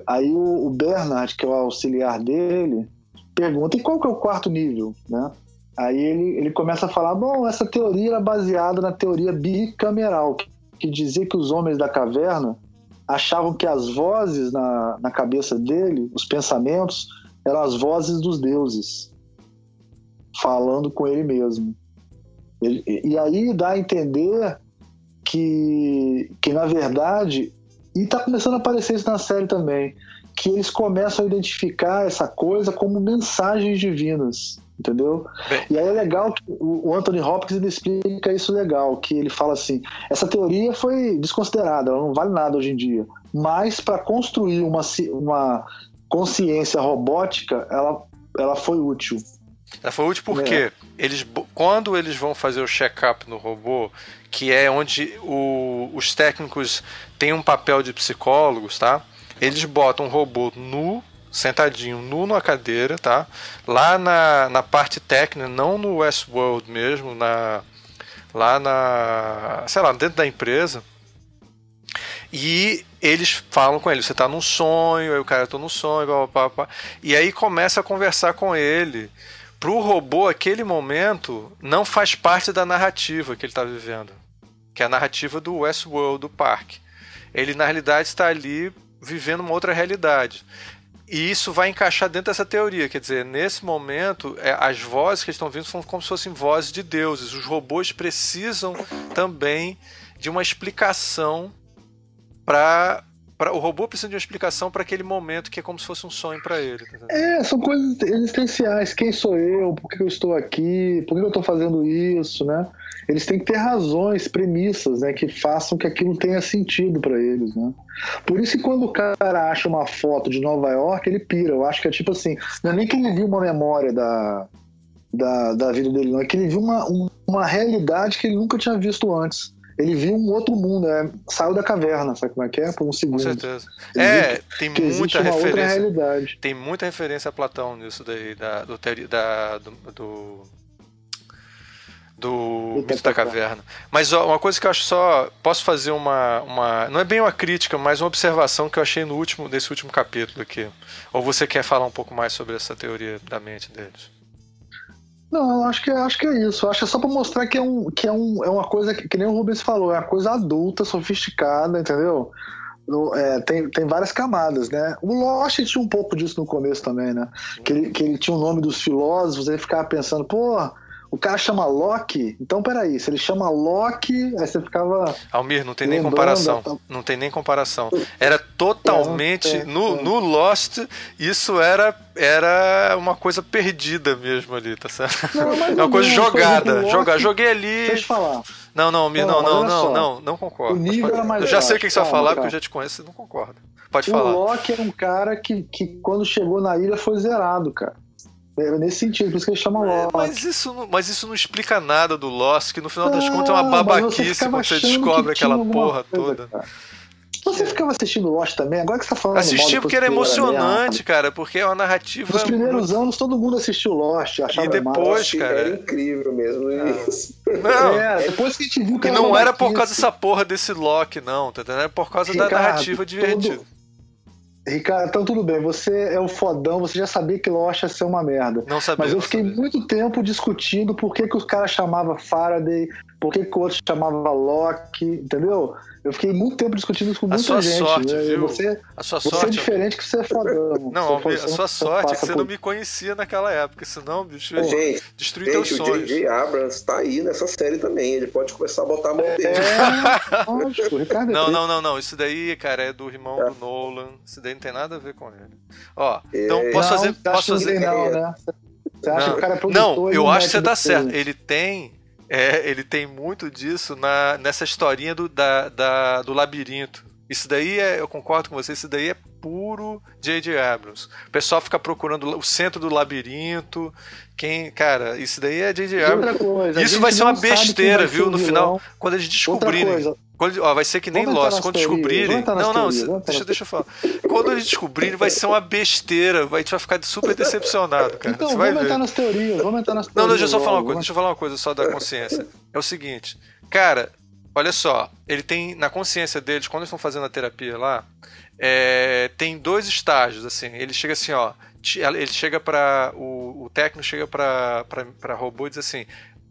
Aí o, o Bernard, que é o auxiliar dele, pergunta: e qual que é o quarto nível, né? Aí ele, ele começa a falar: bom, essa teoria era baseada na teoria bicameral, que dizia que os homens da caverna achavam que as vozes na, na cabeça dele, os pensamentos, eram as vozes dos deuses, falando com ele mesmo. Ele, e aí dá a entender que, que na verdade, e está começando a aparecer isso na série também, que eles começam a identificar essa coisa como mensagens divinas entendeu? E aí é legal que o Anthony Hopkins ele explica isso legal, que ele fala assim, essa teoria foi desconsiderada, ela não vale nada hoje em dia, mas para construir uma, uma consciência robótica, ela, ela foi útil. Ela foi útil porque é. eles, quando eles vão fazer o check-up no robô, que é onde o, os técnicos têm um papel de psicólogos, tá? Eles botam um robô nu sentadinho nu na cadeira, tá? Lá na, na parte técnica, não no Westworld mesmo, na, lá na, sei lá, dentro da empresa. E eles falam com ele, você está num sonho, aí o cara tá num sonho, blá, blá, blá, e aí começa a conversar com ele. Pro robô, aquele momento não faz parte da narrativa que ele está vivendo, que é a narrativa do Westworld, do parque. Ele na realidade está ali vivendo uma outra realidade. E isso vai encaixar dentro dessa teoria, quer dizer, nesse momento, é, as vozes que estão vindo são como se fossem vozes de deuses. Os robôs precisam também de uma explicação para Pra, o robô precisa de uma explicação para aquele momento que é como se fosse um sonho para ele. Tá é, são coisas existenciais. Quem sou eu? Por que eu estou aqui? Por que eu estou fazendo isso, né? Eles têm que ter razões, premissas, né, que façam que aquilo tenha sentido para eles, né? Por isso que quando o cara acha uma foto de Nova York, ele pira. Eu acho que é tipo assim, não é nem que ele viu uma memória da, da, da vida dele, não. É que ele viu uma, uma realidade que ele nunca tinha visto antes ele viu um outro mundo, né? saiu da caverna, sabe como é que é? Por um segundo. Com certeza. Ele é, tem muita referência. Tem muita referência a Platão nisso daí, da, do, da, do, do, do mito da caverna. Mas ó, uma coisa que eu acho só. Posso fazer uma, uma. Não é bem uma crítica, mas uma observação que eu achei no último, desse último capítulo aqui. Ou você quer falar um pouco mais sobre essa teoria da mente deles? Não, acho que, acho que é isso. Acho que é só para mostrar que, é, um, que é, um, é uma coisa que, que nem o Rubens falou, é uma coisa adulta, sofisticada, entendeu? É, tem, tem várias camadas, né? O Lost tinha um pouco disso no começo também, né? Que ele, que ele tinha o nome dos filósofos, ele ficava pensando, pô, o cara chama Loki, então peraí, se ele chama Loki, aí você ficava. Almir, não tem nem comparação. Não tem nem comparação. Era totalmente. É, é, no, é. no Lost, isso era, era uma coisa perdida mesmo ali, tá certo? Não, é uma coisa jogada. Loki, jogar. Joguei ali. Deixa eu falar. Não, não, Almir, não, não, não, não, não, não, concordo. O nível era mais eu já sei o que você vai falar, cara. porque eu já te conheço e não concordo. Pode o falar. O Loki era um cara que, que quando chegou na ilha foi zerado, cara. É nesse sentido, por isso que ele chama é, Lost. Mas isso, não, mas isso não explica nada do Lost, que no final das contas é uma babaquice você quando você descobre aquela porra coisa, toda. Cara. Você é. ficava assistindo Lost também? Agora que você tá falando Assisti porque era emocionante, cara, porque é uma narrativa. Nos primeiros muito... anos todo mundo assistiu Lost, achava E depois, mal. cara. Era incrível mesmo isso. Não, é, depois que a gente viu que E não era por causa dessa porra desse Loki, não, tá entendendo? Era por causa Ricardo, da narrativa divertida. Todo Ricardo, então tudo bem, você é o fodão, você já sabia que Lost ia ser uma merda. Não sabia. Mas eu fiquei sabia. muito tempo discutindo por que, que os caras chamavam Faraday, por que, que o outro chamava Loki, entendeu? Eu fiquei muito tempo discutindo isso com muita a sua gente. Sorte, né? viu? Você, a sua você é sorte, é diferente que você é fodão. Não, a sua sorte é que você por... não me conhecia naquela época, senão, bicho, gente, destruir teus gente, sonhos. O J.J. Abrams tá aí nessa série também, ele pode começar a botar a mão dele. É, lógico, Ricardo é Não, não, não, não, isso daí, cara, é do irmão é. do Nolan, isso daí não tem nada a ver com ele. Ó, então é. posso não, fazer... Posso fazer... Não, né? Você acha não, que o cara é produtor Não, eu acho que você tá certo, ele tem é, ele tem muito disso na, nessa historinha do, da, da, do labirinto. Isso daí é, eu concordo com você, isso daí é puro J.J. Abrams. O pessoal fica procurando o centro do labirinto. Quem, cara, isso daí é J.J. Abrams. Coisa, isso vai ser uma besteira, viu? No final, quando eles descobrirem. Quando, ó, vai ser que nem Lost. Quando descobrirem. Não, não, deixa, deixa eu falar. Quando eles descobrirem, vai ser uma besteira. Vai, a gente vai ficar super decepcionado, cara. Então, Você vai vamos ver. entrar nas teorias. Vamos entrar nas teorias. Não, não, deixa eu só falar uma coisa. Deixa eu falar uma coisa só da consciência. É o seguinte, cara, olha só. Ele tem, na consciência deles, quando eles estão fazendo a terapia lá, é, tem dois estágios, assim. Ele chega assim, ó. ele chega para o, o técnico chega para robô e diz assim: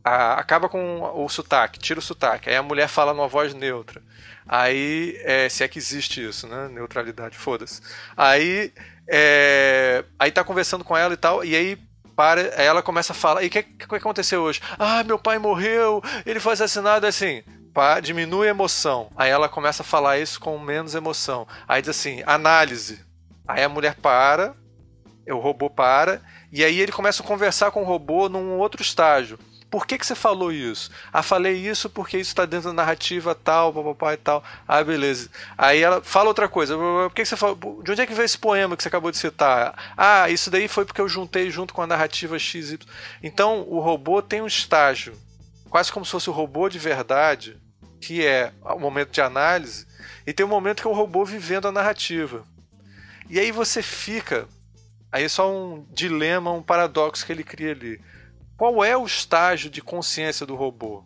a, acaba com o sotaque, tira o sotaque. Aí a mulher fala numa voz neutra. Aí, é, se é que existe isso, né? Neutralidade, foda-se. Aí, é, aí tá conversando com ela e tal, e aí para, ela começa a falar, e o que, que aconteceu hoje? Ah, meu pai morreu, ele foi assassinado, assim, pá, diminui a emoção. Aí ela começa a falar isso com menos emoção. Aí diz assim, análise. Aí a mulher para, o robô para, e aí ele começa a conversar com o robô num outro estágio. Por que, que você falou isso? Ah, falei isso porque isso está dentro da narrativa tal, papai e tal. Ah, beleza. Aí ela fala outra coisa. Por que, que você falou? De onde é que veio esse poema que você acabou de citar? Ah, isso daí foi porque eu juntei junto com a narrativa XY. Então, o robô tem um estágio, quase como se fosse o robô de verdade, que é o momento de análise, e tem um momento que é o robô vivendo a narrativa. E aí você fica. Aí é só um dilema, um paradoxo que ele cria ali qual é o estágio de consciência do robô?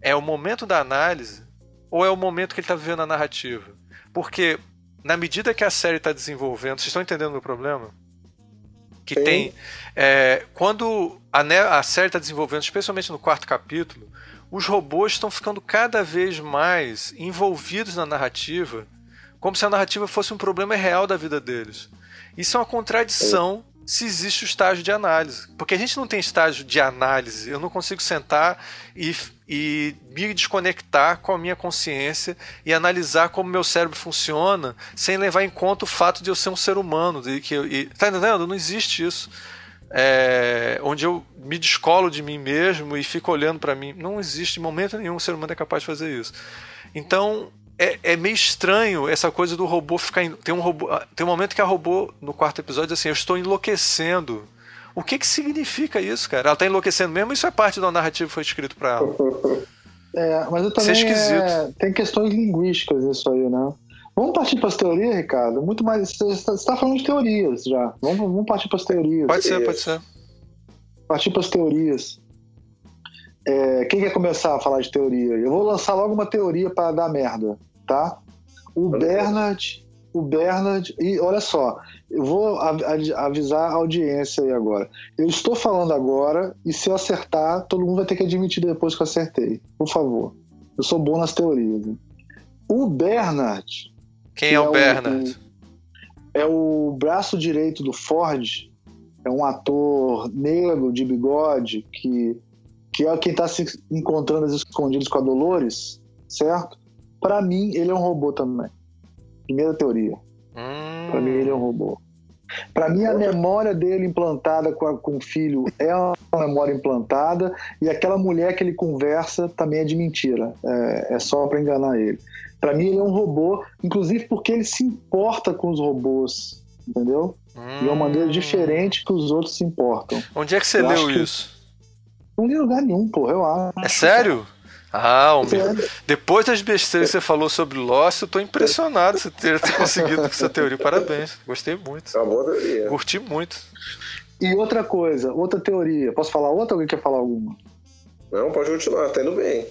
É o momento da análise ou é o momento que ele está vivendo a narrativa? Porque na medida que a série está desenvolvendo, vocês estão entendendo o meu problema? Que Sim. tem. É, quando a, a série está desenvolvendo, especialmente no quarto capítulo, os robôs estão ficando cada vez mais envolvidos na narrativa, como se a narrativa fosse um problema real da vida deles. Isso é uma contradição se existe o estágio de análise. Porque a gente não tem estágio de análise. Eu não consigo sentar e, e me desconectar com a minha consciência e analisar como meu cérebro funciona sem levar em conta o fato de eu ser um ser humano. De que eu, e, tá entendendo? Não existe isso. É, onde eu me descolo de mim mesmo e fico olhando para mim. Não existe em momento nenhum um ser humano é capaz de fazer isso. Então, é, é, meio estranho essa coisa do robô ficar. Tem um robô. Ah, tem um momento que a robô, no quarto episódio, diz assim, eu estou enlouquecendo. O que que significa isso, cara? Ela está enlouquecendo mesmo? Isso é parte da narrativa que foi escrito para ela. É, mas eu também. Isso é esquisito. É, tem questões linguísticas isso aí, né? Vamos partir para as teorias, Ricardo? Muito mais. Você está falando de teorias já. Vamos, vamos partir para as teorias. Pode ser, pode ser. Partir para as teorias. É, quem quer começar a falar de teoria? Eu vou lançar logo uma teoria para dar merda, tá? O Bernard, o Bernard, e olha só, eu vou avisar a audiência aí agora. Eu estou falando agora e se eu acertar, todo mundo vai ter que admitir depois que eu acertei. Por favor. Eu sou bom nas teorias. O Bernard. Quem é o Bernard? O, é o braço direito do Ford. É um ator negro de bigode que que é quem está se encontrando escondidos com a Dolores, certo? Para mim, ele é um robô também. Primeira teoria. Hum. Para mim, ele é um robô. Para mim, a memória dele implantada com, a, com o filho é uma memória implantada e aquela mulher que ele conversa também é de mentira. É, é só para enganar ele. Para mim, ele é um robô, inclusive porque ele se importa com os robôs, entendeu? Hum. De uma maneira diferente que os outros se importam. Onde é que você Eu leu isso? Não li lugar nenhum, porra, eu acho. É sério? Ah, Almir. Depois das besteiras que você falou sobre Lost, eu tô impressionado você ter, ter conseguido com essa teoria. Parabéns. Gostei muito. É uma boa teoria. Curti muito. E outra coisa, outra teoria. Posso falar outra ou alguém quer falar alguma? Não, pode continuar, tá indo bem.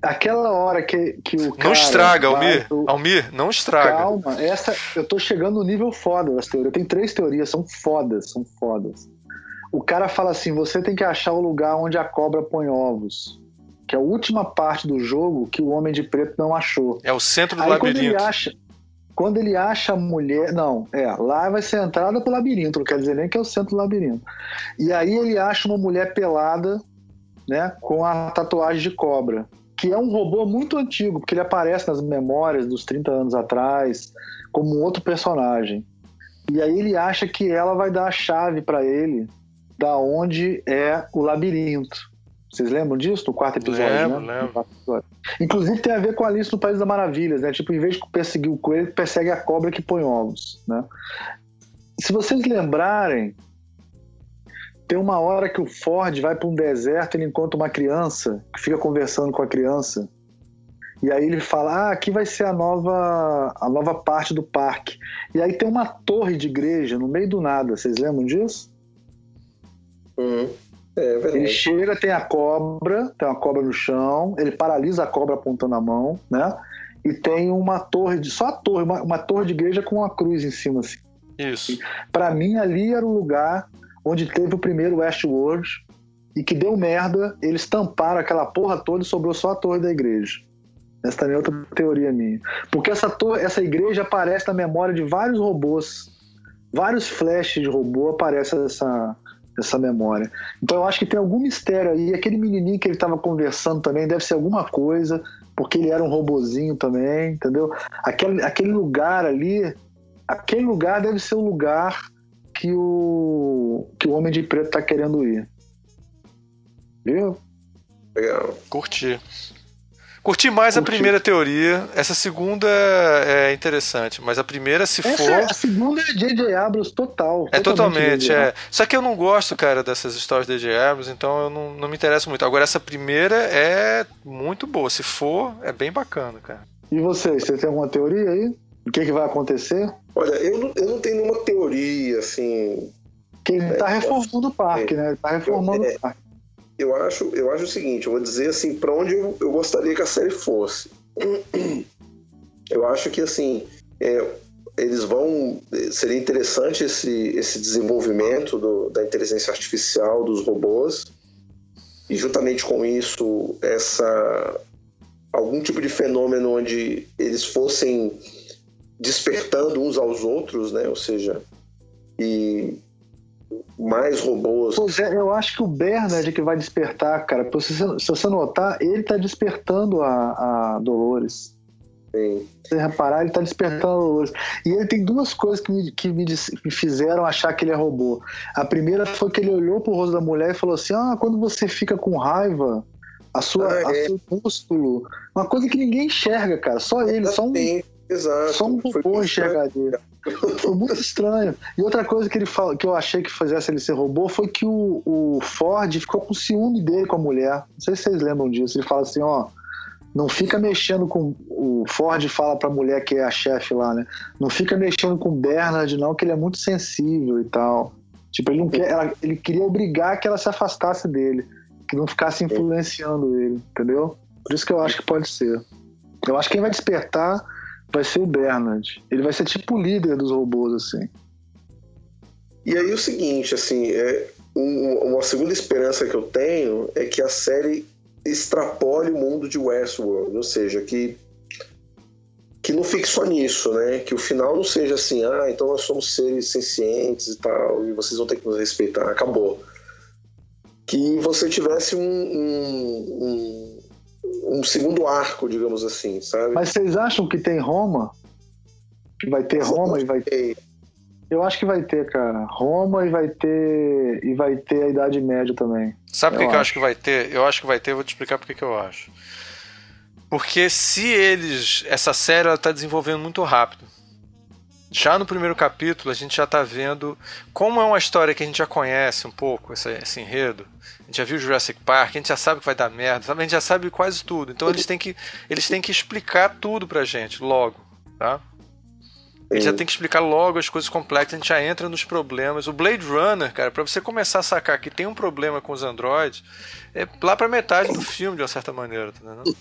Aquela hora que, que o cara. Não estraga, Almir. O... Almir, não estraga. Calma, essa. Eu tô chegando no nível foda das teorias. Tem três teorias, são fodas, são fodas o cara fala assim: você tem que achar o lugar onde a cobra põe ovos. Que é a última parte do jogo que o Homem de Preto não achou. É o centro do Aí, labirinto. Quando ele, acha, quando ele acha a mulher. Não, é, lá vai ser a entrada pro labirinto, não quer dizer nem que é o centro do labirinto. E aí ele acha uma mulher pelada, né, com a tatuagem de cobra. Que é um robô muito antigo, porque ele aparece nas memórias dos 30 anos atrás, como um outro personagem. E aí ele acha que ela vai dar a chave para ele da onde é o labirinto. Vocês lembram disso no quarto episódio, lembro, né? Lembro. Inclusive tem a ver com a Alice no País das Maravilhas, né? Tipo, em vez de perseguir o coelho, persegue a cobra que põe ovos, né? Se vocês lembrarem, tem uma hora que o Ford vai para um deserto, ele encontra uma criança, que fica conversando com a criança, e aí ele fala: "Ah, aqui vai ser a nova a nova parte do parque". E aí tem uma torre de igreja no meio do nada. Vocês lembram disso? Uhum. É, ele chega, tem a cobra, tem uma cobra no chão, ele paralisa a cobra apontando a mão, né? E tem uma torre, de, só a torre, uma, uma torre de igreja com uma cruz em cima, assim. Isso. Para mim, ali era o lugar onde teve o primeiro Westworld e que deu merda, eles tamparam aquela porra toda e sobrou só a torre da igreja. Essa também é outra teoria minha. Porque essa, torre, essa igreja aparece na memória de vários robôs. Vários flashes de robô aparecem essa, essa memória. Então eu acho que tem algum mistério aí. Aquele menininho que ele estava conversando também deve ser alguma coisa, porque ele era um robozinho também, entendeu? Aquele, aquele lugar ali, aquele lugar deve ser o lugar que o, que o Homem de Preto está querendo ir. Viu? Legal. Curti. Curti mais Curti. a primeira teoria. Essa segunda é interessante, mas a primeira, se Essa, for. A segunda é J.J. Abrams total. É totalmente, é. Só que eu não gosto, cara, dessas histórias de J.J. Abrams, então eu não, não me interesso muito. Agora, essa primeira é muito boa. Se for, é bem bacana, cara. E vocês, você tem alguma teoria aí? O que, é que vai acontecer? Olha, eu não, eu não tenho nenhuma teoria, assim. Que ele está é, reformando o parque, é, né? Ele tá reformando é, o parque eu acho, eu acho o seguinte, eu vou dizer assim, para onde eu, gostaria que a série fosse. Eu acho que assim, é, eles vão. Seria interessante esse, esse desenvolvimento do, da inteligência artificial dos robôs e juntamente com isso essa algum tipo de fenômeno onde eles fossem despertando uns aos outros, né? Ou seja, e mais robôs. Pois é, eu acho que o Bernard é que vai despertar, cara. Se você, se você notar, ele tá despertando a, a Dolores. Sim. Se você reparar, ele tá despertando a Dolores. E ele tem duas coisas que, me, que me, me, fizeram achar que ele é robô. A primeira foi que ele olhou pro rosto da mulher e falou assim: Ah, quando você fica com raiva, a sua, ah, é. a seu músculo. Uma coisa que ninguém enxerga, cara. Só ele, só um. Exato. Só um robô enxergar dele. Foi muito estranho. E outra coisa que ele fala, que eu achei que fizesse ele ser robô foi que o, o Ford ficou com ciúme dele com a mulher. Não sei se vocês lembram disso. Ele fala assim, ó, não fica mexendo com o Ford fala para a mulher que é a chefe lá, né? Não fica mexendo com o Bernard não, que ele é muito sensível e tal. Tipo, ele não quer, ela, ele queria obrigar que ela se afastasse dele, que não ficasse influenciando ele, entendeu? Por isso que eu acho que pode ser. Eu acho que quem vai despertar vai ser o Bernard. Ele vai ser tipo o líder dos robôs, assim. E aí o seguinte, assim, é, um, uma segunda esperança que eu tenho é que a série extrapole o mundo de Westworld, ou seja, que que não fique só nisso, né? Que o final não seja assim, ah, então nós somos seres sencientes e tal, e vocês vão ter que nos respeitar, acabou. Que você tivesse um, um, um um segundo arco, digamos assim, sabe? Mas vocês acham que tem Roma? Que vai ter Roma e vai ter. Eu acho que vai ter, cara. Roma e vai ter. E vai ter a Idade Média também. Sabe por que, eu acho que vai ter? Eu acho que vai ter, vou te explicar por que eu acho. Porque se eles. Essa série ela tá desenvolvendo muito rápido. Já no primeiro capítulo, a gente já está vendo como é uma história que a gente já conhece um pouco, esse, esse enredo gente já viu Jurassic Park, a gente já sabe que vai dar merda, a gente já sabe quase tudo. Então eles têm que, eles têm que explicar tudo pra gente logo, tá? A gente já tem que explicar logo as coisas complexas, a gente já entra nos problemas. O Blade Runner, cara, para você começar a sacar que tem um problema com os androids, é lá pra metade do filme, de uma certa maneira, tá entendendo?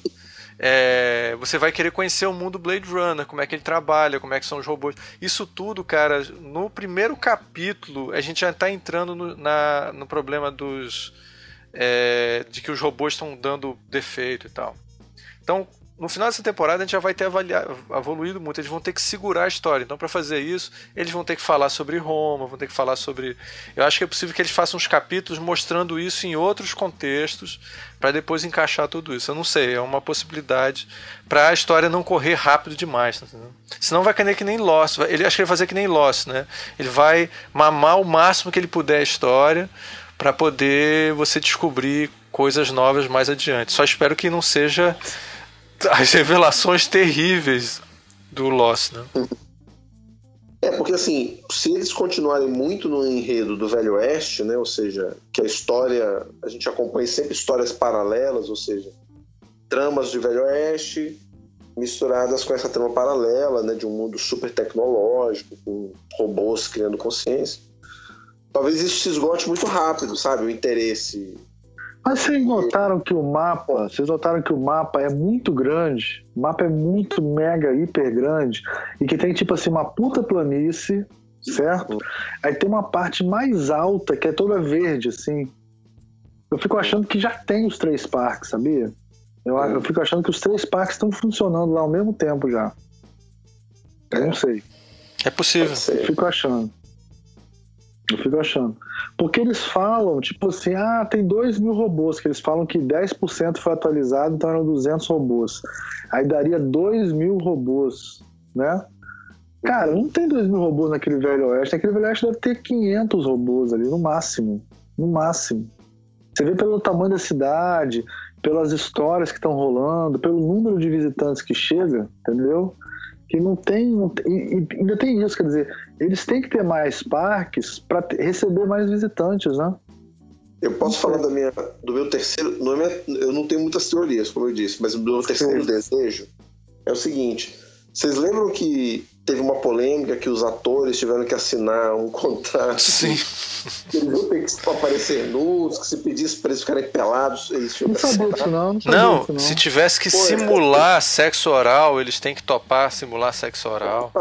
É, você vai querer conhecer o mundo Blade Runner, como é que ele trabalha, como é que são os robôs. Isso tudo, cara, no primeiro capítulo, a gente já está entrando no, na, no problema dos é, de que os robôs estão dando defeito e tal. Então, no final dessa temporada a gente já vai ter avaliado, evoluído muito. Eles vão ter que segurar a história. Então, para fazer isso, eles vão ter que falar sobre Roma, vão ter que falar sobre. Eu acho que é possível que eles façam uns capítulos mostrando isso em outros contextos, para depois encaixar tudo isso. Eu não sei, é uma possibilidade para a história não correr rápido demais. Tá Senão vai cair que nem Lost. Ele acho que ele vai fazer que nem Lost, né? Ele vai mamar o máximo que ele puder a história para poder você descobrir coisas novas mais adiante. Só espero que não seja as revelações terríveis do Lost, né? É, porque assim, se eles continuarem muito no enredo do Velho Oeste, né, ou seja, que a história, a gente acompanha sempre histórias paralelas, ou seja, tramas de Velho Oeste misturadas com essa trama paralela, né, de um mundo super tecnológico, com robôs criando consciência talvez isso se esgote muito rápido, sabe? O interesse. Mas vocês notaram que o mapa, vocês notaram que o mapa é muito grande, o mapa é muito mega, hiper grande, e que tem tipo assim uma puta planície, certo? Aí tem uma parte mais alta que é toda verde, assim. Eu fico achando que já tem os três parques, sabia? Eu, eu fico achando que os três parques estão funcionando lá ao mesmo tempo já. Eu não sei. É possível. Eu fico achando. Eu fico achando. Porque eles falam, tipo assim, ah, tem 2 mil robôs, que eles falam que 10% foi atualizado, então eram 200 robôs. Aí daria 2 mil robôs, né? Cara, não tem 2 mil robôs naquele Velho Oeste. Naquele Velho Oeste deve ter 500 robôs ali, no máximo. No máximo. Você vê pelo tamanho da cidade, pelas histórias que estão rolando, pelo número de visitantes que chega, entendeu? Que não tem, não tem e, ainda tem isso, quer dizer, eles têm que ter mais parques para receber mais visitantes, né? Eu posso falar da minha, do meu terceiro. Não é minha, eu não tenho muitas teorias, como eu disse, mas do meu terceiro Sim. desejo é o seguinte: vocês lembram que teve uma polêmica que os atores tiveram que assinar um contrato? Sim. Que eles iam ter que aparecer nus, que se pedisse para eles ficarem pelados, eles tinham não que sabia disso, não. Não, não, não, se tivesse que Pô, é. simular é... sexo oral, eles têm que topar simular sexo oral.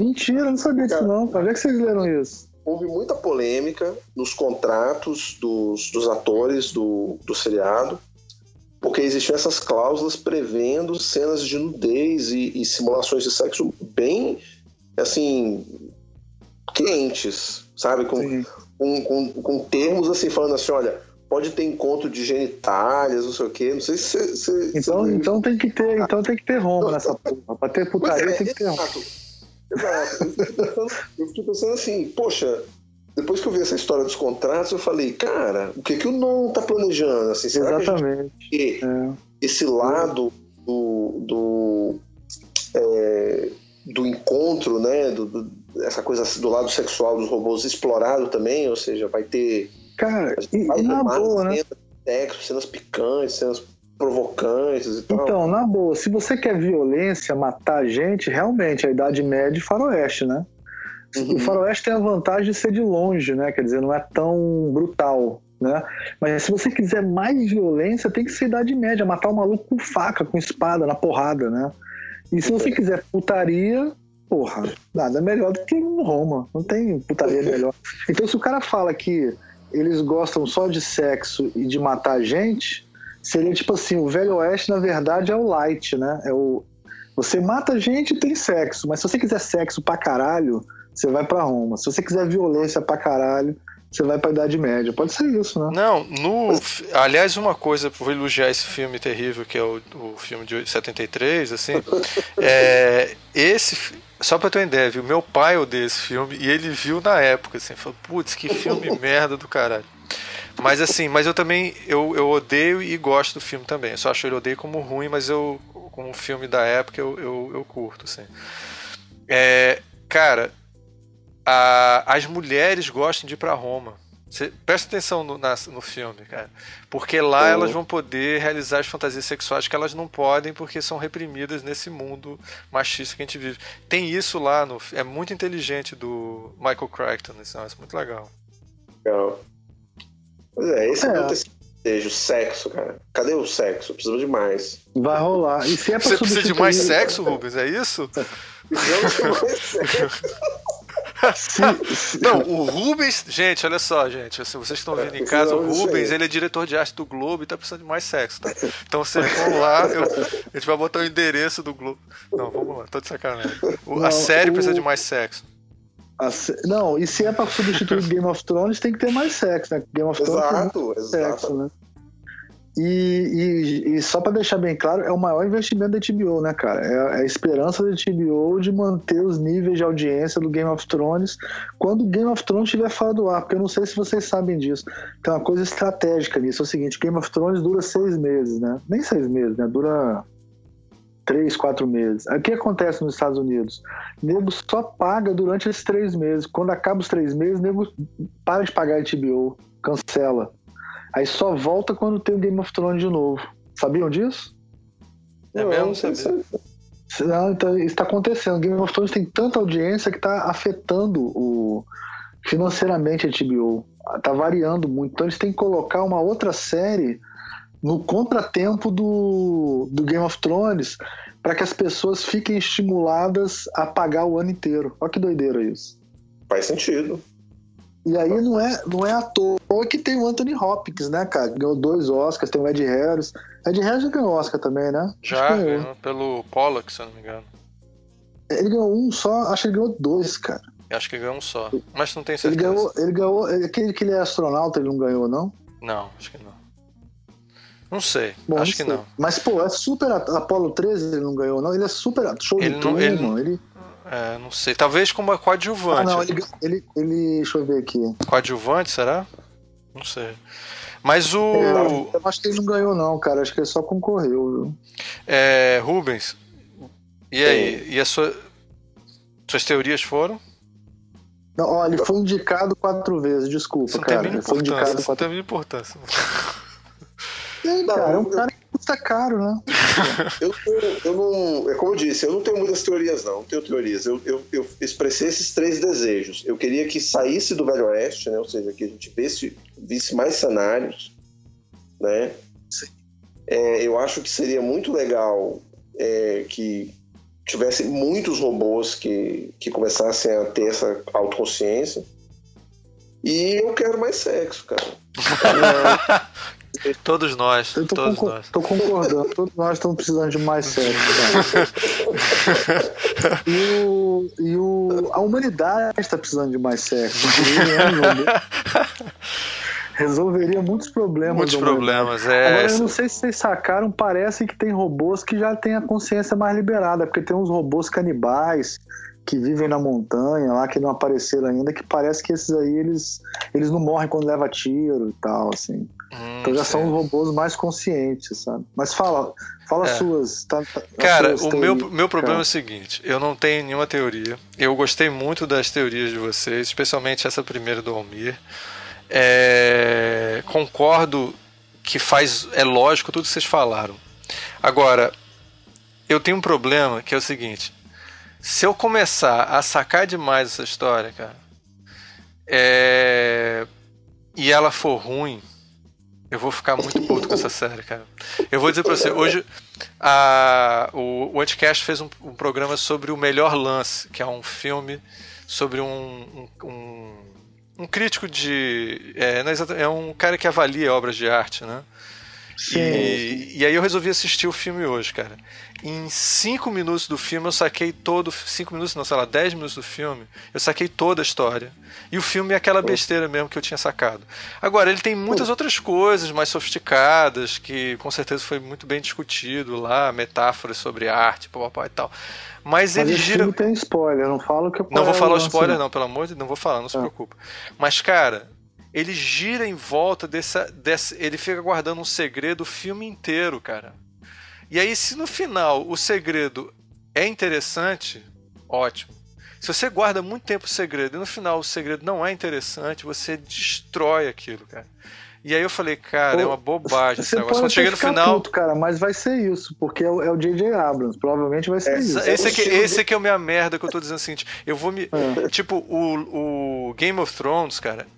Mentira, não sabia disso, não. Para ver que vocês leram isso? Houve muita polêmica nos contratos dos, dos atores do, do seriado porque existiam essas cláusulas prevendo cenas de nudez e, e simulações de sexo bem, assim, quentes, sabe? Com, com, com, com, termos assim, falando assim, olha, pode ter encontro de genitálias, não sei o quê, não sei se você... Então, então tem que ter, então tem que ter Roma nessa porra. Pra ter putaria é, tem que ter Roma. Exato. Exato. Eu fiquei pensando assim, poxa, depois que eu vi essa história dos contratos, eu falei, cara, o que, que o Non tá planejando? Assim, será Exatamente. Que é. esse lado do, do, é, do encontro, né? Do, do, essa coisa do lado sexual dos robôs explorado também, ou seja, vai ter. Cara, e, e na boa, né? Sexo, cenas picantes, cenas provocantes e tal. Então, na boa, se você quer violência, matar gente, realmente a Idade Média e Faroeste, né? Uhum. O faroeste tem a vantagem de ser de longe, né? Quer dizer, não é tão brutal, né? Mas se você quiser mais violência, tem que ser idade média, matar o maluco com faca, com espada, na porrada, né? E se você quiser putaria, porra, nada melhor do que em Roma. Não tem putaria melhor. Então, se o cara fala que eles gostam só de sexo e de matar gente, seria tipo assim, o Velho Oeste, na verdade, é o light, né? É o... Você mata gente e tem sexo, mas se você quiser sexo pra caralho, você vai para Roma. Se você quiser violência pra caralho, você vai pra Idade Média. Pode ser isso, né? Não, no. Aliás, uma coisa, vou elogiar esse filme terrível, que é o, o filme de 73, assim. é, esse. Só pra ter uma ideia, viu? Meu pai odeia esse filme e ele viu na época, assim, falou, putz, que filme merda do caralho. Mas assim, mas eu também eu, eu odeio e gosto do filme também. Eu só acho ele odeio como ruim, mas eu como filme da época eu, eu, eu curto, assim. É, cara, a, as mulheres gostam de ir para Roma. Você, presta atenção no, na, no filme, cara. Porque lá oh. elas vão poder realizar as fantasias sexuais que elas não podem porque são reprimidas nesse mundo machista que a gente vive. Tem isso lá, no, é muito inteligente do Michael Crichton, isso é muito legal. Legal. Pois é, esse é, é o desejo, sexo, cara. Cadê o sexo? Precisamos de mais. Vai rolar. E se é pra Você precisa de mais sexo, Rubens? É isso? Precisamos de mais sexo. Não, o Rubens, gente, olha só, gente. Se vocês estão vendo em casa, o Rubens, ele é diretor de arte do Globo e tá precisando de mais sexo, tá? Então vocês vão lá, eu, a gente vai botar o endereço do Globo. Não, vamos lá, tô de sacanagem. O, Não, a série o... precisa de mais sexo. Se... Não, e se é pra substituir Game of Thrones, tem que ter mais sexo, né? Game of Thrones exato, exato. sexo, né? E, e, e, só para deixar bem claro, é o maior investimento da HBO, né, cara? É a esperança da HBO de manter os níveis de audiência do Game of Thrones quando o Game of Thrones estiver fora do ar, porque eu não sei se vocês sabem disso. Tem uma coisa estratégica nisso, é o seguinte, Game of Thrones dura seis meses, né? Nem seis meses, né? Dura três, quatro meses. O que acontece nos Estados Unidos? Nego só paga durante esses três meses. Quando acaba os três meses, nego para de pagar a HBO, cancela. Aí só volta quando tem o Game of Thrones de novo. Sabiam disso? É mesmo, sabia. Não, então, isso está acontecendo. Game of Thrones tem tanta audiência que está afetando o financeiramente a HBO. Está variando muito. Então eles têm que colocar uma outra série no contratempo do, do Game of Thrones para que as pessoas fiquem estimuladas a pagar o ano inteiro. Olha que doideira isso. Faz sentido. E aí não é, não é à toa que tem o Anthony Hopkins, né, cara? Ganhou dois Oscars, tem o Ed Harris. Ed Harris já ganhou Oscar também, né? Já, ganhou. pelo Pollock, se eu não me engano. Ele ganhou um só, acho que ele ganhou dois, cara. Eu acho que ganhou um só, mas não tenho certeza. Ele ganhou, ele ganhou aquele que ele é astronauta, ele não ganhou, não? Não, acho que não. Não sei, Bom, acho não que sei. não. Mas, pô, é super. Apolo 13 ele não ganhou, não. Ele é super show ele de não, ele, mano. Ele... É, não sei. Talvez como coadjuvante. Ah, não, ele, ele, ele. Deixa eu ver aqui. Coadjuvante, será? Não sei. Mas o. É, eu acho que ele não ganhou, não, cara. Acho que ele só concorreu, viu? É, Rubens. E aí? É. E a sua. Suas teorias foram? Não, ó, ele foi indicado quatro vezes, desculpa, Isso não cara. Tem ele foi indicado quatro... não tem importância. É, cara, é um cara que custa caro, né? eu, eu, não. É como eu disse, eu não tenho muitas teorias, não. Não tenho teorias. Eu, eu, eu, expressei esses três desejos. Eu queria que saísse do Velho Oeste, né? Ou seja, que a gente visse, visse mais cenários, né? É, eu acho que seria muito legal é, que tivesse muitos robôs que, que começassem a ter essa autoconsciência. E eu quero mais sexo, cara. Todos nós. Eu tô, todos concor nós. tô concordando. Todos nós estamos precisando de mais sexo. e o, e o, a humanidade está precisando de mais sexo. Resolveria muitos problemas. Muitos problemas, é. Agora, eu não sei se vocês sacaram, parece que tem robôs que já têm a consciência mais liberada, porque tem uns robôs canibais que vivem na montanha lá, que não apareceram ainda, que parece que esses aí, eles, eles não morrem quando leva tiro e tal, assim. Hum, então já são os robôs mais conscientes, sabe? Mas fala, fala é. suas. Tá, tá cara, suas o meu, meu problema cara. é o seguinte: eu não tenho nenhuma teoria. Eu gostei muito das teorias de vocês, especialmente essa primeira do Almir. É, concordo que faz. É lógico tudo que vocês falaram. Agora, eu tenho um problema que é o seguinte: se eu começar a sacar demais essa história, cara, é... e ela for ruim, eu vou ficar muito puto com essa série, cara. Eu vou dizer pra você, hoje a... o, o Anticast fez um, um, programa sobre o Melhor Lance, que é um filme sobre um, um, um, crítico de. É, é, um cara que avalia obras de arte, né? Sim. E, e aí eu resolvi assistir o filme hoje, cara. Em 5 minutos do filme eu saquei todo. 5 minutos, não, sei lá, 10 minutos do filme, eu saquei toda a história. E o filme é aquela besteira mesmo que eu tinha sacado. Agora, ele tem muitas outras coisas mais sofisticadas, que com certeza foi muito bem discutido lá, metáforas sobre arte, papai e tal. Mas, Mas ele gira. tem spoiler, não falo que Não vou falar o spoiler, não, pelo amor de Deus, não vou falar, não se é. preocupa. Mas, cara, ele gira em volta dessa, dessa. Ele fica guardando um segredo o filme inteiro, cara. E aí, se no final o segredo é interessante, ótimo. Se você guarda muito tempo o segredo e no final o segredo não é interessante, você destrói aquilo, cara. E aí eu falei, cara, é uma bobagem esse negócio. Quando chega no final. Puto, cara, mas vai ser isso, porque é o J.J. É Abrams. Provavelmente vai ser é, isso. Esse aqui, esse aqui é a minha merda que eu tô dizendo o seguinte: eu vou me. É. Tipo, o, o Game of Thrones, cara,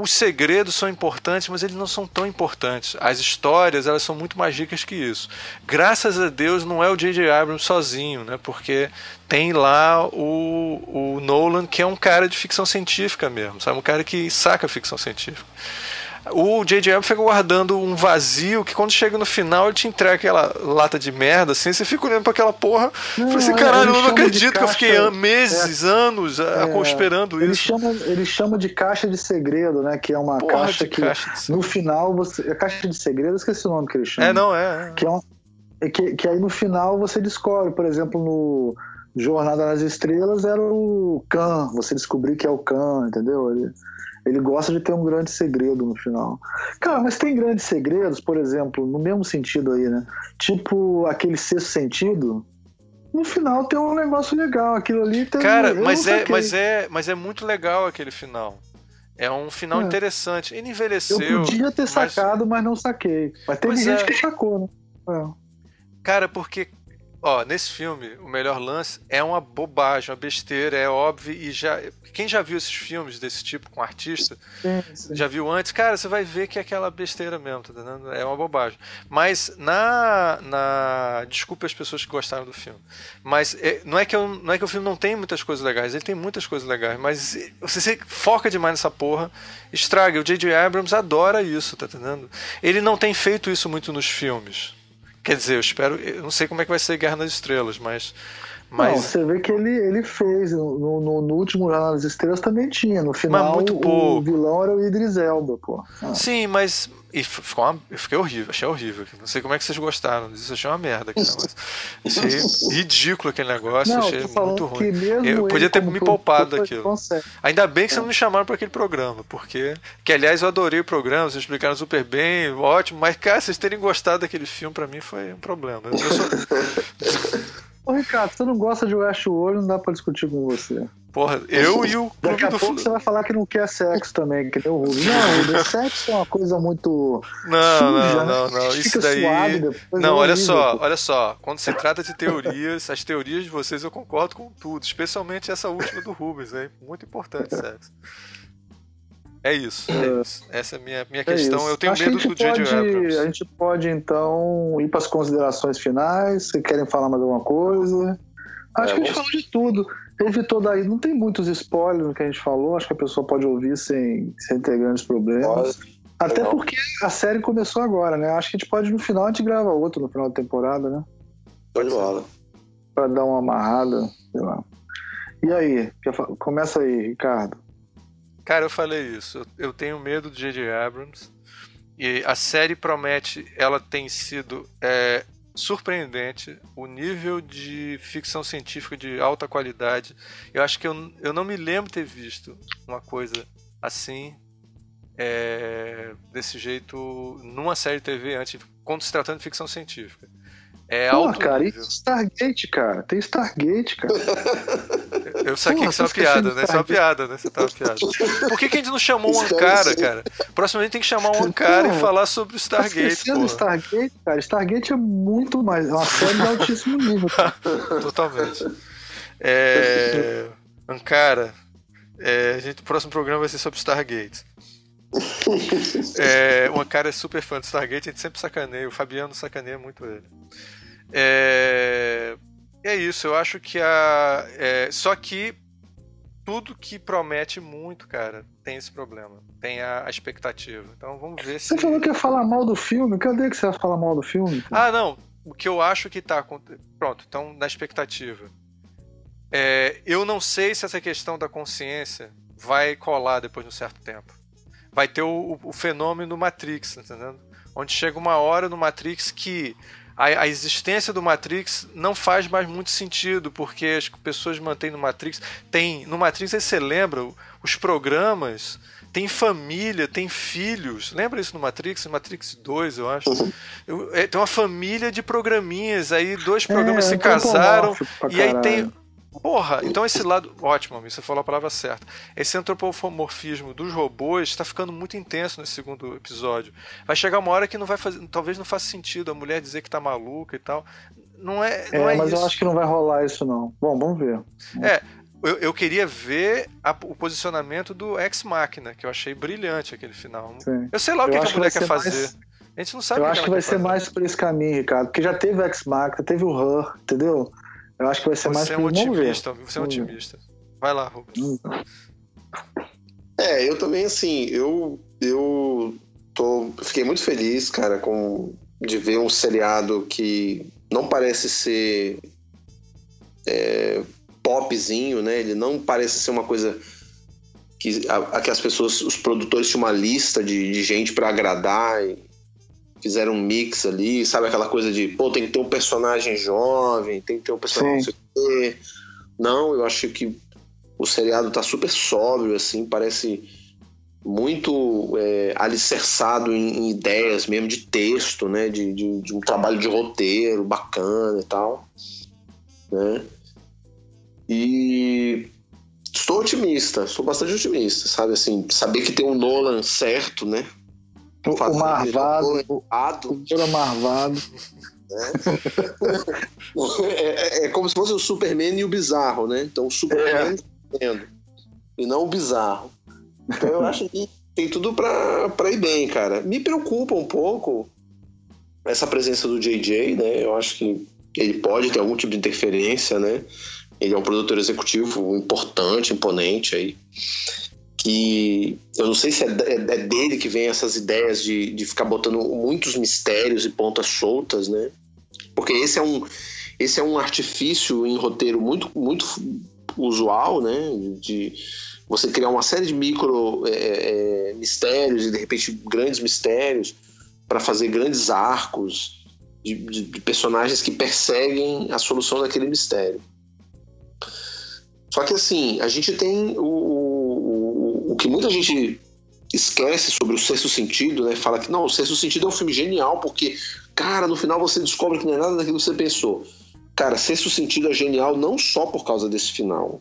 os segredos são importantes, mas eles não são tão importantes. As histórias, elas são muito mais ricas que isso. Graças a Deus não é o J.J. Abrams sozinho, né? Porque tem lá o, o Nolan, que é um cara de ficção científica mesmo, sabe? Um cara que saca ficção científica o J.J. Abrams fica guardando um vazio que quando chega no final ele te entrega aquela lata de merda, assim, você fica olhando pra aquela porra. Não, fala assim, caralho, eu não acredito que eu fiquei meses, é, anos é, esperando ele isso. Chama, ele chama de caixa de segredo, né? Que é uma porra caixa que caixa no final você. A caixa de segredo, esqueci o nome que ele chama. É, não, é. é. Que, é uma, que, que aí no final você descobre, por exemplo, no. Jornada nas Estrelas era o Khan, você descobrir que é o Khan, entendeu? Ele, ele gosta de ter um grande segredo no final. Cara, mas tem grandes segredos, por exemplo, no mesmo sentido aí, né? Tipo aquele sexto sentido. No final tem um negócio legal, aquilo ali tem Cara, mas é, mas é, mas é muito legal aquele final. É um final é. interessante. Ele envelheceu. Eu podia ter sacado, mas, mas não saquei. Mas teve pois gente é. que sacou, né? É. Cara, porque ó, nesse filme, o melhor lance é uma bobagem, uma besteira, é óbvio e já. Quem já viu esses filmes desse tipo com artista, Sim, sim. já viu antes, cara, você vai ver que é aquela besteira mesmo, tá entendendo? É uma bobagem. Mas na. na desculpa as pessoas que gostaram do filme. Mas é, não, é que eu, não é que o filme não tem muitas coisas legais, ele tem muitas coisas legais, mas você, você foca demais nessa porra, estraga. O J.J. Abrams adora isso, tá entendendo? Ele não tem feito isso muito nos filmes. Quer dizer, eu espero. Eu não sei como é que vai ser Guerra nas Estrelas, mas. Mas, Não, você vê que ele, ele fez. No, no, no último Jornal das Estrelas também tinha. No final, muito o pouco. vilão era o Idris Elba, pô. Ah. Sim, mas. E ficou uma, eu fiquei horrível, achei horrível. Não sei como é que vocês gostaram disso, achei uma merda aquele negócio. Achei ridículo aquele negócio, Não, achei muito ruim. Eu podia ter me poupado daquilo. consegue. Ainda bem que vocês não me chamaram para aquele programa, porque. Que aliás eu adorei o programa, vocês explicaram super bem, ótimo, mas cara, vocês terem gostado daquele filme pra mim foi um problema. Eu sou- Ô, Ricardo, você não gosta de Westworld, não dá pra discutir com você. porra, eu e o Daqui a do pouco você vai falar que não quer sexo também, que nem o Rubens. Não, Rubens, sexo é uma coisa muito. Não, suja, não, né? não, não. Isso Fica daí. Não, olha só, olha só. Quando se trata de teorias, as teorias de vocês eu concordo com tudo, especialmente essa última do Rubens, é muito importante sexo. É isso, é isso. Essa é a minha, minha É questão. isso. Eu tenho Acho medo que a do gente J.J. pode- Abrams. A gente pode, então, ir para as considerações finais. Se querem falar mais alguma coisa. Acho É, que a gente falou de tudo. Evitou daí. Não tem muitos spoilers no que a gente falou. Acho que a pessoa pode ouvir sem, sem ter grandes problemas. Até Não. porque a série começou agora, né? Acho que a gente pode, no final, a gente grava outro no final da temporada, né? Show de bola. Pra dar uma amarrada, sei lá. E aí? Começa aí, Ricardo. Cara, eu falei isso. Eu- tenho medo do J.J. Abrams. E a série promete, ela tem sido é, surpreendente. O nível de ficção científica de alta qualidade. Eu acho que eu, eu não me lembro ter visto uma coisa assim. é, desse jeito numa série de TV antes, quando se tratando de ficção científica. É Pô, cara, nível. isso é Stargate, cara. Tem Stargate, cara. Eu saquei Porra, que isso é uma piada, né? Isso é uma piada, né? Você tá uma piada. Por que, que a gente não chamou um Esquece. Ankara, cara? Proximamente tem que chamar um Ankara e falar sobre o Tá Stargate, pô. Stargate, cara. Stargate é muito mais. É uma série de altíssimo nível. cara. Totalmente. É... Ankara, é, a gente, o próximo programa vai ser sobre Stargate. É, o Ankara é super fã do Stargate, a gente sempre sacaneia, o Fabiano sacaneia muito ele. É, é isso, eu acho que a. é, só que tudo que promete muito, cara, tem esse problema. Tem a, a expectativa. Então vamos ver se. Você falou que ia falar mal do filme. Cadê que você ia falar mal do filme? Ah, não. O que eu acho que tá. Pronto, então na expectativa. É, eu não sei se essa questão da consciência vai colar depois de um certo tempo. Vai ter o, o- o fenômeno Matrix, tá entendendo? Onde chega uma hora no Matrix que a, a existência do Matrix não faz mais muito sentido, porque as pessoas mantêm no Matrix. Tem, no Matrix, aí você lembra, os programas tem família, tem filhos. Lembra isso no Matrix? No Matrix 2, eu acho. Eu- é, tem uma família de programinhas, aí dois programas É, se casaram. E aí tem. Porra, então esse lado. Ótimo, amigo, você falou a palavra certa. Esse antropomorfismo dos robôs está ficando muito intenso nesse segundo episódio. Vai chegar uma hora que não vai fazer. Talvez não faça sentido a mulher dizer que tá maluca e tal. Não é, não É, é, mas isso. eu acho que não vai rolar isso, não. Bom, vamos ver. É, eu, eu queria ver a- o posicionamento do Ex Machina, que eu achei brilhante aquele final. Sim. Eu sei lá o que, que a que mulher vai quer fazer. mais- A gente não sabe Eu o que acho ela que vai ser fazer. mais por esse caminho, Ricardo. Porque já teve o X-Machina, teve o Her, entendeu? Eu acho que vai ser mais Você é por um vamos ver. otimista, você é um otimista. Vai lá, Rubens. É, eu também, assim, eu, eu tô, fiquei muito feliz, cara, com, de ver um seriado que não parece ser é, popzinho, né? Ele não parece ser uma coisa que, a, a que as pessoas, os produtores tinham uma lista de, de gente pra agradar e fizeram um mix ali, sabe aquela coisa de, pô, tem que ter um personagem jovem, tem que ter um personagem Sim. não sei o quê. Não, eu acho que o seriado tá super sóbrio, assim, parece muito é, alicerçado em, em ideias mesmo de texto, né? De, de, de um trabalho de roteiro bacana e tal. Né? E estou otimista, sou bastante otimista, sabe? Assim, saber que tem um Nolan certo, né? O, o Marvado, o, o Marvado. Né? é, é, é, como se fosse o Superman e o bizarro, né? Então o Superman é. e não o bizarro. Então eu acho que tem tudo para ir bem, cara. Me preocupa um pouco essa presença do JJ, né? Eu acho que ele pode ter algum tipo de interferência, né? Ele é um produtor executivo importante, imponente aí. Que eu não sei se é, é, é dele que vem essas ideias de, de ficar botando muitos mistérios e pontas soltas, né? Porque esse é um, esse é um artifício em roteiro muito, muito usual, né? De você criar uma série de micro é, é, mistérios e de repente grandes mistérios para fazer grandes arcos de, de, de, personagens que perseguem a solução daquele mistério. Só que assim, a gente tem o, muita gente esquece sobre o sexto sentido, né? Fala que não, o sexto sentido é um filme genial, porque, cara, no final você descobre que não é nada daquilo que você pensou. Cara, sexto sentido é genial não só por causa desse final.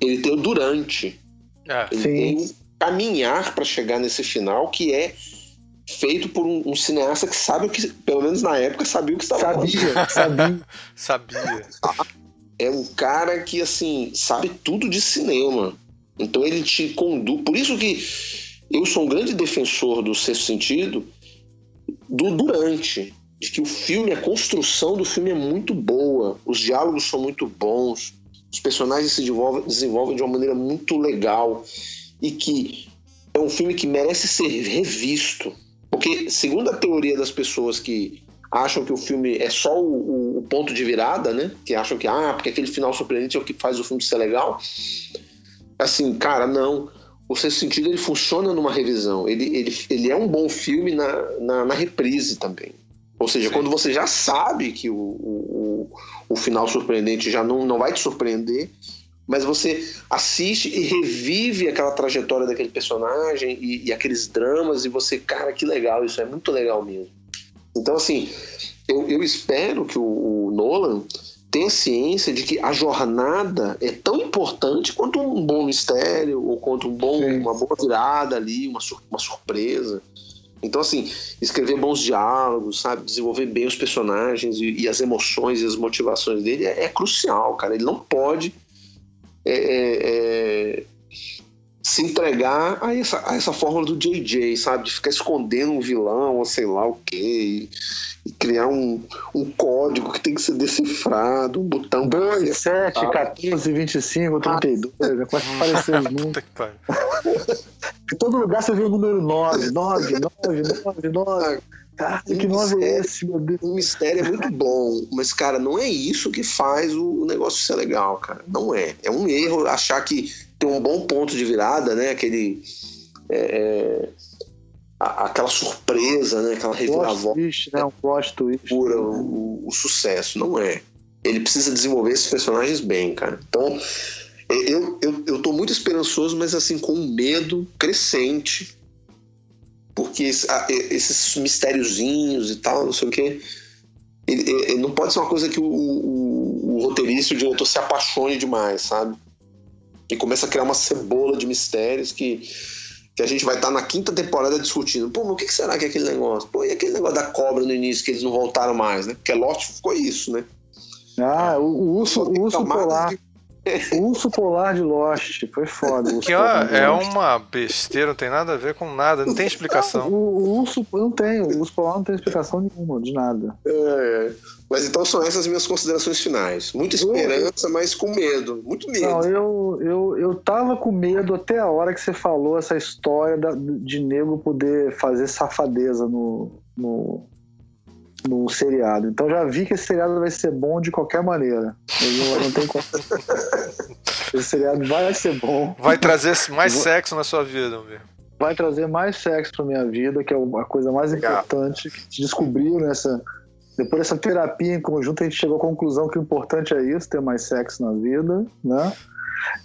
Ele tem o durante. É, ele sim. tem caminhar para chegar nesse final que é feito por um, um, cineasta que sabe o que, pelo menos na época, sabia o que estava Sabia, sabia. sabia. É um cara que, assim, sabe tudo de cinema. Então ele te conduz. Por isso que eu sou um grande defensor do sexto sentido, do durante. De que o filme, a construção do filme é muito boa, os diálogos são muito bons, os personagens se desenvolvem, desenvolvem de uma maneira muito legal e que é um filme que merece ser revisto. Porque, segundo a teoria das pessoas que acham que o filme é só o, o, ponto de virada, né? Que acham que, ah, porque aquele final surpreendente é o que faz o filme ser legal. Assim, cara, não. O Sexto Sentido ele funciona numa revisão. Ele, ele, ele é um bom filme na, na, na reprise também. Ou seja, Sim. quando você já sabe que o, o, o, final surpreendente já não, não vai te surpreender, mas você assiste e revive aquela trajetória daquele personagem e, e, aqueles dramas e você, cara, que legal, isso é muito legal mesmo. Então, assim, eu, eu espero que o, o Nolan tenha ciência de que a jornada é tão importante quanto um bom mistério ou quanto um bom, uma boa virada ali, uma, sur uma surpresa. Então, assim, escrever bons diálogos, sabe? Desenvolver bem os personagens e, e as emoções e as motivações dele é, é, crucial, cara. Ele não pode é, é, é, se entregar a essa, a essa fórmula do JJ, sabe? De ficar escondendo um vilão ou sei lá o quê. E, e criar um, um código que tem que ser decifrado, um botão. 2, 7, 14, 25, 32. Ah. Começa a aparecer os números. em todo lugar você vê o número 9, 9, 9, 9, 9. Cara, que nome é esse, meu Deus? O mistério é muito bom, mas, cara, não é isso que faz o negócio ser legal, cara. Não é. É um erro achar que tem um bom ponto de virada, né? Aquele. É, é aquela surpresa, né? Aquela reviravolta. Twist, né? Um plot twist. Pura, o, o, sucesso. Não é. Ele precisa desenvolver esses personagens bem, cara. Então, eu, eu, eu tô muito esperançoso, mas assim, com um medo crescente porque esses mistériozinhos e tal, não sei o quê, ele, ele não pode ser uma coisa que o, o, o roteirista e o diretor se apaixone demais, sabe? E começa a criar uma cebola de mistérios que, que a gente vai estar na quinta temporada discutindo. Pô, mas o que será que é aquele negócio? Pô, e aquele negócio da cobra no início que eles não voltaram mais, né? Porque Lost ficou isso, né? Ah, o, urso, o urso polar. De urso polar de Lost, foi foda. Que ó, é uma besteira, não tem nada a ver com nada, não tem explicação. o, o, urso não tem, o urso polar não tem explicação nenhuma, de nada. É, é. Mas então são essas minhas considerações finais. Muita esperança, mas com medo. Muito medo. Não, eu, eu, eu tava com medo até a hora que você falou essa história da, de nego poder fazer safadeza no, no, no seriado. Então já vi que esse seriado vai ser bom de qualquer maneira. Não, não tem como. esse seriado vai ser bom. Vai trazer mais sexo na sua vida, ver. Vai trazer mais sexo pra minha vida, que é a coisa mais importante que te descobriu nessa. Depois dessa terapia em conjunto, a gente chegou à conclusão que o importante é isso, ter mais sexo na vida, né?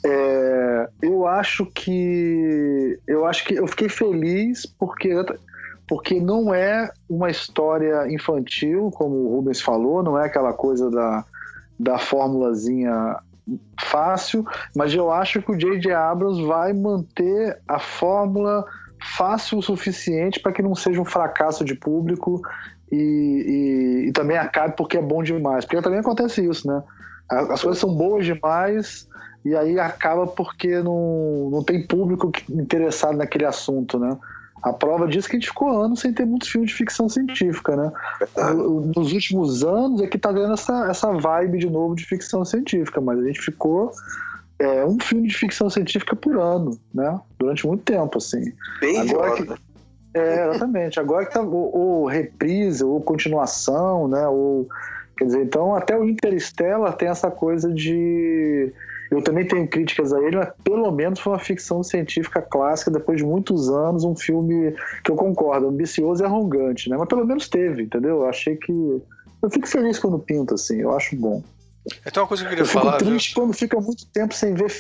É, eu acho que eu acho que eu fiquei feliz porque porque não é uma história infantil, como o Rubens falou, não é aquela coisa da, da formulazinha fácil, mas eu acho que o J.J. Abrams vai manter a fórmula fácil o suficiente para que não seja um fracasso de público e, e, e, também acabe porque é bom demais. Porque também acontece isso, né? As coisas são boas demais e aí acaba porque não, não tem público interessado naquele assunto, né? A prova disso é que a gente ficou anos sem ter muitos filmes de ficção científica, né? Nos últimos anos é que tá vendo essa, essa vibe de novo de ficção científica, mas a gente ficou é, um filme de ficção científica por ano, né? Durante muito tempo, assim. Bem Agora que, é, exatamente. Agora que tá ou, ou reprise, ou continuação, né? Ou, quer dizer, então até o Interstellar tem essa coisa de eu também tenho críticas a ele, mas pelo menos foi uma ficção científica clássica, depois de muitos anos, um filme que eu concordo, ambicioso e arrogante, né? Mas pelo menos teve, entendeu? Eu achei que. Eu fico feliz quando pinto, assim, eu acho bom. Então, uma coisa que eu queria eu falar. Fico triste viu? quando fica muito tempo sem ver.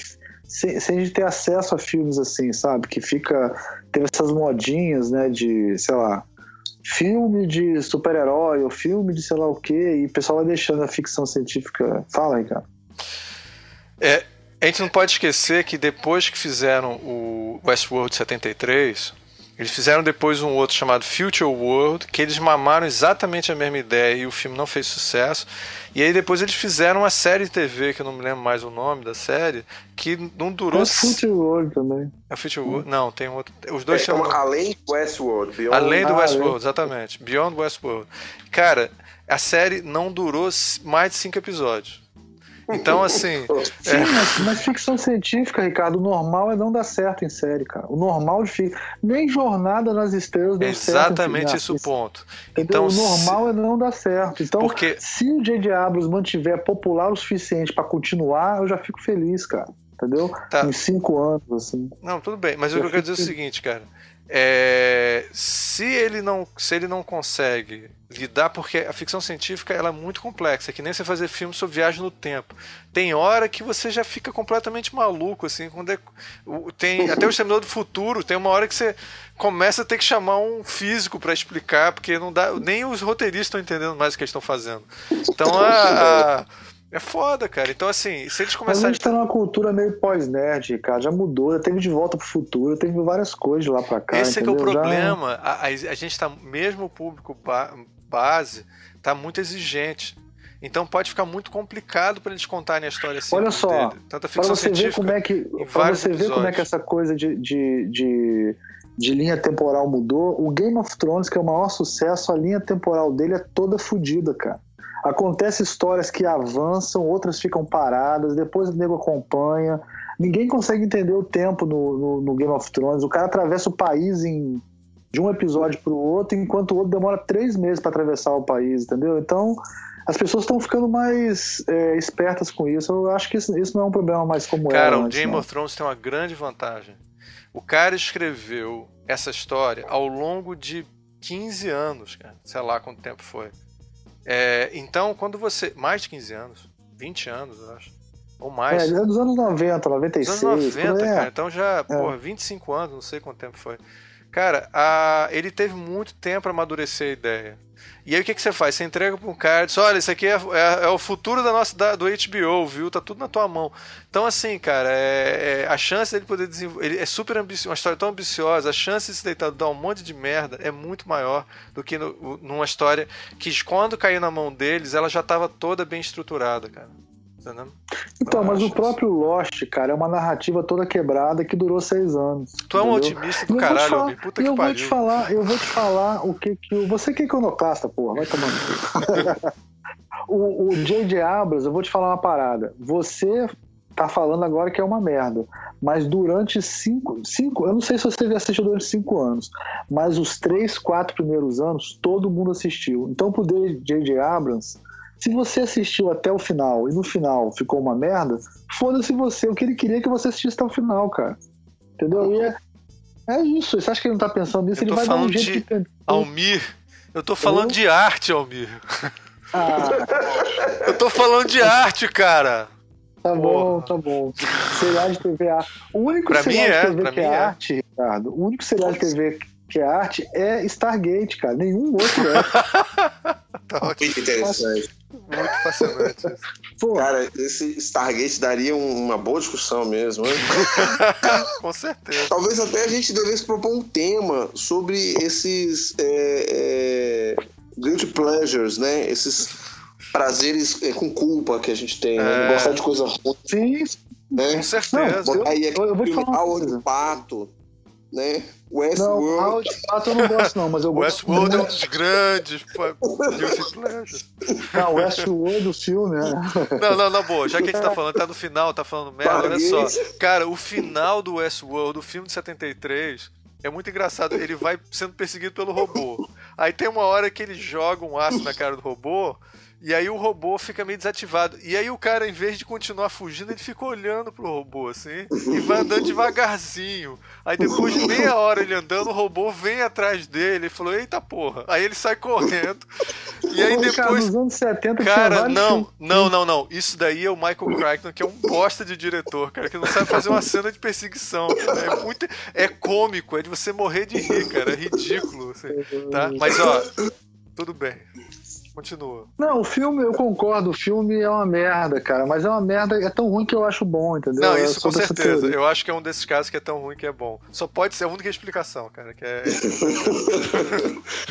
Sem, sem a gente ter acesso a filmes assim, sabe? Que fica. Tem essas modinhas, né? De, sei lá, filme de super-herói ou filme de sei lá o quê, e o pessoal vai deixando a ficção científica. Fala aí, cara. É, a gente não pode esquecer que depois que fizeram o Westworld 73, eles fizeram depois um outro chamado Future World, que eles mamaram exatamente a mesma ideia e o filme não fez sucesso. E aí depois eles fizeram uma série de TV, que eu não me lembro mais o nome da série, que não durou. É Future World também. É Future World? Não, tem um outro. Os dois é, chamam. Além do Westworld. Beyond... Além do ah, Westworld, exatamente. Beyond Westworld. Cara, a série não durou mais de cinco episódios. Então, assim. Sim, é... mas, mas, ficção científica, Ricardo, o normal é não dar certo em série, cara. O normal de. Nem Jornada nas Estrelas deu Exatamente certo. esse o ponto. Então, o normal se... é não dar certo. Então, Porque... se o J.J. Abrams mantiver popular o suficiente para continuar, eu já fico feliz, cara. Entendeu? Tá. Em cinco anos, assim. Não, tudo bem. Mas o que eu quero dizer é o seguinte, cara. É, se ele não se ele não consegue lidar porque a ficção científica ela é muito complexa é que nem você fazer filme sobre viagem no tempo. Tem hora que você já fica completamente maluco assim quando é, tem até o Exterminador do Futuro tem uma hora que você começa a ter que chamar um físico para explicar porque não dá nem os roteiristas estão entendendo mais o que eles estão fazendo. Então a, a é foda, cara. Então, assim, se eles começarem. Mas a gente tá numa cultura meio pós-nerd, cara. Já mudou, já teve de volta pro futuro, teve várias coisas lá pra cá. Esse é, é o problema. Já... A, a, a, gente tá, mesmo o público ba base, tá muito exigente. Então pode ficar muito complicado para eles contarem a história assim. Olha só, para você ver como é que, para você ver como é que essa coisa de, de, de, de, linha temporal mudou. O Game of Thrones, que é o maior sucesso, a linha temporal dele é toda fodida, cara. Acontece histórias que avançam, outras ficam paradas, depois o nego acompanha. Ninguém consegue entender o tempo no, no, no Game of Thrones. O cara atravessa o país em, de um episódio para o outro, enquanto o outro demora três meses para atravessar o país, entendeu? Então, as pessoas estão ficando mais é, espertas com isso. Eu acho que isso, isso, não é um problema mais como cara, era. O Game of Thrones tem uma grande vantagem. O cara escreveu essa história ao longo de 15 anos, cara. Sei lá quanto tempo foi. É, então, quando você. Mais de 15 anos, 20 anos, eu acho. Ou mais. É, dos anos 90, 96. Dos anos 90, é. cara. Então já, é. porra, 25 anos, não sei quanto tempo foi. Cara, a, ele teve muito tempo para amadurecer a ideia. E aí o que, que você faz? Você entrega para um cara e diz: olha, isso aqui é, é, é, o futuro da nossa, da, do HBO, viu? Tá tudo na tua mão. Então, assim, cara, é, é a chance dele poder desenvolver. Ele é super ambicioso, uma história tão ambiciosa, a chance de se deitar dar um monte de merda é muito maior do que no, numa história que, quando caiu na mão deles, ela já estava toda bem estruturada, cara. Então, mas o próprio Lost, cara, é uma narrativa toda quebrada que durou seis anos. Tu é um otimista do caralho, falar, Puta que eu pariu. Vou te falar, eu vou te falar o que que. Você que é iconoclasta, porra, vai tomando. o J.J. Abrams, eu vou te falar uma parada. Você tá falando agora que é uma merda. Mas durante cinco, cinco. Eu não sei se você assistiu durante cinco anos, mas os três, quatro primeiros anos, todo mundo assistiu. Então, pro J.J. Abrams se você assistiu até o final e no final ficou uma merda, foda-se você. O que ele queria é que você assistisse até o final, cara. Entendeu? E é, é isso. Você acha que ele não tá pensando nisso? Eu ele vai dar um jeito de... Almir, eu tô falando eu... de arte, Almir. Ah. eu tô falando de arte, cara. Tá bom, tá bom. Serial de TV é O único pra serial de TV é, que é, é, arte, Ricardo, o único serial de TV que é arte é Stargate, cara. Nenhum outro é. tá Muito interessante. muito fascinante. Pô. Cara, esse Stargate daria uma boa discussão mesmo. Com certeza. Talvez até a gente devesse propor um tema sobre esses é, é, guilty pleasures, né? Esses prazeres é, com culpa que a gente tem, né? É. Gostar de coisa ruim. Sim. Né? Com certeza. Não, aí é eu, eu vou te falar uma coisa. pato né? Westworld. Não, de eu não gosto, não, mas eu gosto. Westworld é um dos grandes Não, Westworld, o filme, né? Não, não, não, boa. Já que a gente tá falando, tá no final, tá falando merda, olha só. Cara, o final do Westworld, o filme de 73. É muito engraçado, ele vai sendo perseguido pelo robô. Aí tem uma hora que ele joga um aço na cara do robô, e aí o robô fica meio desativado. E aí o cara, em vez de continuar fugindo, ele fica olhando pro robô, assim, e vai andando devagarzinho. Aí depois de meia hora ele andando, o robô vem atrás dele e falou, eita porra. Aí ele sai correndo. E aí depois. Cara, nos anos 70 cara não, não, não, não. Isso daí é o Michael Crichton, que é um bosta de diretor, cara, que não sabe fazer uma cena de perseguição. É muito. É cômico, é de você morrer de rir, cara. É ridículo. Assim, tá? Mas ó, tudo bem. Continua. Não, o filme, eu concordo, o filme é uma merda, cara, mas é uma merda, é tão ruim que eu acho bom, entendeu? Não, isso com certeza. Eu acho que é um desses casos que é tão ruim que é bom. Só pode ser a única explicação, cara, que é.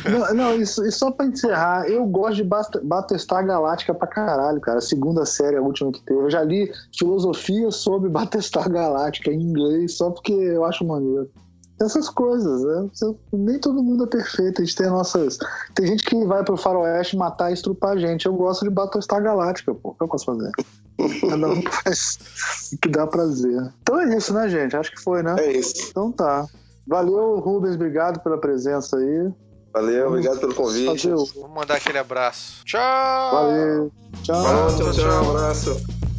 não, não, isso, e só pra encerrar, eu gosto de Battlestar Galáctica pra caralho, cara. A segunda série, a última que teve. Eu já li filosofia sobre Battlestar Galáctica em inglês, só porque eu acho maneiro essas coisas. Né? Nem todo mundo é perfeito. A gente tem nossas. Tem gente que vai pro faroeste matar e estrupar a gente. Eu gosto de Battlestar Galáctica, pô. O que eu posso fazer? Cada um faz o que dá prazer. Então é isso, né, gente? Acho que foi, né? É isso. Então tá. Valeu, Rubens. Obrigado pela presença aí. Valeu, obrigado pelo convite. Valeu. Vamos mandar aquele abraço. Tchau! Valeu. Tchau. Valeu, tchau, tchau. Um abraço.